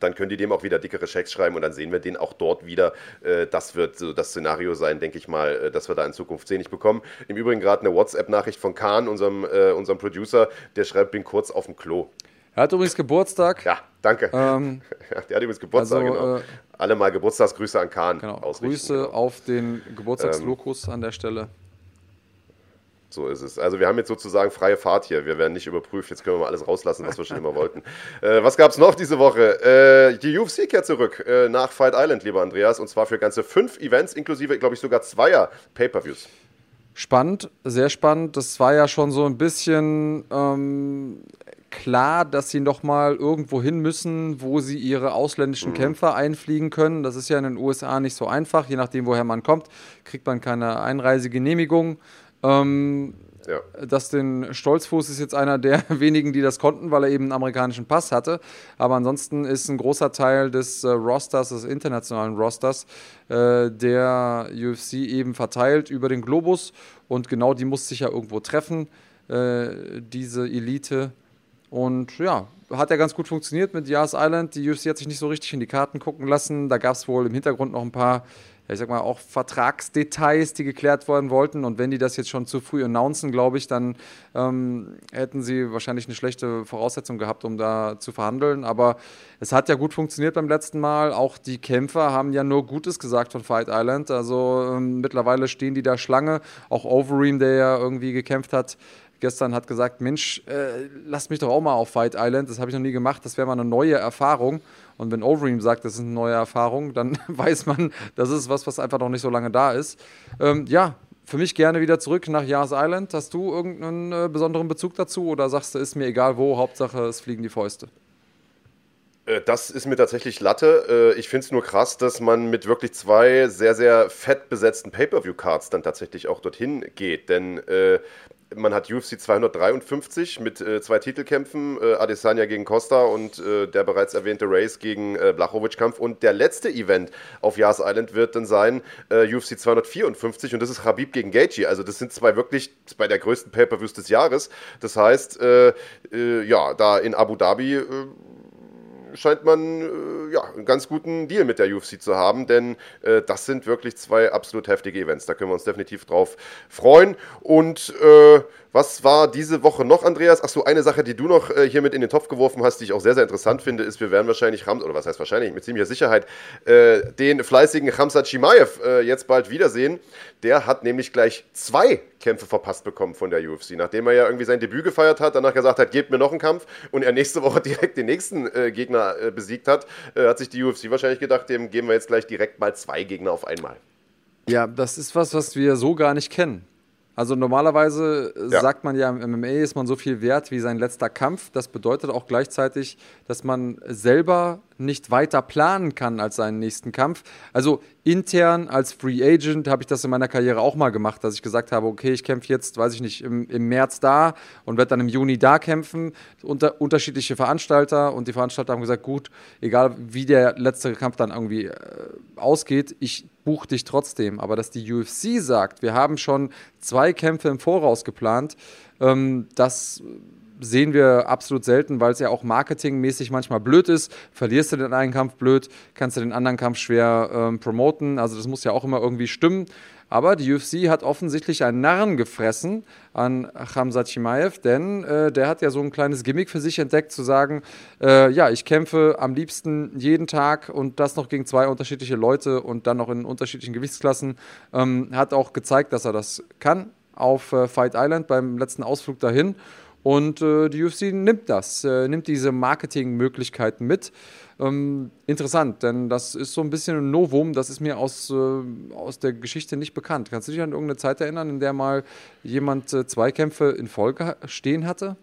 [SPEAKER 1] dann können die dem auch wieder dickere Checks schreiben und dann sehen wir den auch dort wieder. Äh, das wird so das Szenario sein, denke ich mal, äh, dass wir da in Zukunft sehen. Ich bekomme im Übrigen gerade eine WhatsApp-Nachricht von Kahn, unserem, äh, unserem Producer, der schreibt, bin kurz auf dem Klo.
[SPEAKER 2] Er hat übrigens Geburtstag.
[SPEAKER 1] Ja, danke. Ähm, (laughs) der hat übrigens Geburtstag, also, genau. Äh, Alle mal Geburtstagsgrüße an Kahn.
[SPEAKER 2] Genau, Grüße genau. auf den Geburtstagslokus ähm, an der Stelle.
[SPEAKER 1] So ist es. Also wir haben jetzt sozusagen freie Fahrt hier. Wir werden nicht überprüft. Jetzt können wir mal alles rauslassen, was wir schon immer wollten. (laughs) Äh, was gab es noch diese Woche? Äh, die UFC kehrt zurück äh, nach Fight Island, lieber Andreas. Und zwar für ganze fünf Events, inklusive, glaube ich, sogar zweier Pay-Per-Views.
[SPEAKER 2] Spannend, sehr spannend. Das war ja schon so ein bisschen ähm, klar, dass sie noch mal irgendwo hin müssen, wo sie ihre ausländischen mhm. Kämpfer einfliegen können. Das ist ja in den USA nicht so einfach. Je nachdem, woher man kommt, kriegt man keine Einreisegenehmigung. Ähm, ja. Dustin Stolzfuß ist jetzt einer der (laughs) wenigen, die das konnten, weil er eben einen amerikanischen Pass hatte. Aber ansonsten ist ein großer Teil des äh, Rosters, des internationalen Rosters, äh, der UFC eben verteilt über den Globus. Und genau die muss sich ja irgendwo treffen, äh, diese Elite. Und ja, hat ja ganz gut funktioniert mit Yas Island. Die UFC hat sich nicht so richtig in die Karten gucken lassen. Da gab es wohl im Hintergrund noch ein paar ich sag mal, auch Vertragsdetails, die geklärt werden wollten. Und wenn die das jetzt schon zu früh announcen, glaube ich, dann ähm, hätten sie wahrscheinlich eine schlechte Voraussetzung gehabt, um da zu verhandeln. Aber es hat ja gut funktioniert beim letzten Mal. Auch die Kämpfer haben ja nur Gutes gesagt von Fight Island. Also ähm, mittlerweile stehen die da Schlange. Auch Overeem, der ja irgendwie gekämpft hat, gestern hat gesagt, Mensch, äh, lasst mich doch auch mal auf Fight Island. Das habe ich noch nie gemacht. Das wäre mal eine neue Erfahrung. Und wenn Overeem sagt, das ist eine neue Erfahrung, dann (laughs) weiß man, das ist was, was einfach noch nicht so lange da ist. Ähm, ja, für mich gerne wieder zurück nach Yas Island. Hast du irgendeinen äh, besonderen Bezug dazu oder sagst du, ist mir egal wo, Hauptsache es fliegen die Fäuste?
[SPEAKER 1] Äh, das ist mir tatsächlich Latte. Äh, ich finde es nur krass, dass man mit wirklich zwei sehr, sehr fett besetzten Pay-Per-View-Cards dann tatsächlich auch dorthin geht. Denn äh, man hat UFC 253 mit äh, zwei Titelkämpfen, äh, Adesanya gegen Costa und äh, der bereits erwähnte Race gegen äh, Blachowicz-Kampf. Und der letzte Event auf Yas Island wird dann sein äh, UFC 254 und das ist Habib gegen Gaethje. Also das sind zwei wirklich zwei der größten Pay-Per-Views des Jahres. Das heißt, ja, da in Abu Dhabi scheint man äh, ja, einen ganz guten Deal mit der UFC zu haben, denn äh, das sind wirklich zwei absolut heftige Events. Da können wir uns definitiv drauf freuen. Und äh, was war diese Woche noch, Andreas? Achso, eine Sache, die du noch äh, hier mit in den Topf geworfen hast, die ich auch sehr, sehr interessant finde, ist, wir werden wahrscheinlich Rams, oder was heißt wahrscheinlich, mit ziemlicher Sicherheit, äh, den fleißigen Hamza Chimaev äh, jetzt bald wiedersehen. Der hat nämlich gleich zwei Kämpfe verpasst bekommen von der UFC. Nachdem er ja irgendwie sein Debüt gefeiert hat, danach gesagt hat, gebt mir noch einen Kampf und er nächste Woche (laughs) direkt den nächsten äh, Gegner äh, besiegt hat, äh, hat sich die UFC wahrscheinlich gedacht, dem geben wir jetzt gleich direkt mal zwei Gegner auf einmal.
[SPEAKER 2] Ja, das ist was, was wir so gar nicht kennen. Also normalerweise ja. sagt man ja, im MMA ist man so viel wert wie sein letzter Kampf. Das bedeutet auch gleichzeitig, dass man selber nicht weiter planen kann als seinen nächsten Kampf. Also intern als Free Agent habe ich das in meiner Karriere auch mal gemacht, dass ich gesagt habe, okay, ich kämpfe jetzt, weiß ich nicht, im, im März da und werde dann im Juni da kämpfen. Unter, unterschiedliche Veranstalter und die Veranstalter haben gesagt, gut, egal wie der letzte Kampf dann irgendwie äh, ausgeht, ich buche dich trotzdem. Aber dass die UFC sagt, wir haben schon zwei Kämpfe im Voraus geplant, ähm, das sehen wir absolut selten, weil es ja auch marketingmäßig manchmal blöd ist. Verlierst du den einen Kampf blöd, kannst du den anderen Kampf schwer ähm, promoten. Also das muss ja auch immer irgendwie stimmen. Aber die UFC hat offensichtlich einen Narren gefressen an Hamza Chimaev, denn äh, der hat ja so ein kleines Gimmick für sich entdeckt, zu sagen, äh, ja, ich kämpfe am liebsten jeden Tag und das noch gegen zwei unterschiedliche Leute und dann noch in unterschiedlichen Gewichtsklassen. Ähm, hat auch gezeigt, dass er das kann auf äh, Fight Island beim letzten Ausflug dahin. Und äh, die UFC nimmt das, äh, nimmt diese Marketingmöglichkeiten mit. Ähm, interessant, denn das ist so ein bisschen ein Novum, das ist mir aus, äh, aus der Geschichte nicht bekannt. Kannst du dich an irgendeine Zeit erinnern, in der mal jemand äh, Zweikämpfe in Folge stehen hatte?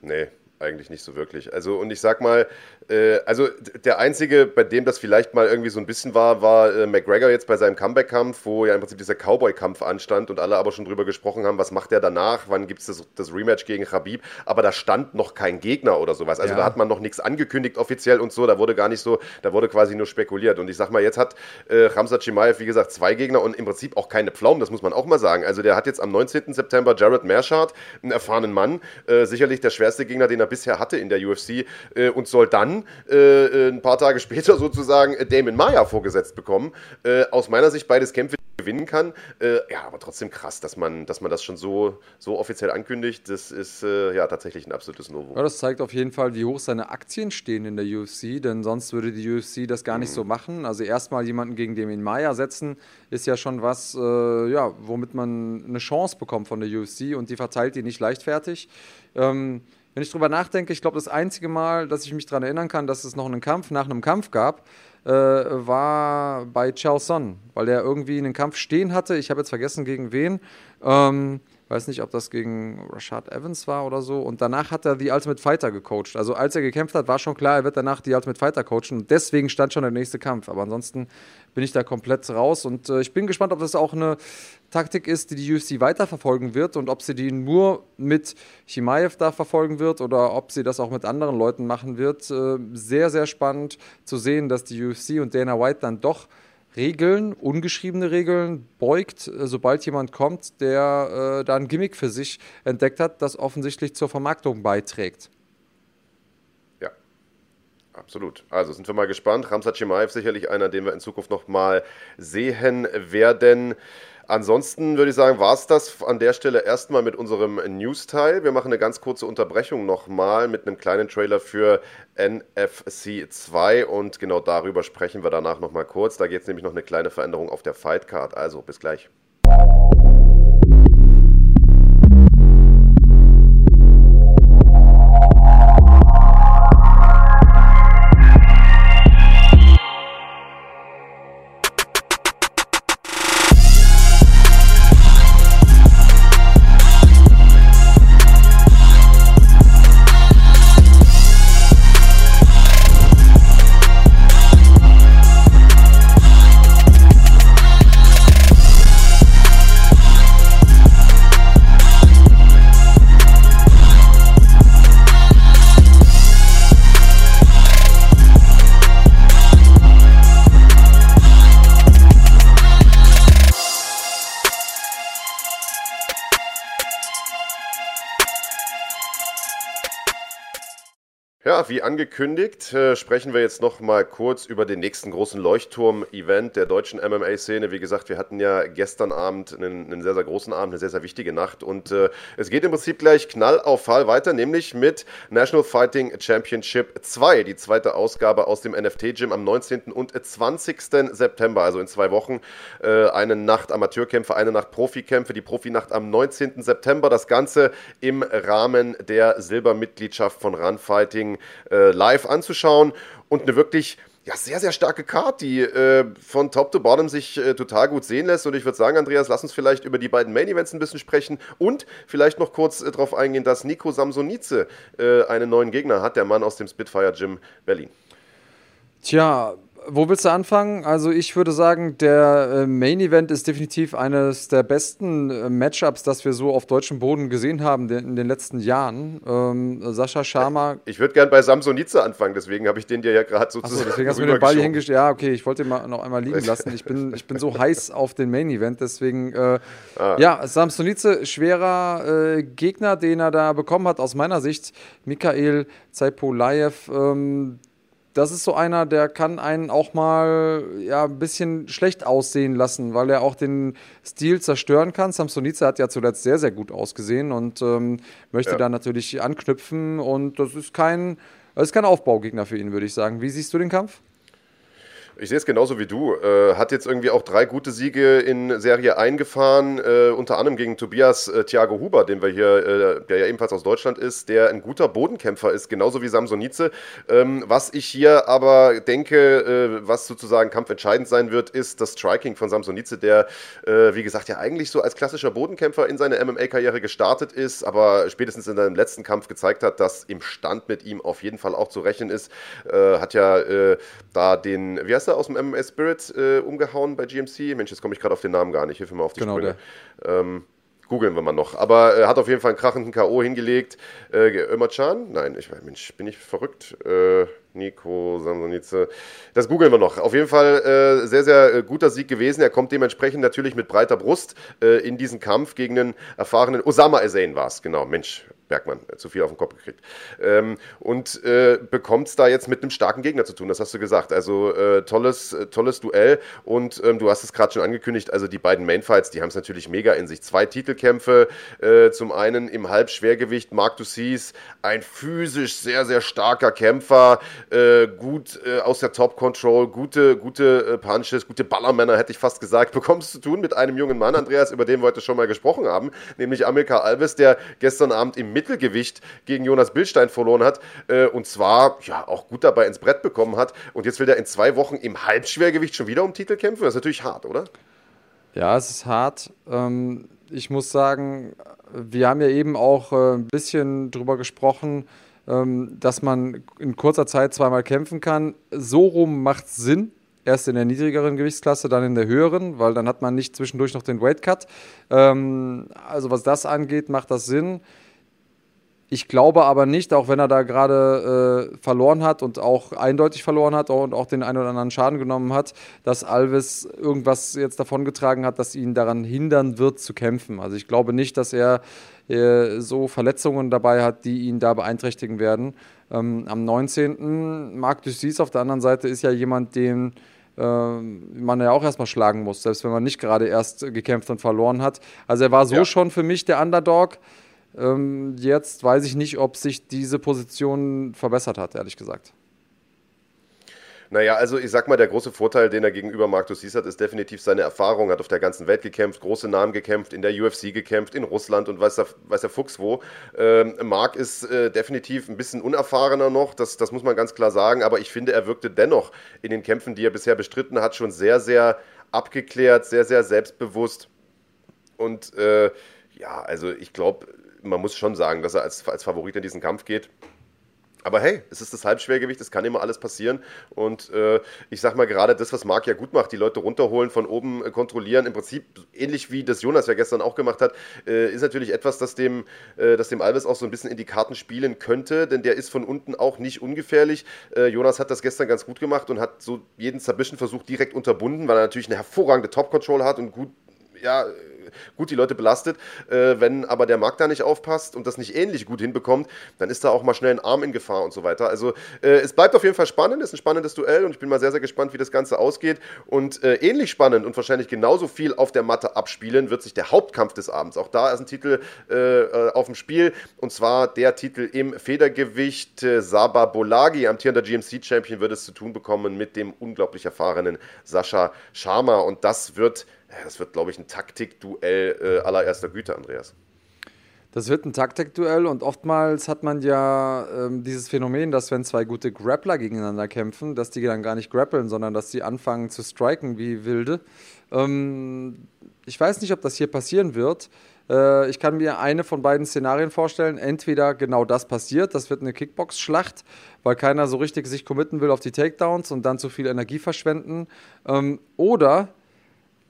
[SPEAKER 1] Nee, eigentlich nicht so wirklich. Also, und ich sag mal, äh, also der einzige, bei dem das vielleicht mal irgendwie so ein bisschen war, war äh, McGregor jetzt bei seinem Comeback-Kampf, wo ja im Prinzip dieser Cowboy-Kampf anstand und alle aber schon drüber gesprochen haben, was macht er danach, wann gibt es das, das, Rematch gegen Khabib, aber da stand noch kein Gegner oder sowas. Also ja. da hat man noch nichts angekündigt offiziell und so, da wurde gar nicht so, da wurde quasi nur spekuliert. Und ich sag mal, jetzt hat äh, Ramsat Chimaev, wie gesagt, zwei Gegner und im Prinzip auch keine Pflaumen, das muss man auch mal sagen. Also der hat jetzt am 19. September Jared Mershard, einen erfahrenen Mann, äh, sicherlich der schwerste Gegner, den er bisher hatte in der UFC äh, und soll dann äh, äh, ein paar Tage später (laughs) sozusagen Damon Maya vorgesetzt bekommen. Äh, aus meiner Sicht beides Kämpfe gewinnen kann. Äh, ja, aber trotzdem krass, dass man, dass man das schon so, so offiziell ankündigt. Das ist äh, ja tatsächlich ein absolutes Novum.
[SPEAKER 2] Ja, das zeigt auf jeden Fall, wie hoch seine Aktien stehen in der UFC, denn sonst würde die UFC das gar nicht mhm. so machen. Also erstmal jemanden gegen Damien Maya setzen, ist ja schon was, äh, ja, womit man eine Chance bekommt von der UFC und die verteilt die nicht leichtfertig. Ähm, wenn ich drüber nachdenke, ich glaube, das einzige Mal, dass ich mich daran erinnern kann, dass es noch einen Kampf nach einem Kampf gab, äh, war bei Son, weil er irgendwie einen Kampf stehen hatte. Ich habe jetzt vergessen, gegen wen. Ähm, weiß nicht, ob das gegen Rashad Evans war oder so. Und danach hat er die Ultimate Fighter gecoacht. Also als er gekämpft hat, war schon klar, er wird danach die Ultimate Fighter coachen. Und deswegen stand schon der nächste Kampf. Aber ansonsten bin ich da komplett raus. Und äh, ich bin gespannt, ob das auch eine Taktik ist, die die UFC weiterverfolgen wird und ob sie die nur mit Chimaev da verfolgen wird oder ob sie das auch mit anderen Leuten machen wird. Äh, sehr, sehr spannend zu sehen, dass die UFC und Dana White dann doch Regeln, ungeschriebene Regeln beugt, äh, sobald jemand kommt, der äh, da ein Gimmick für sich entdeckt hat, das offensichtlich zur Vermarktung beiträgt.
[SPEAKER 1] Absolut. Also sind wir mal gespannt. Ramsat Chimaev sicherlich einer, den wir in Zukunft noch mal sehen werden. Ansonsten würde ich sagen, war es das an der Stelle erstmal mit unserem News-Teil. Wir machen eine ganz kurze Unterbrechung nochmal mit einem kleinen Trailer für NFC 2 und genau darüber sprechen wir danach nochmal kurz. Da geht es nämlich noch eine kleine Veränderung auf der Fightcard. Also bis gleich. Wie angekündigt, äh, sprechen wir jetzt noch mal kurz über den nächsten großen Leuchtturm-Event der deutschen MMA-Szene. Wie gesagt, wir hatten ja gestern Abend einen, einen, sehr, sehr großen Abend, eine sehr, sehr wichtige Nacht. Und äh, es geht im Prinzip gleich knall auf Fall weiter, nämlich mit National Fighting Championship 2, die zweite Ausgabe aus dem NFT-Gym am 19. und 20. September, also in zwei Wochen. Äh, eine Nacht Amateurkämpfe, eine Nacht Profikämpfe, die Profinacht am 19. September. Das Ganze im Rahmen der Silbermitgliedschaft von Run Fighting äh, live anzuschauen und eine wirklich ja, sehr, sehr starke Card, die äh, von Top to Bottom sich äh, total gut sehen lässt. Und ich würde sagen, Andreas, lass uns vielleicht über die beiden Main Events ein bisschen sprechen und vielleicht noch kurz äh, darauf eingehen, dass Nico Samsonice äh, einen neuen Gegner hat, der Mann aus dem Spitfire Gym Berlin.
[SPEAKER 2] Tja, wo willst du anfangen? Also ich würde sagen, der äh, Main Event ist definitiv eines der besten äh, Matchups, das wir so auf deutschem Boden gesehen haben in den letzten Jahren. Ähm, Sascha Sharma.
[SPEAKER 1] Ich würde gern bei Samsonice anfangen, deswegen habe ich den dir ja gerade sozusagen.
[SPEAKER 2] Achso, deswegen hast du mir den Ball hingestellt. Ja, okay, ich wollte ihn mal noch einmal liegen lassen. Ich bin, ich bin so heiß auf den Main Event, deswegen. Äh, ah. Ja, Samsonice, schwerer äh, Gegner, den er da bekommen hat, aus meiner Sicht. Mikhail Zaipolaev. Ähm, das ist so einer, der kann einen auch mal ja, ein bisschen schlecht aussehen lassen, weil er auch den Stil zerstören kann. Samsonice hat ja zuletzt sehr, sehr gut ausgesehen und ähm, möchte ja. da natürlich anknüpfen. Und das ist kein, das ist kein Aufbaugegner für ihn, würde ich sagen. Wie siehst du den Kampf?
[SPEAKER 1] Ich sehe es genauso wie du. Äh, hat jetzt irgendwie auch drei gute Siege in Serie eingefahren, äh, unter anderem gegen Tobias äh, Thiago Huber, den wir hier, äh, der ja ebenfalls aus Deutschland ist, der ein guter Bodenkämpfer ist, genauso wie Samsonice. Ähm, was ich hier aber denke, äh, was sozusagen kampfentscheidend sein wird, ist das Striking von Samsonice, der, äh, wie gesagt, ja eigentlich so als klassischer Bodenkämpfer in seine MMA-Karriere gestartet ist, aber spätestens in seinem letzten Kampf gezeigt hat, dass im Stand mit ihm auf jeden Fall auch zu rechnen ist. hat ja da den, wie heißt Meister aus dem MMA Spirit äh, umgehauen bei GMC. Mensch, jetzt komme ich gerade auf den Namen gar nicht. Hilf mir mal auf die genau Sprünge. Ähm, googeln wir mal noch. Aber er äh, hat auf jeden Fall einen krachenden K.O. hingelegt. Äh, Ömercan? Nein, ich Mensch, bin ich verrückt? Äh, Nico Samsonice. Das googeln wir noch. Auf jeden Fall äh, sehr, sehr äh, guter Sieg gewesen. Er kommt dementsprechend natürlich mit breiter Brust äh, in diesen Kampf gegen den erfahrenen Osama Ezain war es. Genau, Mensch, Bergmann, äh, zu viel auf den Kopf gekriegt. Ähm, und äh, bekommt es da jetzt mit einem starken Gegner zu tun, das hast du gesagt. Also äh, tolles, äh, tolles Duell und ähm, du hast es gerade schon angekündigt, also die beiden Mainfights, die haben es natürlich mega in sich. Zwei Titelkämpfe, äh, zum einen im Halbschwergewicht, Mark Dussis, ein physisch sehr, sehr starker Kämpfer, äh, gut aus der Top-Control, gute, gute Punches, gute Ballermänner, hätte ich fast gesagt, bekommst zu tun mit einem jungen Mann, Andreas, über den wir heute schon mal gesprochen haben, nämlich Amilcar Alves, der gestern Abend im Mittelgewicht gegen Jonas Billstein verloren hat äh, und zwar ja auch gut dabei ins Brett bekommen hat. Und jetzt will er in zwei Wochen im Halbschwergewicht schon wieder um Titel kämpfen. Das ist natürlich hart, oder?
[SPEAKER 2] Ja, es ist hart. Ähm, ich muss sagen, wir haben ja eben auch äh, ein bisschen drüber gesprochen, ähm, dass man in kurzer Zeit zweimal kämpfen kann. So rum macht Sinn. Erst in der niedrigeren Gewichtsklasse, dann in der höheren, weil dann hat man nicht zwischendurch noch den Weight Cut. Ähm, also was das angeht, macht das Sinn. Ich glaube aber nicht, auch wenn er da gerade äh, verloren hat und auch eindeutig verloren hat und auch den einen oder anderen Schaden genommen hat, dass Alves irgendwas jetzt davongetragen hat, das ihn daran hindern wird zu kämpfen. Also ich glaube nicht, dass er äh, so Verletzungen dabei hat, die ihn da beeinträchtigen werden. Ähm, am 19. Marc Dussis auf der anderen Seite ist ja jemand, den äh, man ja auch erstmal schlagen muss, selbst wenn man nicht gerade erst gekämpft und verloren hat. Also er war so ja. schon für mich der Underdog. Ähm, jetzt weiß ich nicht, ob sich diese Position verbessert hat, ehrlich gesagt.
[SPEAKER 1] Naja, also ich sag mal, der große Vorteil, den er gegenüber Mark Dussis hat, ist definitiv seine Erfahrung. Hat auf der ganzen Welt gekämpft, große Namen gekämpft, in der UFC gekämpft, in Russland und weiß der, weiß der Fuchs wo. Ähm, Mark ist äh, definitiv ein bisschen unerfahrener noch, das, das muss man ganz klar sagen, aber ich finde, er wirkte dennoch in den Kämpfen, die er bisher bestritten hat, schon sehr, sehr abgeklärt, sehr, sehr selbstbewusst. Und äh, ja, also ich glaube, man muss schon sagen, dass er als, als Favorit in diesen Kampf geht. Aber hey, es ist das Halbschwergewicht, es kann immer alles passieren. Und äh, ich sag mal, gerade das, was Marc ja gut macht, die Leute runterholen, von oben äh, kontrollieren, im Prinzip ähnlich wie das Jonas ja gestern auch gemacht hat, äh, ist natürlich etwas, das dem, äh, das dem Alves auch so ein bisschen in die Karten spielen könnte, denn der ist von unten auch nicht ungefährlich. Äh, Jonas hat das gestern ganz gut gemacht und hat so jeden Submission-Versuch direkt unterbunden, weil er natürlich eine hervorragende Top-Control hat und gut ja, gut die Leute belastet. Äh, wenn aber der Markt da nicht aufpasst und das nicht ähnlich gut hinbekommt, dann ist da auch mal schnell ein Arm in Gefahr und so weiter. Also äh, es bleibt auf jeden Fall spannend, es ist ein spannendes Duell und ich bin mal sehr, sehr gespannt, wie das Ganze ausgeht. Und äh, ähnlich spannend und wahrscheinlich genauso viel auf der Matte abspielen wird sich der Hauptkampf des Abends. Auch da ist ein Titel äh, äh, auf dem Spiel und zwar der Titel im Federgewicht. Äh, Saba Bolagi, amtierender GMC-Champion, wird es zu tun bekommen mit dem unglaublich erfahrenen Sascha Sharma und das wird das wird, glaube ich, ein Taktikduell äh, allererster Güte, Andreas.
[SPEAKER 2] Das wird ein Taktikduell und oftmals hat man ja ähm, dieses Phänomen, dass wenn zwei gute Grappler gegeneinander kämpfen, dass die dann gar nicht grappeln, sondern dass die anfangen zu striken wie wilde. Ähm, ich weiß nicht, ob das hier passieren wird. Äh, ich kann mir eine von beiden Szenarien vorstellen. Entweder genau das passiert, das wird eine Kickbox-Schlacht, weil keiner so richtig sich committen will auf die Takedowns und dann zu viel Energie verschwenden. Ähm, oder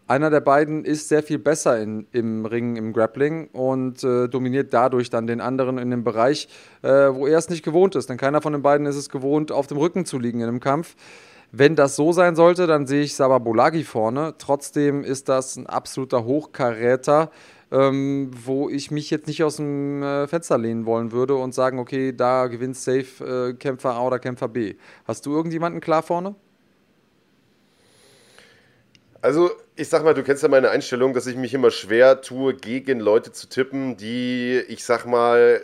[SPEAKER 2] einer der beiden ist sehr viel besser in, im Ring, im Grappling und äh, dominiert dadurch dann den anderen in dem Bereich, äh, wo er es nicht gewohnt ist. Denn keiner von den beiden ist es gewohnt, auf dem Rücken zu liegen in einem Kampf. Wenn das so sein sollte, dann sehe ich Sababolagi vorne. Trotzdem ist das ein absoluter Hochkaräter, ähm, wo ich mich jetzt nicht aus dem äh, Fenster lehnen wollen würde und sagen, okay, da gewinnt safe äh, Kämpfer A oder Kämpfer B. Hast du irgendjemanden klar vorne?
[SPEAKER 1] Also, ich sag mal, du kennst ja meine Einstellung, dass ich mich immer schwer tue, gegen Leute zu tippen, die, ich sag mal,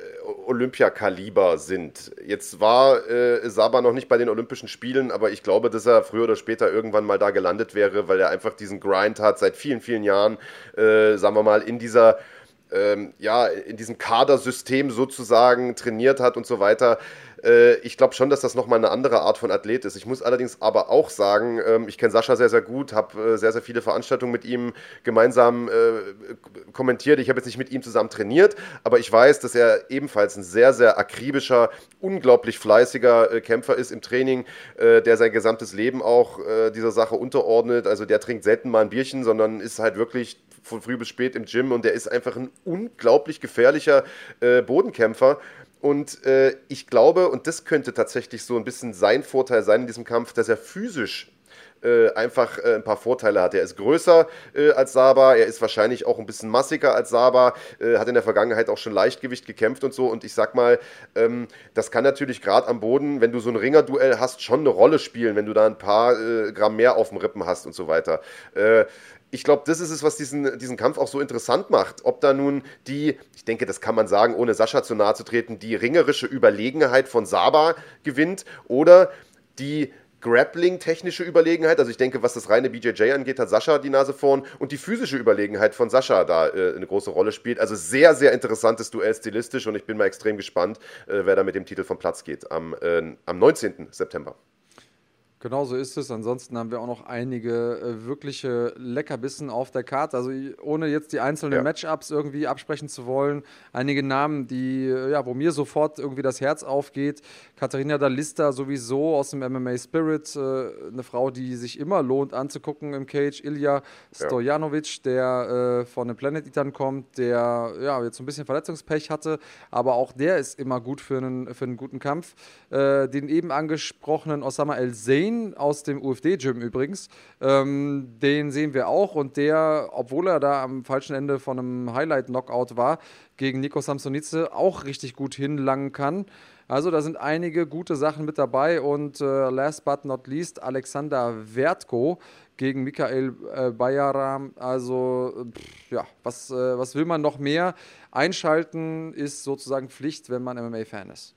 [SPEAKER 1] Olympiakaliber sind. Jetzt war äh, Saba noch nicht bei den Olympischen Spielen, aber ich glaube, dass er früher oder später irgendwann mal da gelandet wäre, weil er einfach diesen Grind hat seit vielen, vielen Jahren, äh, sagen wir mal, in dieser ähm, ja, in diesem Kadersystem sozusagen trainiert hat und so weiter. Äh, ich glaube schon, dass das nochmal eine andere Art von Athlet ist. Ich muss allerdings aber auch sagen, ähm, ich kenne Sascha sehr, sehr gut, habe äh, sehr, sehr viele Veranstaltungen mit ihm gemeinsam äh, kommentiert. Ich habe jetzt nicht mit ihm zusammen trainiert, aber ich weiß, dass er ebenfalls ein sehr, sehr akribischer, unglaublich fleißiger äh, Kämpfer ist im Training, äh, der sein gesamtes Leben auch äh, dieser Sache unterordnet. Also der trinkt selten mal ein Bierchen, sondern ist halt wirklich von früh bis spät im Gym und der ist einfach ein unglaublich gefährlicher Bodenkämpfer. Und äh, ich glaube, und das könnte tatsächlich so ein bisschen sein Vorteil sein in diesem Kampf, dass er physisch äh, einfach äh, ein paar Vorteile hat. Er ist größer äh, als Saba, er ist wahrscheinlich auch ein bisschen massiger als Saba, äh, hat in der Vergangenheit auch schon Leichtgewicht gekämpft und so. Und ich sag mal, ähm, das kann natürlich gerade am Boden, wenn du so ein Ringerduell hast, schon eine Rolle spielen, wenn du da ein paar äh, Gramm mehr auf dem Rippen hast und so weiter ich glaube, das ist es, was diesen, diesen Kampf auch so interessant macht. Ob da nun die, ich denke, das kann man sagen, ohne Sascha zu nahe zu treten, die ringerische Überlegenheit von Saba gewinnt oder die Grappling-technische Überlegenheit. Also ich denke, was das reine BJJ angeht, hat Sascha die Nase vorn und die physische Überlegenheit von Sascha da äh, eine große Rolle spielt. Also sehr, sehr interessantes Duell stilistisch und ich bin mal extrem gespannt, äh, wer da mit dem Titel vom Platz geht am, äh, am 19. September.
[SPEAKER 2] Genau so ist es. Ansonsten haben wir auch noch einige äh, wirkliche Leckerbissen auf der Karte. Also ohne jetzt die einzelnen ja. Matchups irgendwie absprechen zu wollen, einige Namen, die äh, ja, wo mir sofort irgendwie das Herz aufgeht. Katharina Dalista sowieso aus dem MMA Spirit, äh, eine Frau, die sich immer lohnt anzugucken im Cage. Ilya Stojanovic, der äh, von den Planet Eatern kommt, der ja jetzt ein bisschen Verletzungspech hatte, aber auch der ist immer gut für einen, für einen guten Kampf. Äh, den eben angesprochenen Osama El Zain Green aus dem UFD-Gym übrigens. Ähm, den sehen wir auch und der, obwohl er da am falschen Ende von einem Highlight-Knockout war, gegen Nico Samsonice auch richtig gut hinlangen kann. Also da sind einige gute Sachen mit dabei und äh, last but not least Alexander Wertko gegen Michael äh, Bayaram. Also pff, ja, was, äh, was will man noch mehr? Einschalten ist sozusagen Pflicht, wenn man MMA-Fan ist.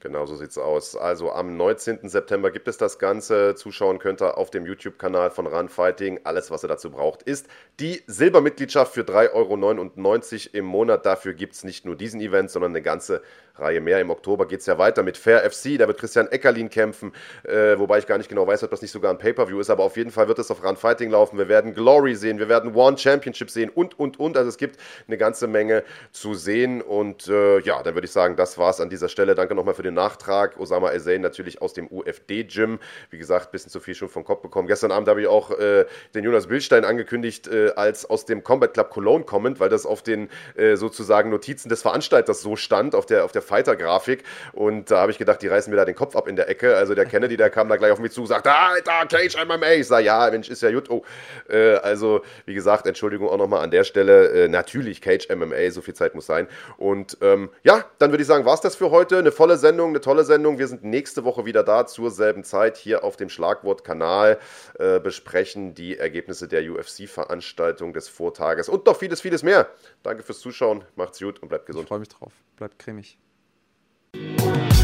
[SPEAKER 1] Genau so sieht es aus. Also am 19. September gibt es das Ganze. Zuschauen könnt ihr auf dem YouTube-Kanal von Run Fighting. Alles, was ihr dazu braucht, ist die Silbermitgliedschaft für 3,99 Euro im Monat. Dafür gibt es nicht nur diesen Event, sondern eine ganze Reihe mehr. Im Oktober geht es ja weiter mit Fair FC. Da wird Christian Eckerlin kämpfen. Äh, wobei ich gar nicht genau weiß, ob das nicht sogar ein Pay-Per-View ist. Aber auf jeden Fall wird es auf Run Fighting laufen. Wir werden Glory sehen. Wir werden One Championship sehen und, und, und. Also es gibt eine ganze Menge zu sehen. Und äh, ja, dann würde ich sagen, das war es an dieser Stelle. Danke nochmal für den Nachtrag. Osama Ezain natürlich aus dem UFD-Gym. Wie gesagt, ein bisschen zu viel schon vom Kopf bekommen. Gestern Abend habe ich auch äh, den Jonas Bildstein angekündigt, äh, als aus dem Combat Club Cologne kommend, weil das auf den äh, sozusagen Notizen des Veranstalters so stand, auf der, auf der Fighter-Grafik. Und da habe ich gedacht, die reißen mir da den Kopf ab in der Ecke. Also der Kennedy, der kam da gleich auf mich zu, sagt, ah, da, Cage MMA. Ich sage, ja, Mensch, ist ja gut. Oh. Äh, also, wie gesagt, Entschuldigung auch nochmal an der Stelle. Äh, natürlich Cage MMA, so viel Zeit muss sein. Und ähm, ja, dann würde ich sagen, war es das für heute. Eine volle Sendung. Sendung, eine tolle Sendung. Wir sind nächste Woche wieder da zur selben Zeit hier auf dem Schlagwort-Kanal, äh, besprechen die Ergebnisse der UFC-Veranstaltung des Vortages und noch vieles, vieles mehr. Danke fürs Zuschauen, macht's gut und bleibt gesund.
[SPEAKER 2] Ich freue mich drauf. Bleibt cremig. Thank you.